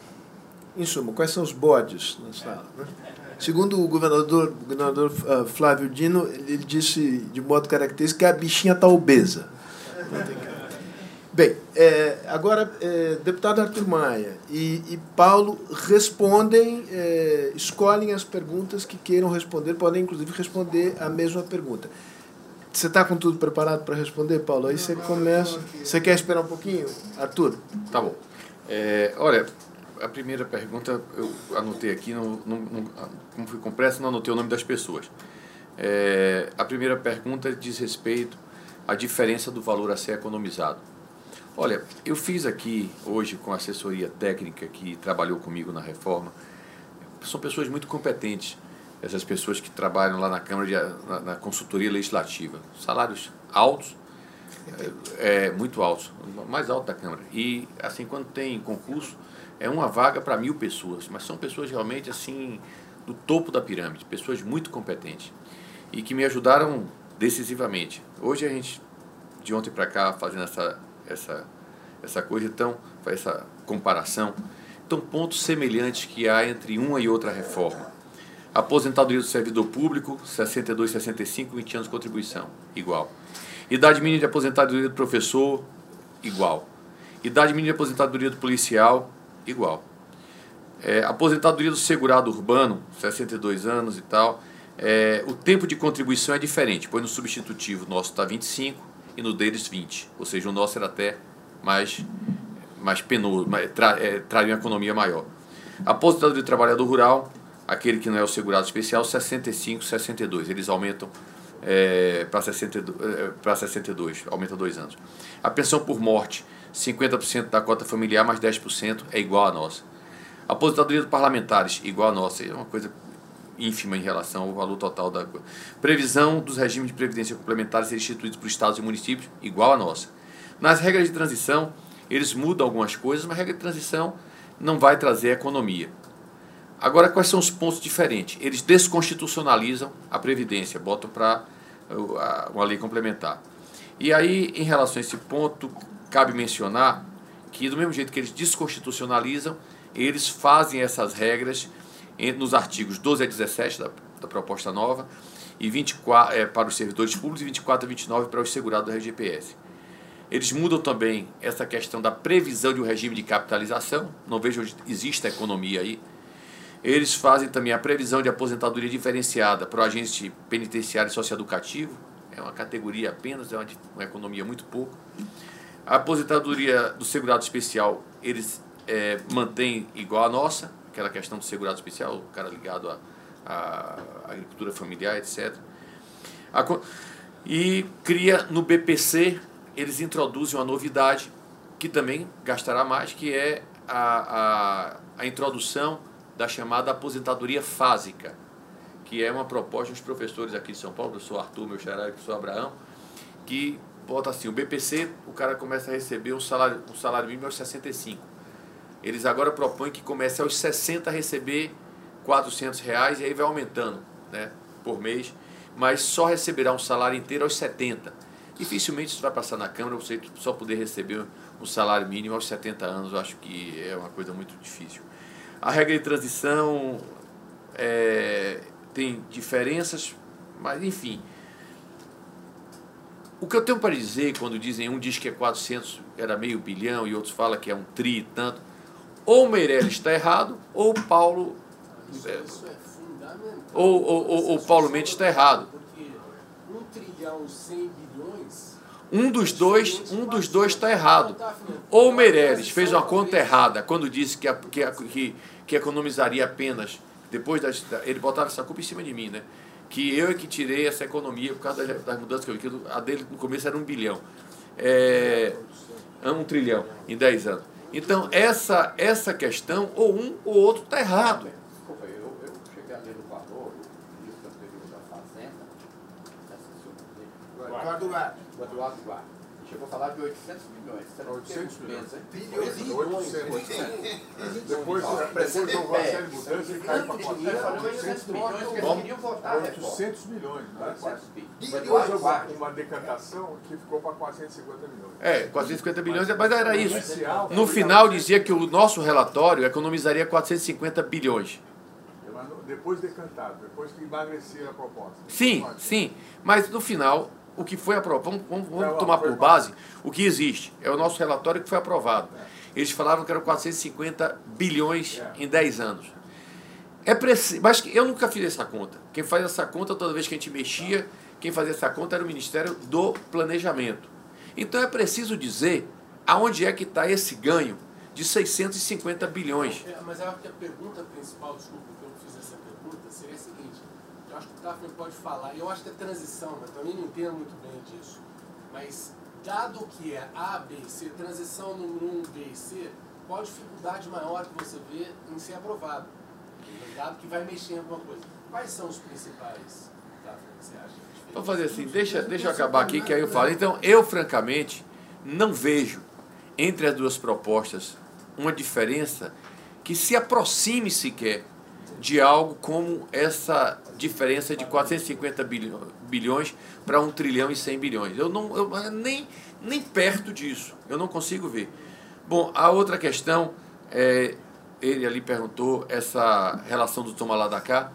Em suma, quais são os bodes na sala? Né? Segundo o governador, o governador uh, Flávio Dino, ele disse de modo característico que a bichinha está obesa. Bem, é, agora, é, deputado Arthur Maia e, e Paulo respondem, é, escolhem as perguntas que queiram responder, podem inclusive responder a mesma pergunta. Você está com tudo preparado para responder, Paulo? Aí você começa. Você quer esperar um pouquinho, Arthur? Tá bom. É, olha, a primeira pergunta eu anotei aqui, não, não, não, como fui com pressa, não anotei o nome das pessoas. É, a primeira pergunta diz respeito à diferença do valor a ser economizado. Olha, eu fiz aqui hoje com a assessoria técnica que trabalhou comigo na reforma. São pessoas muito competentes, essas pessoas que trabalham lá na Câmara, de, na, na consultoria legislativa. Salários altos, é, é, muito altos, mais alto da Câmara. E, assim, quando tem concurso, é uma vaga para mil pessoas, mas são pessoas realmente, assim, do topo da pirâmide, pessoas muito competentes e que me ajudaram decisivamente. Hoje a gente, de ontem para cá, fazendo essa essa, essa coisa, então, essa comparação. Então, pontos semelhantes que há entre uma e outra reforma. Aposentadoria do servidor público, 62, 65, 20 anos de contribuição, igual. Idade mínima de aposentadoria do professor, igual. Idade mínima de aposentadoria do policial, igual. É, aposentadoria do segurado urbano, 62 anos e tal. É, o tempo de contribuição é diferente, pois no substitutivo nosso está 25 e no deles 20. Ou seja, o nosso era até mais, mais penoso, mais, tra, é, traria uma economia maior. Aposentadoria do trabalhador rural, aquele que não é o segurado especial, 65, 62. Eles aumentam é, para 62, é, 62, aumenta dois anos. A pensão por morte, 50% da cota familiar mais 10% é igual à nossa. Aposentadoria dos parlamentares, igual à nossa. É uma coisa ínfima em relação ao valor total da previsão dos regimes de previdência complementares serem instituídos por estados e municípios igual à nossa. Nas regras de transição, eles mudam algumas coisas, mas a regra de transição não vai trazer economia. Agora, quais são os pontos diferentes? Eles desconstitucionalizam a previdência, botam para uma lei complementar. E aí, em relação a esse ponto, cabe mencionar que, do mesmo jeito que eles desconstitucionalizam, eles fazem essas regras nos artigos 12 a 17 da, da proposta nova e 24 é, para os servidores públicos e 24 a 29 para os segurados do RGPS. Eles mudam também essa questão da previsão de um regime de capitalização, não vejo onde existe a economia aí. Eles fazem também a previsão de aposentadoria diferenciada para o agente penitenciário socioeducativo, é uma categoria apenas, é uma, uma economia muito pouco. A aposentadoria do segurado especial, eles é, mantêm igual à nossa, aquela questão do segurado especial, o cara ligado à, agricultura familiar, etc. A, e cria no BPC, eles introduzem uma novidade que também gastará mais, que é a, a, a introdução da chamada aposentadoria fásica, que é uma proposta dos professores aqui de São Paulo, sou Arthur, meu xará, sou Abraão, que bota assim, o BPC, o cara começa a receber um salário, um salário mínimo aos 65. Eles agora propõem que comece aos 60 a receber 400 reais e aí vai aumentando né, por mês, mas só receberá um salário inteiro aos 70. Dificilmente isso vai passar na Câmara, você só poder receber um salário mínimo aos 70 anos, eu acho que é uma coisa muito difícil. A regra de transição é, tem diferenças, mas enfim, o que eu tenho para dizer quando dizem um diz que é 400, era meio bilhão e outros falam que é um tri e tanto, ou o Meirelles está errado ou o Paulo é, ou, ou, ou, ou Paulo Mendes está errado. Um trilhão e 100 bilhões. Um dos dois, um dos dois está errado. Ou Meirelles fez uma conta errada quando disse que, que, que, economizaria apenas depois da- ele botava essa culpa em cima de mim, né? Que eu é que tirei essa economia por causa das, das mudanças que eu vi. que A dele no começo era um bilhão, é, um trilhão em 10 anos. Então essa essa questão ou um ou outro está errado. Desculpa, eu, eu cheguei a ler o valor, o ministro anterior da Fazenda, essa Eduardo Duarte. Chegou a falar de 800 milhões. Você não 800 teve peso, hein? Bilhões. Depois, depois de uma série de mudanças, ele cai para tanto dinheiro, 400 800 milhões que eles Vamos. queriam votar a reforma. 800 milhões. Né? 800 bi. O Depois uma, Duarte, uma decantação que ficou para 450 milhões. É, 450 bilhões, mas era isso. No final dizia que o nosso relatório economizaria 450 bilhões. Depois decantado, depois que emagreceram a proposta. Sim, sim. Mas no final, o que foi aprovado, vamos, vamos- vamos tomar por base o que existe. É o nosso relatório que foi aprovado. Eles falaram que eram 450 bilhões em 10 anos. É preciso, mas eu nunca fiz essa conta. Quem faz essa conta, toda vez que a gente mexia, quem fazia essa conta era o Ministério do Planejamento. Então é preciso dizer aonde é que está esse ganho de 650 bilhões. É, mas eu acho que a pergunta principal, desculpa que eu não fiz essa pergunta, seria a seguinte. Eu acho que o Tafner pode falar, e eu acho que é transição, mas também não entendo muito bem disso. Mas, dado que é A, B e C, transição número 1, B e C, qual a dificuldade maior que você vê em ser aprovado? Dado que vai mexer em alguma coisa. Quais são os principais, Tafner, que você acha? Vamos fazer assim, deixa, deixa eu acabar aqui que aí eu falo. Então, eu francamente não vejo entre as duas propostas uma diferença que se aproxime sequer de algo como essa diferença de 450 bilhões, para 1 trilhão e 100 bilhões. Eu não eu, nem nem perto disso. Eu não consigo ver. Bom, a outra questão é ele ali perguntou essa relação do toma lá da cá.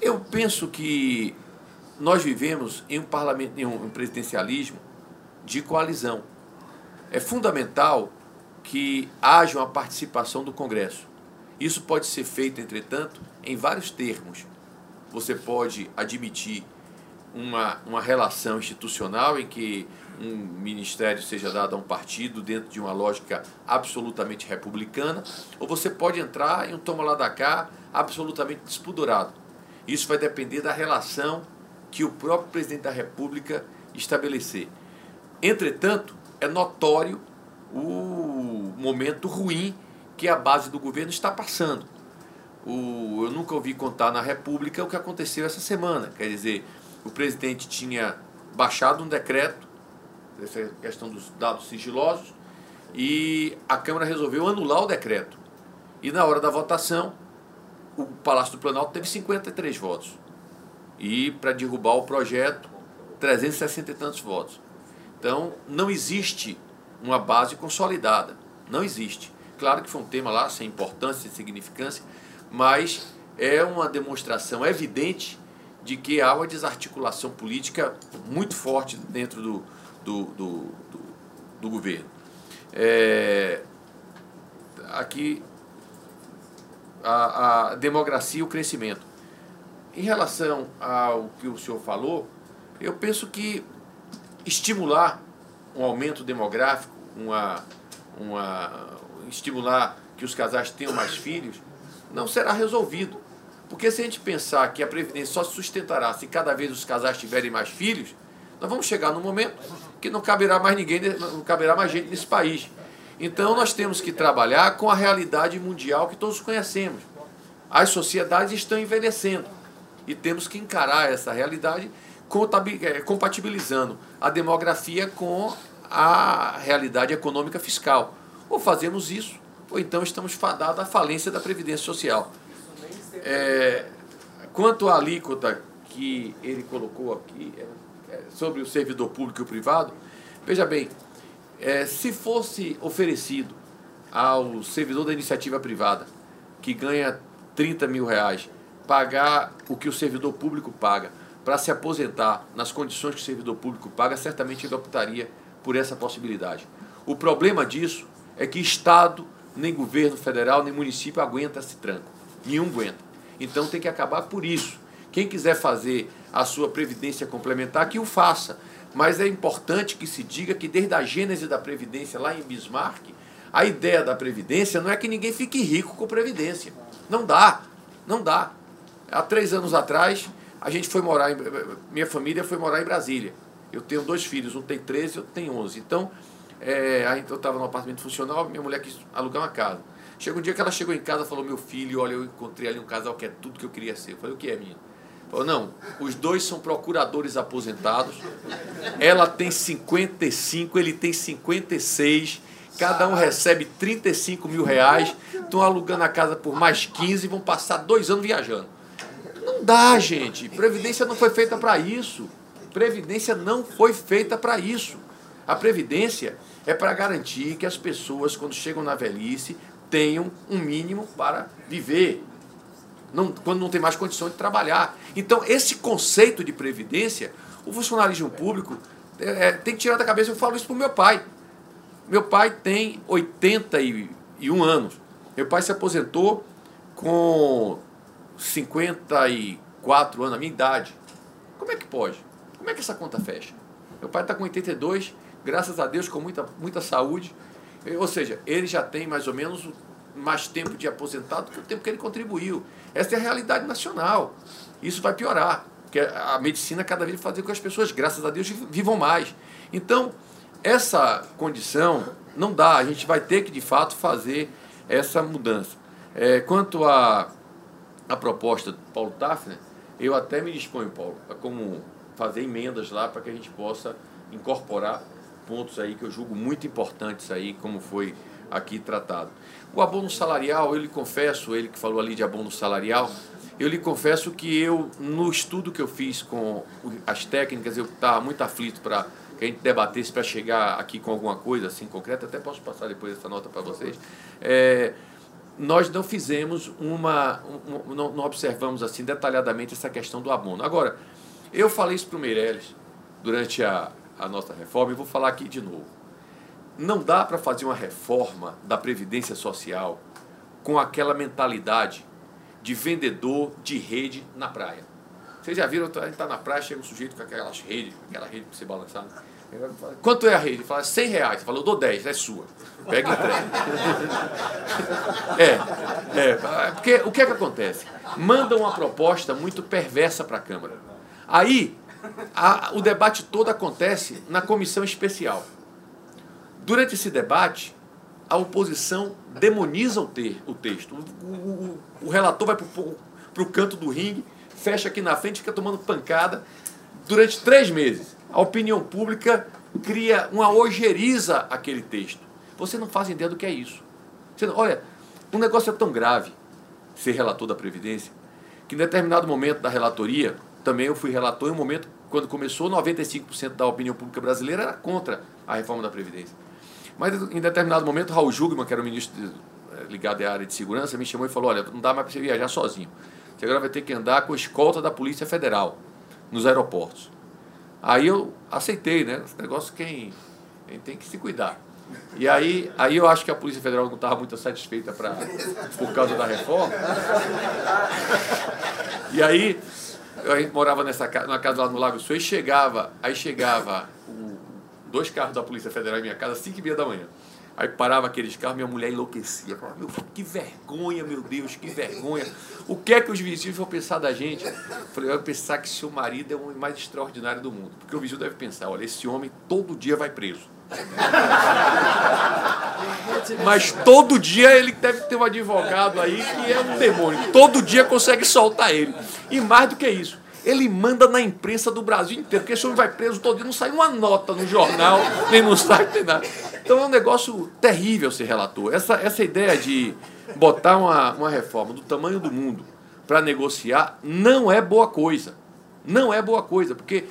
Eu penso que nós vivemos em um parlamento, em um presidencialismo de coalizão. É fundamental que haja uma participação do Congresso. Isso pode ser feito, entretanto, em vários termos. Você pode admitir uma, uma relação institucional em que um ministério seja dado a um partido dentro de uma lógica absolutamente republicana, ou você pode entrar em um toma lá da cá absolutamente despudorado. Isso vai depender da relação que o próprio presidente da República estabelecer. Entretanto, é notório o momento ruim que a base do governo está passando. O, eu nunca ouvi contar na República o que aconteceu essa semana. Quer dizer, o presidente tinha baixado um decreto, essa questão dos dados sigilosos, e a Câmara resolveu anular o decreto. E na hora da votação, o Palácio do Planalto teve 53 votos. E para derrubar o projeto, 360 e tantos votos. Então, não existe uma base consolidada. Não existe. Claro que foi um tema lá sem importância, sem significância, mas é uma demonstração evidente de que há uma desarticulação política muito forte dentro do, do, do, do, do governo. É, aqui, a, a democracia e o crescimento. Em relação ao que o senhor falou, eu penso que estimular um aumento demográfico, uma, uma, estimular que os casais tenham mais filhos, não será resolvido. Porque se a gente pensar que a Previdência só se sustentará se cada vez os casais tiverem mais filhos, nós vamos chegar num momento que não caberá mais ninguém, não caberá mais gente nesse país. Então nós temos que trabalhar com a realidade mundial que todos conhecemos. As sociedades estão envelhecendo e temos que encarar essa realidade compatibilizando a demografia com a realidade econômica fiscal. Ou fazemos isso, ou então estamos fadados à falência da Previdência Social. É, quanto à alíquota que ele colocou aqui é, sobre o servidor público e o privado, veja bem, é, se fosse oferecido ao servidor da iniciativa privada, que ganha 30 mil reais, pagar o que o servidor público paga, para se aposentar nas condições que o servidor público paga, certamente ele optaria por essa possibilidade. O problema disso é que Estado, nem governo federal, nem município aguenta esse tranco. Nenhum aguenta. Então tem que acabar por isso. Quem quiser fazer a sua previdência complementar, que o faça. Mas é importante que se diga que desde a gênese da Previdência, lá em Bismarck, a ideia da Previdência não é que ninguém fique rico com Previdência. Não dá. Não dá. Há três anos atrás, a gente foi morar, em, minha família foi morar em Brasília. Eu tenho dois filhos, um tem 13 e outro tem 11. Então, é, aí eu estava no apartamento funcional, minha mulher quis alugar uma casa. Chega um dia que ela chegou em casa e falou: Meu filho, olha, eu encontrei ali um casal que é tudo que eu queria ser. Eu falei: O que é, minha? Falou: Não, os dois são procuradores aposentados. Ela tem 55, ele tem 56. Cada um recebe 35 mil reais. Estão alugando a casa por mais 15 e vão passar dois anos viajando. Não dá, gente. Previdência não foi feita para isso. Previdência não foi feita para isso. A Previdência é para garantir que as pessoas, quando chegam na velhice, tenham um mínimo para viver. Não, quando não tem mais condição de trabalhar. Então, esse conceito de Previdência, o funcionalismo público é, é tem que tirar da cabeça. Eu falo isso para o meu pai. Meu pai tem 81 anos. Meu pai se aposentou com 54 anos, a minha idade. Como é que pode? Como é que essa conta fecha? Meu pai está com 82, graças a Deus, com muita, muita saúde. Ou seja, ele já tem mais ou menos mais tempo de aposentado do que o tempo que ele contribuiu. Essa é a realidade nacional. Isso vai piorar, porque a medicina cada vez vai fazer com que as pessoas, graças a Deus, vivam mais. Então, essa condição não dá, a gente vai ter que, de fato, fazer essa mudança. É, quanto à a, a proposta do Paulo Tafner, eu até me disponho, Paulo, a como fazer emendas lá para que a gente possa incorporar pontos aí que eu julgo muito importantes aí, como foi aqui tratado. O abono salarial, eu lhe confesso, ele que falou ali de abono salarial, eu lhe confesso que eu, no estudo que eu fiz com as técnicas, eu estava muito aflito para que a gente debatesse para chegar aqui com alguma coisa assim concreta, até posso passar depois essa nota para vocês. É, nós não fizemos uma, um, não, não, observamos assim detalhadamente essa questão do abono. Agora, eu falei isso para o Meirelles durante a, a nossa reforma e vou falar aqui de novo. Não dá para fazer uma reforma da Previdência Social com aquela mentalidade de vendedor de rede na praia. Vocês já viram, a gente está na praia, chega um sujeito com aquelas redes, aquela rede para você balançar. Quanto é a rede? Ele fala, 100 reais. Ele fala, dou 10, é sua. Pega e entrega. É, é, porque o que é que acontece? Mandam uma proposta muito perversa para a Câmara. Aí, a, o debate todo acontece na comissão especial. Durante esse debate, a oposição demoniza o, ter, o texto. O, o, o relator vai para o canto do ringue, fecha aqui na frente, fica tomando pancada durante três meses. A opinião pública cria uma ojeriza aquele texto. Você não faz ideia do que é isso. Você, olha, um negócio é tão grave, ser relator da Previdência, que em determinado momento da relatoria, também eu fui relator em um momento, quando começou, 95% da opinião pública brasileira era contra a reforma da Previdência. Mas em determinado momento, Raul Jugman, que era o ministro eh, ligado à área de segurança, me chamou e falou: olha, não dá mais para você viajar sozinho. Você agora vai ter que andar com a escolta da Polícia Federal nos aeroportos. Aí eu aceitei, né? Esse negócio quem, quem tem que se cuidar. E aí, aí eu acho que a Polícia Federal não estava muito satisfeita pra, por causa da reforma. E aí, a gente morava nessa numa casa lá no Lago Sul e chegava, aí chegava o, dois carros da Polícia Federal em minha casa às 5 e meia da manhã. Aí parava aqueles carros, minha mulher enlouquecia. Falava, meu, que vergonha, meu Deus, que vergonha. O que é que os vizinhos vão pensar da gente? Eu falei, vai pensar que seu marido é o homem mais extraordinário do mundo. Porque o vizinho deve pensar, olha, esse homem todo dia vai preso. Mas todo dia ele deve ter um advogado aí que é um demônio. Todo dia consegue soltar ele. E mais do que isso, ele manda na imprensa do Brasil inteiro, porque esse homem vai preso todo dia, não sai uma nota no jornal, nem no site, nem nada. Então é um negócio terrível ser relator. Essa, essa ideia de botar uma, uma reforma do tamanho do mundo para negociar não é boa coisa. Não é boa coisa, porque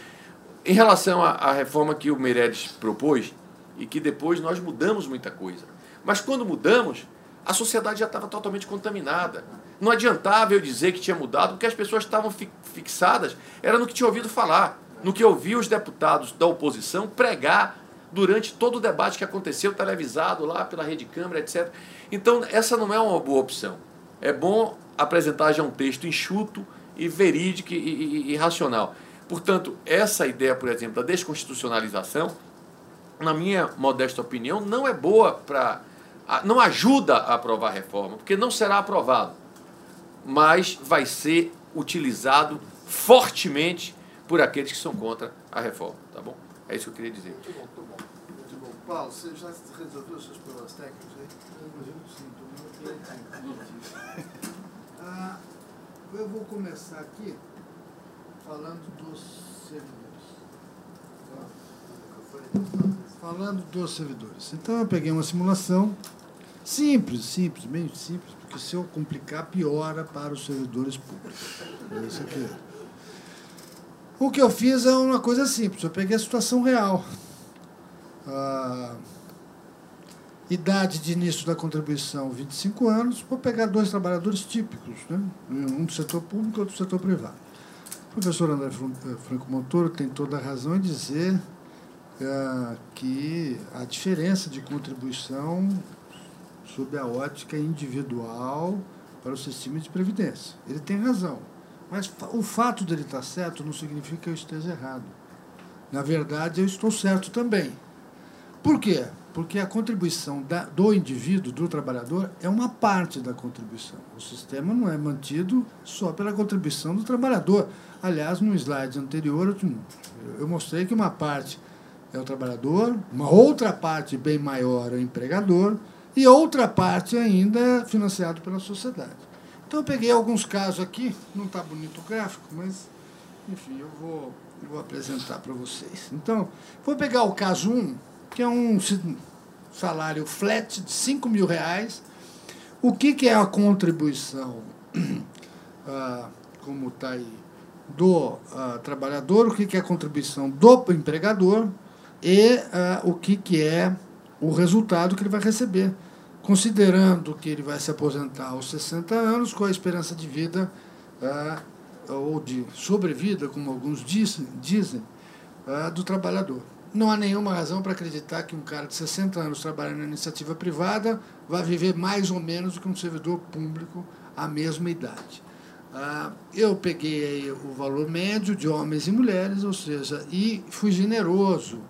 em relação à, à reforma que o Meirelles propôs, e que depois nós mudamos muita coisa. Mas quando mudamos, A sociedade já estava totalmente contaminada. Não adiantava eu dizer que tinha mudado, porque as pessoas estavam fi- fixadas, era no que tinha ouvido falar, no que ouvi os deputados da oposição pregar durante todo o debate que aconteceu, televisado lá pela Rede Câmara, etc. Então, essa não é uma boa opção. É bom apresentar já um texto enxuto e verídico e, e- e racional. Portanto, essa ideia, por exemplo, da desconstitucionalização, na minha modesta opinião, não é boa para. não ajuda a aprovar a reforma, porque não será aprovado, mas vai ser utilizado fortemente por aqueles que são contra a reforma, tá bom? É isso que eu queria dizer. Muito bom, muito bom. Muito bom. Paulo, você já resolveu seus problemas técnicos aí? Ah, eu vou começar aqui falando dos servidores. Falando dos servidores. Então eu peguei uma simulação simples, simples, bem simples, porque se eu complicar, piora para os servidores públicos. É isso aqui. O que eu fiz é uma coisa simples, eu peguei a situação real. Ah, idade de início da contribuição, 25 anos, vou pegar dois trabalhadores típicos, né? um do setor público e outro do setor privado. O professor André eh, Franco Montoro tem toda a razão em dizer que a diferença de contribuição sob a ótica individual para o sistema de previdência. Ele tem razão. Mas o fato dele estar certo não significa que eu esteja errado. Na verdade, eu estou certo também. Por quê? Porque a contribuição da- do indivíduo, do trabalhador, é uma parte da contribuição. O sistema não é mantido só pela contribuição do trabalhador. Aliás, no slide anterior, eu eu mostrei que uma parte é o trabalhador, uma outra parte bem maior é o empregador, e outra parte ainda é financiado pela sociedade. Então, eu peguei alguns casos aqui, não está bonito o gráfico, mas, enfim, eu vou, eu vou apresentar para vocês. Então, vou pegar o caso 1, que é um salário flat de 5 mil reais. O que, que é a contribuição, ah, como está aí, do ah, trabalhador, o que, que é a contribuição do empregador e ah, o que, que é o resultado que ele vai receber, considerando que ele vai se aposentar aos 60 anos com a esperança de vida ah, ou de sobrevida, como alguns dizem, dizem ah, do trabalhador. Não há nenhuma razão para acreditar que um cara de 60 anos trabalhando na iniciativa privada vai viver mais ou menos do que um servidor público à mesma idade. Ah, eu peguei o valor médio de homens e mulheres, ou seja, e fui generoso.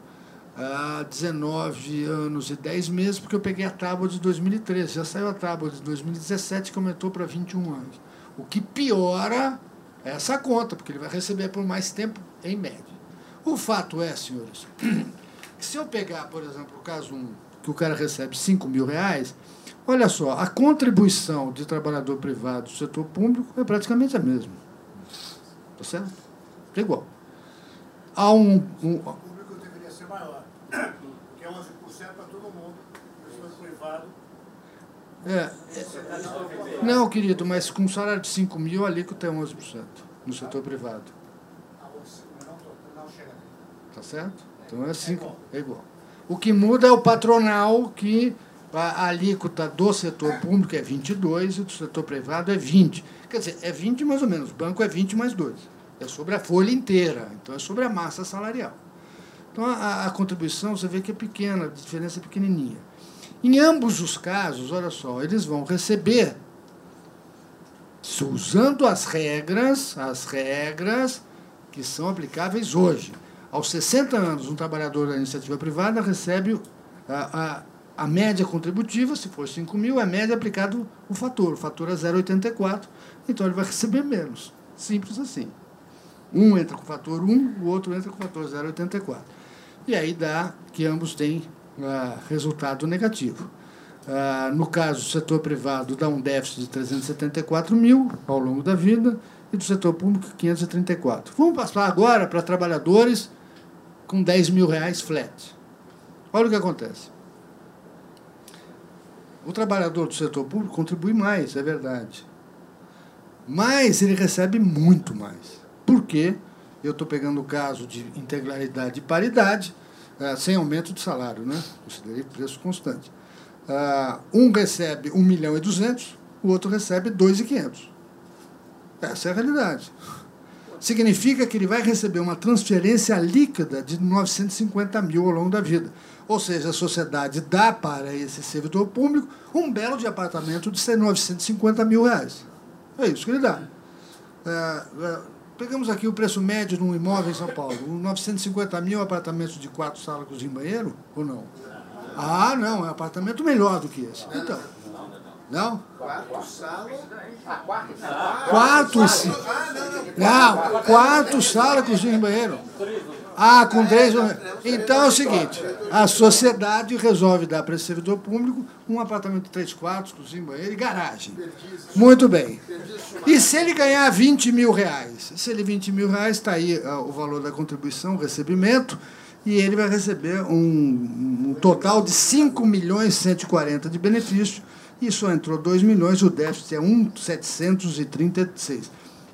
Ah, 19 anos e 10 meses, porque eu peguei a tábua de 2013. Já saiu a tábua de 2017 que aumentou para 21 anos. O que piora essa conta, porque ele vai receber por mais tempo, em média. O fato é, senhores, que se eu pegar, por exemplo, o caso 1, que o cara recebe 5 mil reais, olha só, a contribuição de trabalhador privado do setor público é praticamente a mesma. Tá certo? É igual. Há um, um, O público deveria ser maior, porque é 11% para todo mundo, pessoas privado. É, é, não, querido, mas com um salário de 5 mil, a alíquota é 11% no setor privado. Tá certo? Então é 5, é igual. O que muda é o patronal, que a alíquota do setor público é 22 e do setor privado é 20. Quer dizer, é 20 mais ou menos. O banco é 20 mais 2. É sobre a folha inteira, então é sobre a massa salarial. Então a, a contribuição você vê que é pequena, a diferença é pequenininha. Em ambos os casos, olha só, eles vão receber, usando as regras, as regras que são aplicáveis hoje. Aos 60 anos, um trabalhador da iniciativa privada recebe a, a, a média contributiva, se for 5 mil, a média aplicado o fator. O fator é 0,84, então ele vai receber menos. Simples assim. Um entra com o fator 1, o outro entra com o fator 0,84. E aí dá que ambos têm ah, resultado negativo. Ah, no caso do setor privado, dá um déficit de 374 mil ao longo da vida, e do setor público, 534. Vamos passar agora para trabalhadores com 10 mil reais flat. Olha o que acontece. O trabalhador do setor público contribui mais, é verdade. Mas ele recebe muito mais. Por quê? Eu estou pegando o caso de integralidade e paridade, eh, sem aumento de salário, né? Considerei preço constante. Ah, um recebe 1 milhão e 200, o outro recebe 2,500. Essa é a realidade. Significa que ele vai receber uma transferência líquida de 950 mil ao longo da vida. Ou seja, a sociedade dá para esse servidor público um belo de apartamento de 950 mil reais. É isso que ele dá. É, é, pegamos aqui o preço médio de um imóvel em São Paulo. Um 950 mil apartamentos de quatro salas, cozinha e banheiro? Ou não? Ah, não, é um apartamento melhor do que esse. Então. Não? Quatro salas. Quatro. Não, quatro salas, cozinha e banheiro. Ah, com três. Então é o seguinte: a sociedade resolve dar para esse servidor público um apartamento de três quartos, cozinha, banheiro e garagem. Muito bem. E se ele ganhar 20 mil reais? Se ele 20 mil reais, está aí ah, o valor da contribuição, o recebimento, e ele vai receber um, um total de 5 milhões e 140 de benefício. E só entrou 2 milhões, o déficit é 1,736.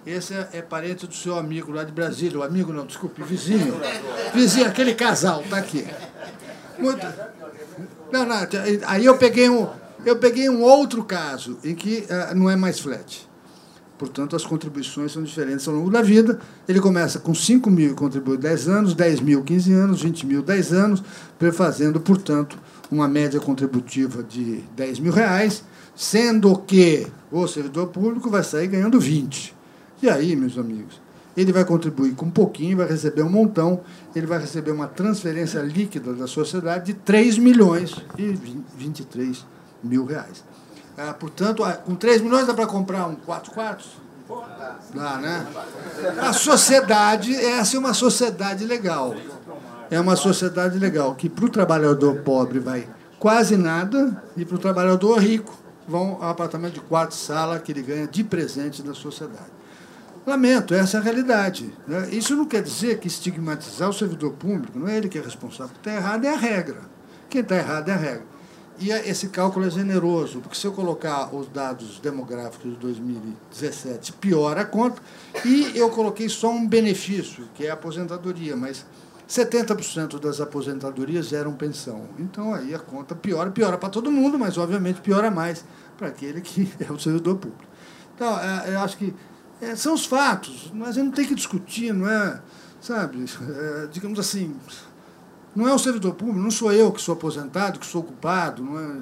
Esse é, é, parente do seu amigo lá de Brasília. O amigo não, desculpe, vizinho. Vizinho, aquele casal, está aqui. Muito... Não, não, aí eu peguei um, eu peguei um outro caso em que uh, não é mais flat. Portanto, as contribuições são diferentes ao longo da vida. Ele começa com 5 mil e contribui 10 anos, 10 mil 15 anos, 20 mil 10 anos, fazendo, portanto, uma média contributiva de 10 mil reais, sendo que o servidor público vai sair ganhando 20. E aí, meus amigos, ele vai contribuir com um pouquinho, vai receber um montão, ele vai receber uma transferência líquida da sociedade de 3 milhões e 23 mil reais. Ah, portanto, ah, com 3 milhões dá para comprar um 4 quartos? Dá, né? A sociedade, essa é uma sociedade legal. É uma sociedade legal, que para o trabalhador pobre vai quase nada e para o trabalhador rico vão ao apartamento de quarto sala que ele ganha de presente da sociedade. Lamento, essa é a realidade. Né? Isso não quer dizer que estigmatizar o servidor público, não é ele que é responsável. Está errado é a regra. Quem está errado é a regra. E esse cálculo é generoso, porque se eu colocar os dados demográficos de 2017, piora a conta, e eu coloquei só um benefício, que é a aposentadoria, mas 70% das aposentadorias eram pensão. Então aí a conta piora, piora para todo mundo, mas obviamente piora mais para aquele que é o servidor público. Então, é, eu acho que é, são os fatos, mas a gente não tem que discutir, não é, sabe, é, digamos assim, não é o servidor público, não sou eu que sou aposentado, que sou culpado, não é,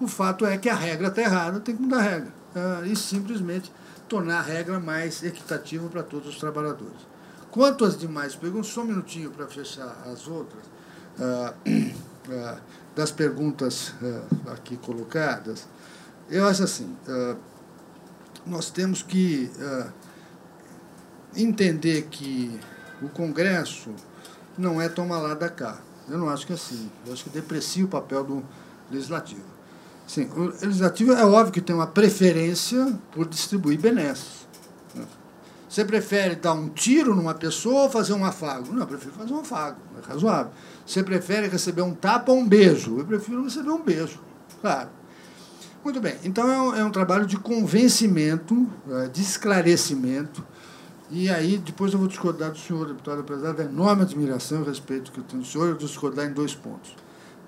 o fato é que a regra está errada, tem que mudar a regra, é, e simplesmente tornar a regra mais equitativa para todos os trabalhadores. Quanto às demais perguntas, só um minutinho para fechar as outras, ah, ah, das perguntas ah, aqui colocadas, eu acho assim, nós temos que entender que o Congresso não é tomar lá da cá. Eu não acho que é assim. Eu acho que deprecia o papel do Legislativo. Sim, o Legislativo é óbvio que tem uma preferência por distribuir benesses. Né? Você prefere dar um tiro numa pessoa ou fazer um afago? Não, eu prefiro fazer um afago, é razoável. Você prefere receber um tapa ou um beijo? Eu prefiro receber um beijo, claro. Muito bem, então é um, é um trabalho de convencimento, é, de esclarecimento, e aí, depois eu vou discordar do senhor, deputado, apesar da enorme admiração e respeito que eu tenho do senhor, eu vou discordar em dois pontos.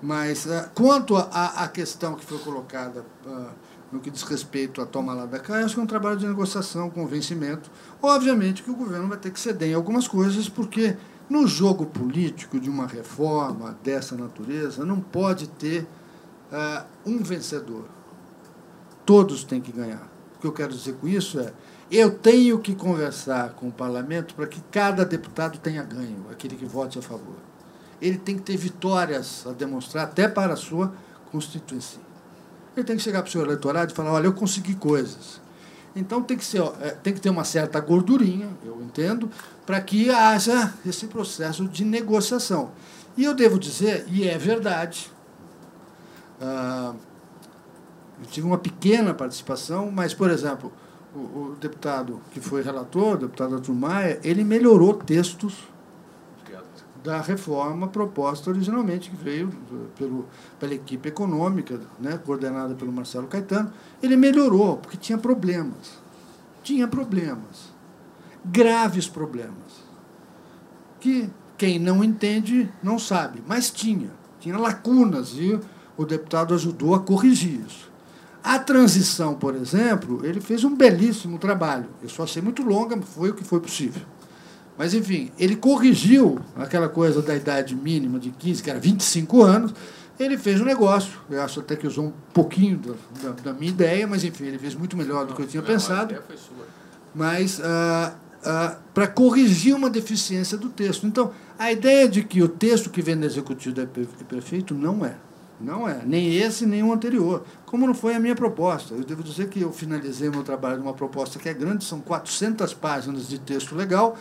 Mas, uh, quanto à questão que foi colocada uh, no que diz respeito à toma lá da cá, acho que é um trabalho de negociação, convencimento. Obviamente que o governo vai ter que ceder em algumas coisas, porque no jogo político de uma reforma dessa natureza, não pode ter uh, um vencedor. Todos têm que ganhar. O que eu quero dizer com isso é eu tenho que conversar com o parlamento para que cada deputado tenha ganho, aquele que vote a favor. Ele tem que ter vitórias a demonstrar, até para a sua constituição. Ele tem que chegar para o seu eleitorado e falar: olha, eu consegui coisas. Então tem que, ser, é, tem que ter uma certa gordurinha, eu entendo, para que haja esse processo de negociação. E eu devo dizer, e é verdade, ah, eu tive uma pequena participação, mas, por exemplo, o, deputado que foi relator, o deputado Arthur Maia, ele melhorou textos da reforma proposta originalmente, que veio pelo, pela equipe econômica, né, coordenada pelo Marcelo Caetano. Ele melhorou, porque tinha problemas. Tinha problemas. Graves problemas. Que quem não entende não sabe, mas tinha. Tinha lacunas. E o deputado ajudou a corrigir isso. A transição, por exemplo, ele fez um belíssimo trabalho. Eu só achei muito longa, foi o que foi possível. Mas, enfim, ele corrigiu aquela coisa da idade mínima de 15, que era 25 anos. Ele fez um negócio. Eu acho até que usou um pouquinho da, da, da minha ideia, mas, enfim, ele fez muito melhor do que eu tinha pensado. Mas ah, ah, para corrigir uma deficiência do texto. Então, a ideia de que o texto que vem do executivo é perfeito não é. Não é. Nem esse, nem o anterior. Como não foi a minha proposta. Eu devo dizer que eu finalizei meu trabalho numa proposta que é grande, são 400 páginas de texto legal.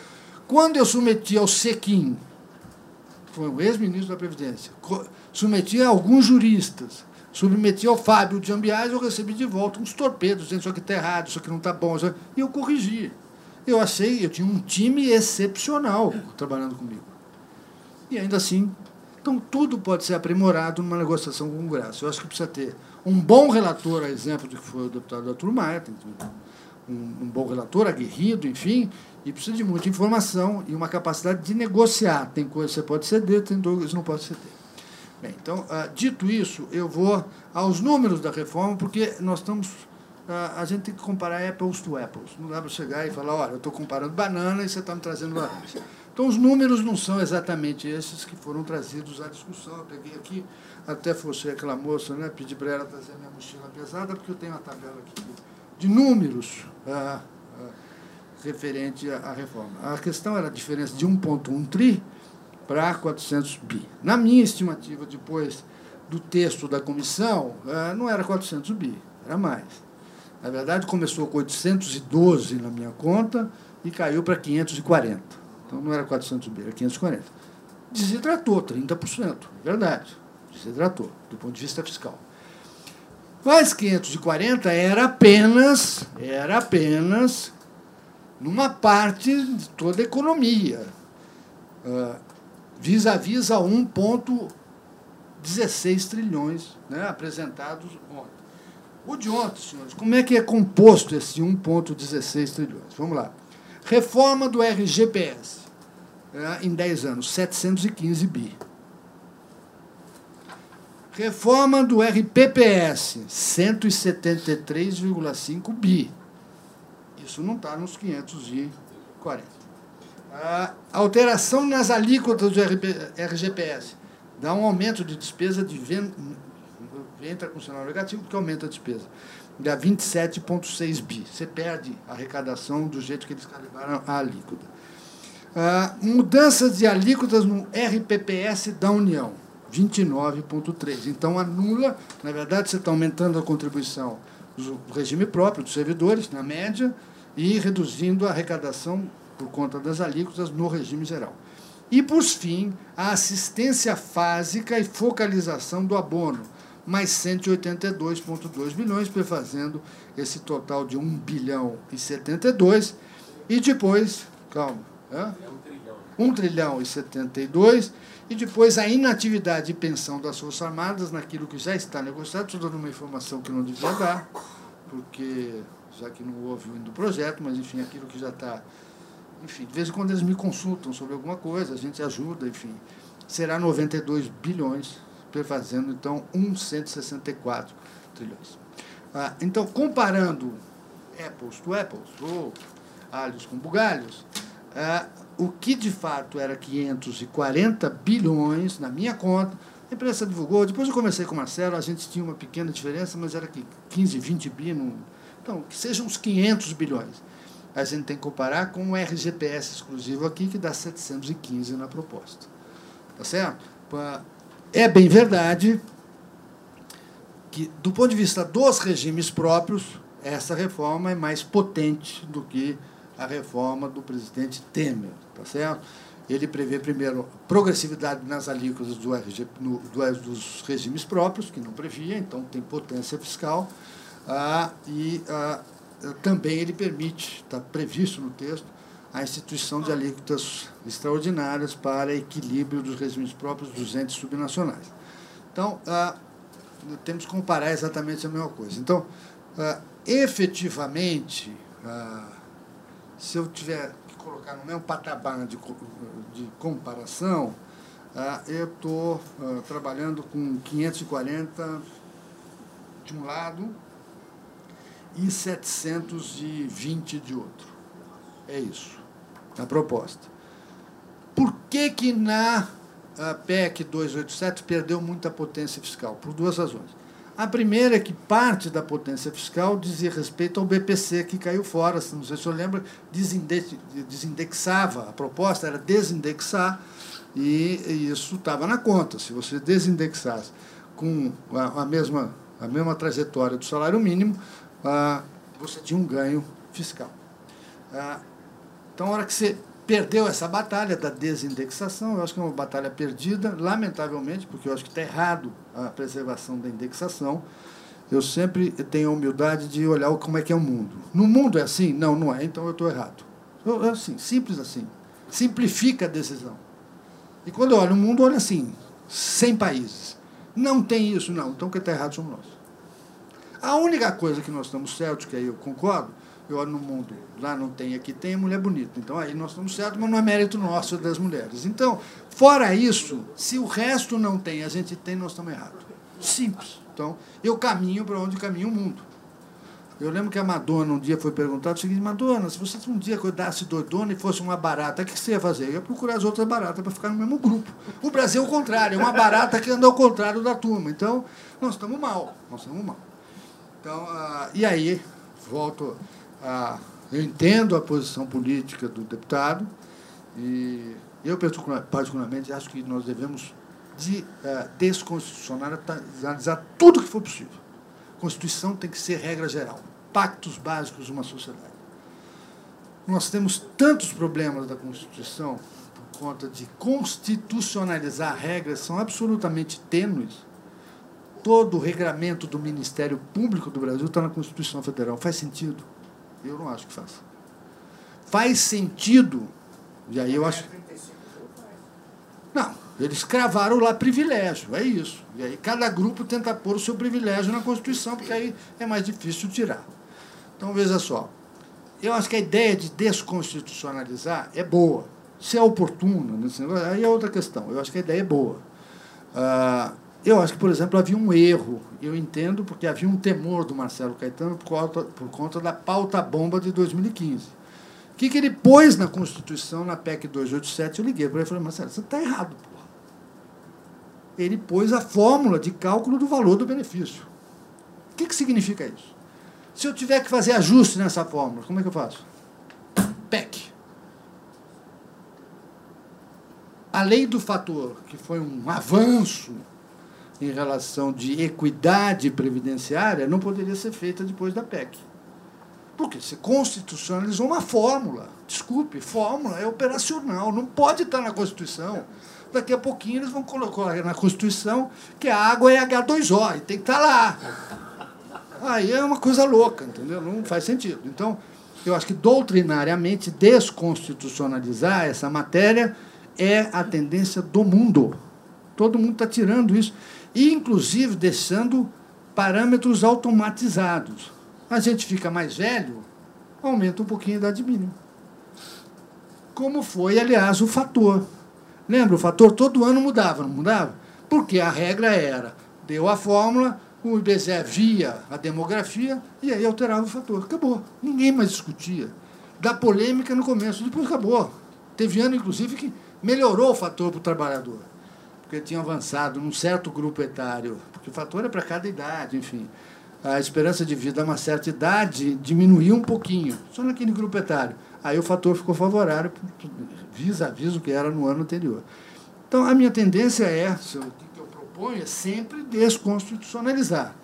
Quando eu submeti ao Sequim, foi o ex-ministro da Previdência, submeti a alguns juristas, submeti ao Fábio de Ambiás, eu recebi de volta uns torpedos, dizendo isso aqui está errado, isso aqui não está bom, e eu corrigi. Eu achei, eu tinha um time excepcional trabalhando comigo. E ainda assim então, tudo pode ser aprimorado numa negociação com o Congresso. Eu acho que precisa ter um bom relator, a exemplo de que foi o deputado Arthur Maia, tem um, um bom relator, aguerrido, enfim, e precisa de muita informação e uma capacidade de negociar. Tem coisas que você pode ceder, tem coisas que não pode ceder. Bem, então, uh, dito isso, eu vou aos números da reforma, porque nós estamos. Uh, a gente tem que comparar apples to apples. Não dá para chegar e falar, olha, eu estou comparando banana e você está me trazendo laranja. Então, os números não são exatamente esses que foram trazidos à discussão. Eu peguei aqui, até fosse aquela moça, né, pedi para ela trazer minha mochila pesada, porque eu tenho uma tabela aqui de números ah, ah, referente à, à, reforma. A questão era a diferença de 1,1 tri para 400 bi. Na minha estimativa, depois do texto da comissão, ah, não era 400 bi, era mais. Na verdade, começou com 812 na minha conta e caiu para 540. Então não era 400 bi, era 540. Desidratou 30%, é verdade. Desidratou, do ponto de vista fiscal. Mas 540 era apenas, era apenas numa parte de toda a economia, uh, vis-à-vis a 1,16 trilhões né, apresentados ontem. O de ontem, senhores, como é que é composto esse 1,16 trilhões? Vamos lá. Reforma do RGPS, é, em 10 anos, 715 bi. Reforma do RPPS, 173,5 bi. Isso não está nos 540. A alteração nas alíquotas do RGPS dá um aumento de despesa de venda, entra com sinal negativo porque aumenta a despesa dá 27,6 bi. Você perde a arrecadação do jeito que eles calibraram a alíquota. Ah, mudanças de alíquotas no RPPS da União, 29,3. Então, anula, na verdade, você está aumentando a contribuição do regime próprio dos servidores, na média, e reduzindo a arrecadação por conta das alíquotas no regime geral. E, por fim, a assistência fásica e focalização do abono, mais 182,2 bilhões, fazendo esse total de 1 bilhão e 72. E depois, calma, é? 1 trilhão e 72. E depois a inatividade de pensão das Forças Armadas naquilo que já está negociado. Estou dando uma informação que não devia dar, porque já que não houve o do projeto, mas enfim, aquilo que já está. Enfim, de vez em quando eles me consultam sobre alguma coisa, a gente ajuda, enfim. Será 92 bilhões fazendo então 164 trilhões. Ah, então, comparando apples to apples, ou alhos com bugalhos, ah, o que de fato era 540 bilhões na minha conta, a imprensa divulgou, depois eu comecei com o Marcelo, a gente tinha uma pequena diferença, mas era que 15, 20 bi, não, então, que sejam uns 500 bilhões. A gente tem que comparar com o RGPS exclusivo aqui, que dá 715 na proposta. Tá certo? É bem verdade que, do ponto de vista dos regimes próprios, essa reforma é mais potente do que a reforma do presidente Temer, tá certo? Ele prevê, primeiro, progressividade nas alíquotas do RG, no, do, dos regimes próprios, que não previa, então tem potência fiscal, ah, e ah, também ele permite, está previsto no texto, a instituição de alíquotas extraordinárias para equilíbrio dos regimes próprios dos entes subnacionais. Então, ah, temos que comparar exatamente a mesma coisa. Então, ah, efetivamente, ah, se eu tiver que colocar no mesmo patamar de, de comparação, ah, eu estou ah, trabalhando com 540 de um lado e 720 de outro. É isso, a proposta. Por que, que na ah, PEC 287 perdeu muita potência fiscal? Por duas razões. A primeira é que parte da potência fiscal dizia respeito ao BPC, que caiu fora. Não sei se você lembra, desindexava. A proposta era desindexar e isso estava na conta. Se você desindexasse com a, mesma, a mesma trajetória do salário mínimo, ah, você tinha um ganho fiscal. Então, a hora que você perdeu essa batalha da desindexação, eu acho que é uma batalha perdida, lamentavelmente, porque eu acho que está errado a preservação da indexação. Eu sempre tenho a humildade de olhar como é que é o mundo. No mundo é assim? Não, não é, então eu estou errado. É assim, simples assim. Simplifica a decisão. E quando eu olho o mundo, olho assim, 100 países. Não tem isso, não. Então o que está errado somos nós. A única coisa que nós estamos certos, que aí eu concordo, eu olho no mundo, lá não tem, aqui tem, mulher bonita. Então aí nós estamos certos, mas não é mérito nosso das mulheres. Então, fora isso, se o resto não tem, a gente tem, nós estamos errados. Simples. Então, eu caminho para onde caminha o mundo. Eu lembro que a Madonna um dia foi perguntada o seguinte, Madonna, se você um dia cuidasse doidona e fosse uma barata, o que você ia fazer? Eu ia procurar as outras baratas para ficar no mesmo grupo. O Brasil é o contrário, é uma barata que anda ao contrário da turma. Então, nós estamos mal, nós estamos mal. Então, ah, e aí, volto a... Eu entendo a posição política do deputado e eu, particularmente, acho que nós devemos de, uh, desconstitucionalizar tudo que for possível. Constituição tem que ser regra geral, pactos básicos de uma sociedade. Nós temos tantos problemas da Constituição por conta de constitucionalizar regras são absolutamente tênues. Todo o regramento do Ministério Público do Brasil está na Constituição Federal. Faz sentido? Eu não acho que faça. Faz sentido, e aí eu acho. Não, eles cravaram lá privilégio, é isso. E aí cada grupo tenta pôr o seu privilégio na Constituição, porque aí é mais difícil tirar. Então veja só. Eu acho que a ideia de desconstitucionalizar é boa. Se é oportuna, aí é outra questão. Eu acho que a ideia é boa. Ah, eu acho que, por exemplo, havia um erro. Eu entendo porque havia um temor do Marcelo Caetano por conta, por conta da pauta-bomba de 2015. O que, que ele pôs na Constituição, na PEC 287? Eu liguei para ele e falei, Marcelo, você está errado, pô ele pôs a fórmula de cálculo do valor do benefício. O que, que significa isso? Se eu tiver que fazer ajuste nessa fórmula, como é que eu faço? PEC. A lei do fator, que foi um avanço em relação de equidade previdenciária, não poderia ser feita depois da PEC. Porque se constitucionalizou uma fórmula. Desculpe, fórmula é operacional, não pode estar na Constituição daqui a pouquinho eles vão colocar na Constituição que a água é H2O e tem que estar lá. Aí é uma coisa louca, entendeu? Não faz sentido. Então, eu acho que doutrinariamente desconstitucionalizar essa matéria é a tendência do mundo. Todo mundo está tirando isso. E, inclusive, deixando parâmetros automatizados. A gente fica mais velho, aumenta um pouquinho a idade mínima. Como foi, aliás, o fator. Lembra? O fator todo ano mudava, não mudava? Porque a regra era, deu a fórmula, o IBGE via a demografia e aí alterava o fator. Acabou. Ninguém mais discutia. Da polêmica no começo, depois acabou. Teve ano, inclusive, que melhorou o fator para o trabalhador. Porque tinha avançado num certo grupo etário. Porque o fator é para cada idade, enfim. A esperança de vida a uma certa idade diminuiu um pouquinho, só naquele grupo etário. Aí o fator ficou favorável vis-a-vis o que era no ano anterior. Então, a minha tendência é, o que eu proponho é sempre desconstitucionalizar.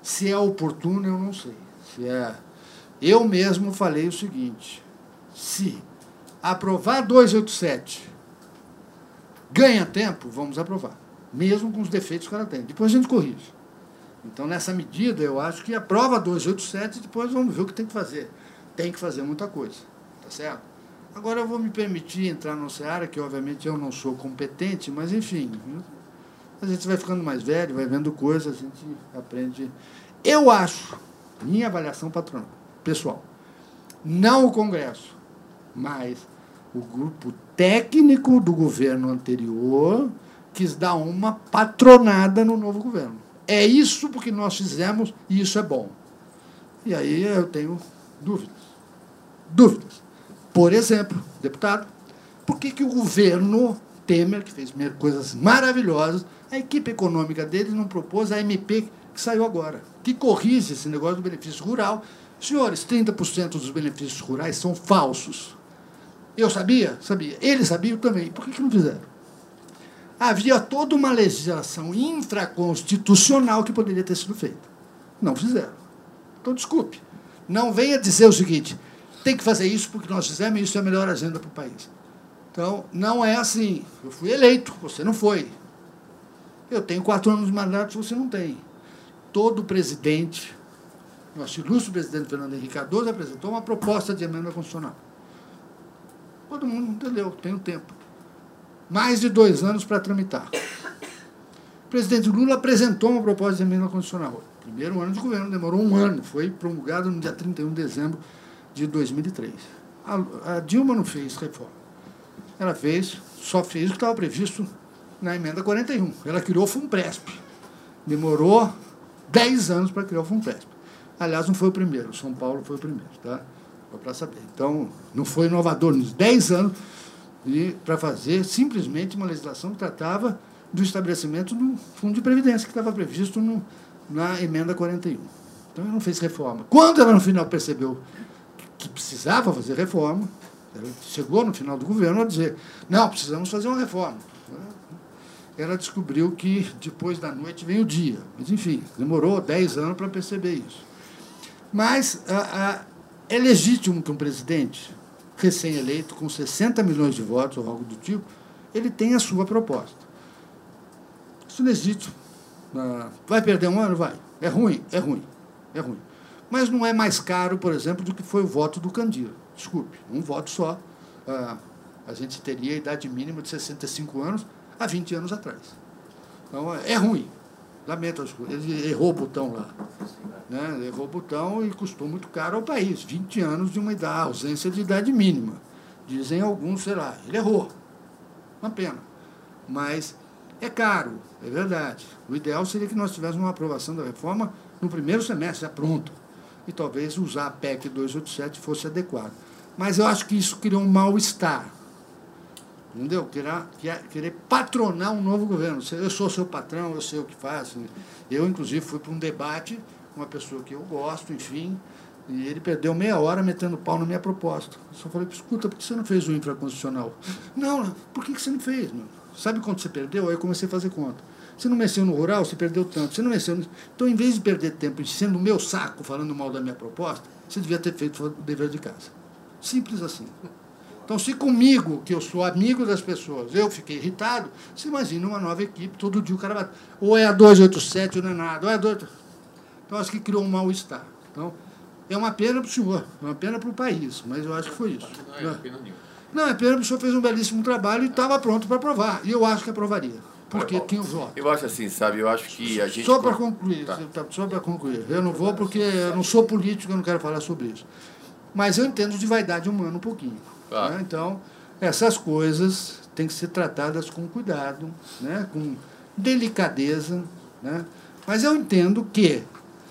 Se é oportuno, eu não sei. Se é... Eu mesmo falei o seguinte: se aprovar 287 ganha tempo, vamos aprovar. Mesmo com os defeitos que ela tem. Depois a gente corrige. Então, nessa medida, eu acho que aprova 287 depois vamos ver o que tem que fazer. Tem que fazer muita coisa. Tá certo? Agora eu vou me permitir entrar numa área que obviamente eu não sou competente, mas enfim, a gente vai ficando mais velho, vai vendo coisas, a gente aprende. Eu acho, minha avaliação patronal, pessoal, não o Congresso, mas o grupo técnico do governo anterior quis dar uma patronada no novo governo. É isso porque nós fizemos e isso é bom. E aí eu tenho dúvidas. Dúvidas. Por exemplo, deputado, por que, que o governo Temer, que fez coisas maravilhosas, a equipe econômica dele não propôs a MP que saiu agora, que corrige esse negócio do benefício rural. Senhores, 30% dos benefícios rurais são falsos. Eu sabia? Sabia. Eles sabiam também. Por que, que não fizeram? Havia toda uma legislação infraconstitucional que poderia ter sido feita. Não fizeram. Então, desculpe. Não venha dizer o seguinte: tem que fazer isso porque nós fizemos isso é a melhor agenda para o país. Então, não é assim. Eu fui eleito, você não foi. Eu tenho quatro anos de mandato, você não tem. Todo presidente, nosso ilustre presidente Fernando Henrique Cardoso apresentou uma proposta de emenda constitucional. Todo mundo entendeu, tem um tempo. Mais de dois anos para tramitar. O presidente Lula apresentou uma proposta de emenda constitucional. Primeiro ano de governo, demorou um ano, foi promulgado no dia 31 de dezembro de 2003. A, a Dilma não fez reforma. Ela fez, só fez o que estava previsto na emenda 41. Ela criou o FUNPRESP. Demorou 10 anos para criar o FUNPRESP. Aliás, não foi o primeiro, São Paulo foi o primeiro, tá? Para saber. Então, não foi inovador nos 10 anos para fazer simplesmente uma legislação que tratava do estabelecimento do fundo de previdência que estava previsto no, na emenda 41. Então, ela não fez reforma. Quando ela, no final, percebeu que precisava fazer reforma, ela chegou no final do governo a dizer: não, precisamos fazer uma reforma. Ela descobriu que depois da noite vem o dia. Mas, enfim, demorou 10 anos para perceber isso. Mas a, a, é legítimo que um presidente recém-eleito, com 60 milhões de votos ou algo do tipo, ele tenha a sua proposta. Isso é legítimo. Ah, vai perder um ano? Vai. É ruim? É ruim. É ruim. Mas não é mais caro, por exemplo, do que foi o voto do Candilo. Desculpe, um voto só. Ah, a gente teria a idade mínima de 65 anos há 20 anos atrás. Então, é ruim. Lamento as coisas. Ele errou o botão lá. Né? Errou o botão e custou muito caro ao país. 20 anos de uma idade, ausência de idade mínima. Dizem alguns, sei lá, ele errou. Uma pena. Mas é caro, é verdade. O ideal seria que nós tivéssemos uma aprovação da reforma no primeiro semestre, já pronto. E talvez usar a PEC 287 fosse adequado. Mas eu acho que isso criou um mal-estar. Entendeu? Querer, querer patronar um novo governo. Eu sou seu patrão, eu sei o que faço. Eu, inclusive, fui para um debate com uma pessoa que eu gosto, enfim, e ele perdeu meia hora metendo pau na minha proposta. Eu só falei, escuta, por que você não fez o infraconstitucional? Não, por que você não fez? Sabe quanto você perdeu? Aí eu comecei a fazer conta. Você não mexeu no rural, você perdeu tanto. Você não mexeu no... Então, em vez de perder tempo enchendo o meu saco falando mal da minha proposta, você devia ter feito o dever de casa. Simples assim. Então, se comigo, que eu sou amigo das pessoas, eu fiquei irritado, você imagina uma nova equipe, todo dia o cara vai. Ou é a 287 ou não é nada, ou é a 2. Então, acho que criou um mal-estar. Então, é uma pena para o senhor, é uma pena para o país, mas eu acho que foi isso. Não é pena nenhuma. Não, é pena que o senhor fez um belíssimo trabalho e estava pronto para aprovar. E eu acho que aprovaria. Porque Olha, tinha os votos. Eu acho assim, sabe? Eu acho que a gente. Só para concluir, tá. só para concluir. Eu não vou porque eu não sou político, eu não quero falar sobre isso. Mas eu entendo de vaidade humana um pouquinho. Né? Então, essas coisas têm que ser tratadas com cuidado, né? com delicadeza. Né? Mas eu entendo que,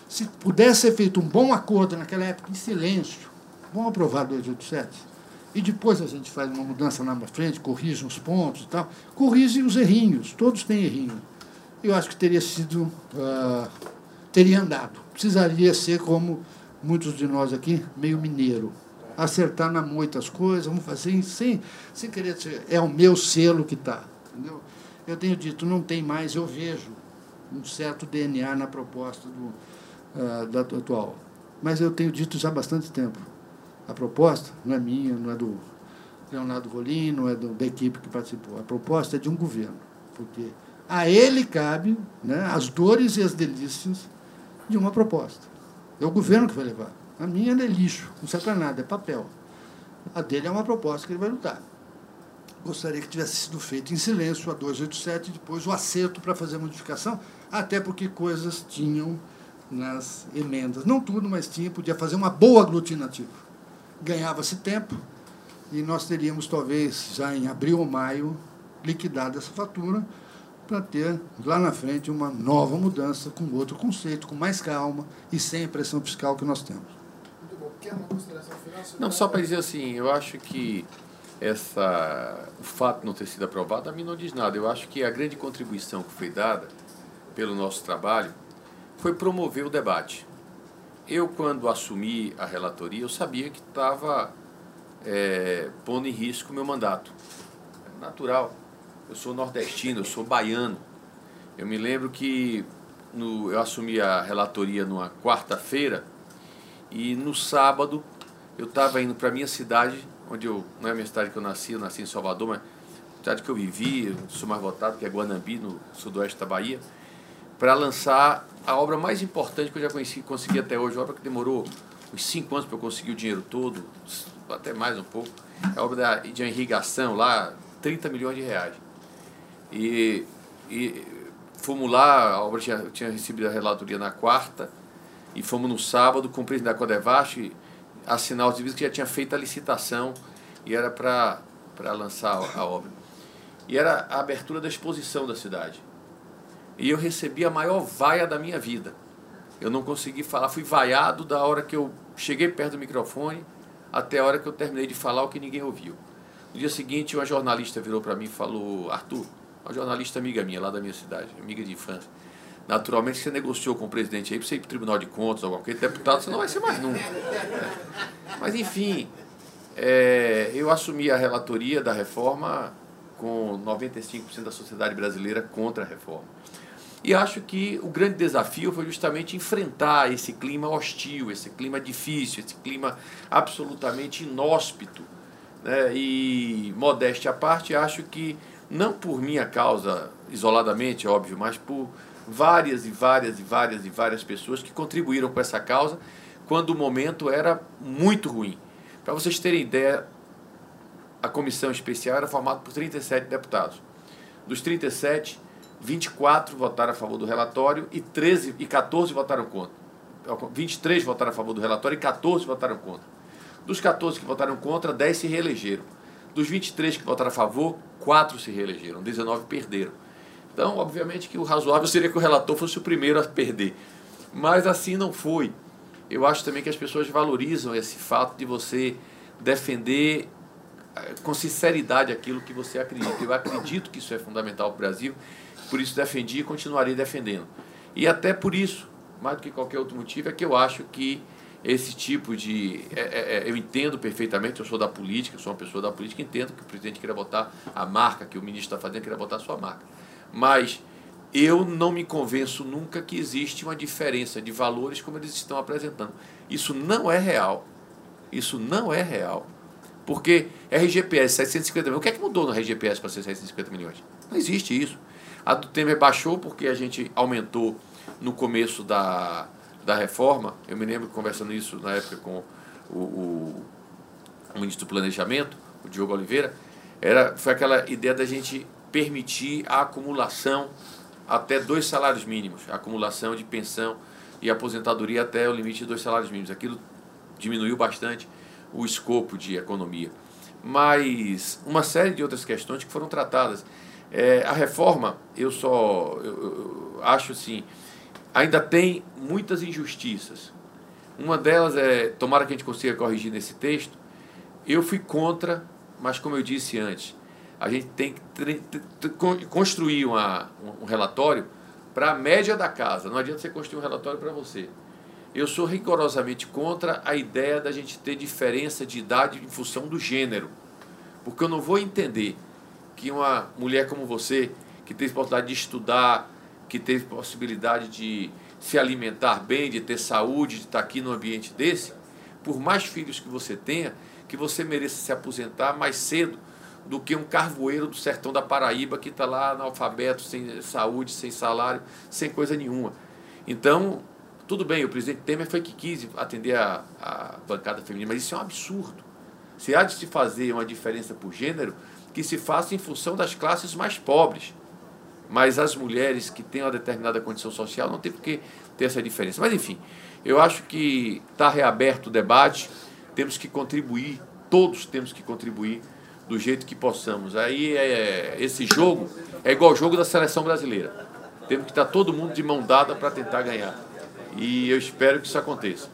se pudesse ser feito um bom acordo naquela época, em silêncio, vamos aprovar 287, e depois a gente faz uma mudança lá na frente, corrige os pontos e tal, corrige os errinhos, todos têm errinho. Eu acho que teria sido, uh, teria andado. Precisaria ser como muitos de nós aqui, meio mineiro. Acertar na moita as coisas, vamos fazer sem, sem querer é o meu selo que está. Entendeu? Eu tenho dito, não tem mais, eu vejo um certo DNA na proposta do, uh, da atual. Mas eu tenho dito já há bastante tempo. A proposta não é minha, não é do Leonardo Rolim, não é do, da equipe que participou. A proposta é de um governo, porque a ele cabe né, as dores e as delícias de uma proposta. É o governo que vai levar. A minha é lixo, não serve para nada, é papel. A dele é uma proposta que ele vai lutar. Gostaria que tivesse sido feito em silêncio a 287 e depois o acerto para fazer a modificação, até porque coisas tinham nas emendas. Não tudo, mas tinha, podia fazer uma boa aglutinativa. Ganhava-se tempo e nós teríamos, talvez, já em abril ou maio, liquidado essa fatura para ter lá na frente uma nova mudança com outro conceito, com mais calma e sem a pressão fiscal que nós temos. Uma consideração final? Não, só para dizer assim, eu acho que essa, o fato de não ter sido aprovado a mim não diz nada. Eu acho que a grande contribuição que foi dada pelo nosso trabalho foi promover o debate. Eu, quando assumi a relatoria, eu sabia que estava é, pondo em risco o meu mandato. É natural. Eu sou nordestino, eu sou baiano. Eu me lembro que no, eu assumi a relatoria numa quarta-feira e no sábado eu estava indo para minha cidade, onde eu não é a minha cidade que eu nasci, eu nasci em Salvador, mas a cidade que eu vivi, sou mais votado, que é Guanambi, no sudoeste da Bahia, para lançar a obra mais importante que eu já conheci, consegui até hoje, a obra que demorou uns cinco anos para eu conseguir o dinheiro todo, até mais um pouco, a obra de irrigação lá, 30 milhões de reais. E, e fomos lá, a obra tinha, tinha recebido a relatoria na quarta, e fomos no sábado com o presidente da Codevasf assinar os serviços que já tinha feito a licitação e era para lançar a obra. E era a abertura da exposição da cidade. E eu recebi a maior vaia da minha vida. Eu não consegui falar, fui vaiado da hora que eu cheguei perto do microfone até a hora que eu terminei de falar o que ninguém ouviu. No dia seguinte, uma jornalista virou para mim e falou: Arthur, uma jornalista amiga minha, lá da minha cidade, amiga de infância. Naturalmente, você negociou com o presidente aí para você ir para o Tribunal de Contas, ou qualquer deputado, você não vai ser mais nunca. Mas, enfim, é, eu assumi a relatoria da reforma com 95% da sociedade brasileira contra a reforma. E acho que o grande desafio foi justamente enfrentar esse clima hostil, esse clima difícil, esse clima absolutamente inóspito. Né? E, modéstia à parte, acho que, não por minha causa isoladamente, óbvio, mas por várias e várias e várias e várias pessoas que contribuíram com essa causa quando o momento era muito ruim. Para vocês terem ideia, a comissão especial era formada por 37 deputados. Dos 37, 24 votaram a favor do relatório e 13 e 14 votaram contra. 23 votaram a favor do relatório e 14 votaram contra. Dos 14 que votaram contra, 10 se reelegeram. Dos 23 que votaram a favor, 4 se reelegeram, 19 perderam. Então, obviamente que o razoável seria que o relator fosse o primeiro a perder. Mas assim não foi. Eu acho também que as pessoas valorizam esse fato de você defender eh, com sinceridade aquilo que você acredita. Eu acredito que isso é fundamental para o Brasil, por isso defendi e continuarei defendendo. E até por isso, mais do que qualquer outro motivo, é que eu acho que esse tipo de. É, é, é eu entendo perfeitamente, eu sou da política, sou uma pessoa da política, entendo que o presidente queira botar a marca que o ministro está fazendo, queira botar a sua marca. Mas eu não me convenço nunca que existe uma diferença de valores como eles estão apresentando. Isso não é real. Isso não é real. Porque RGPS 750 milhões. O que é que mudou no RGPS para ser 750 milhões? Não existe isso. A do Temer baixou porque a gente aumentou no começo da, da reforma. Eu me lembro conversando isso na época com o, o, o ministro do Planejamento, o Diogo Oliveira. Era, foi aquela ideia da gente permitir a acumulação até dois salários mínimos, a acumulação de pensão e aposentadoria até o limite de dois salários mínimos. Aquilo diminuiu bastante o escopo de economia. Mas uma série de outras questões que foram tratadas. É, a reforma, eu só eu, eu acho assim, ainda tem muitas injustiças. Uma delas é, tomara que a gente consiga corrigir nesse texto, eu fui contra, mas como eu disse antes, a gente tem que construir uma, um relatório para a média da casa. Não adianta você construir um relatório para você. Eu sou rigorosamente contra a ideia da gente ter diferença de idade em função do gênero. Porque eu não vou entender que uma mulher como você, que teve possibilidade de estudar, que teve possibilidade de se alimentar bem, de ter saúde, de estar aqui num ambiente desse, por mais filhos que você tenha, que você mereça se aposentar mais cedo do que um carvoeiro do sertão da Paraíba que está lá analfabeto, sem saúde, sem salário, sem coisa nenhuma. Então, tudo bem, o presidente Temer foi que quis atender a, a bancada feminina, mas isso é um absurdo. Se há de se fazer uma diferença por gênero, que se faça em função das classes mais pobres. Mas as mulheres que têm uma determinada condição social não tem por que ter essa diferença. Mas, enfim, eu acho que está reaberto o debate, temos que contribuir, todos temos que contribuir do jeito que possamos. Aí é, esse jogo é igual o jogo da seleção brasileira. Temos que estar todo mundo de mão dada para tentar ganhar. E eu espero que isso aconteça.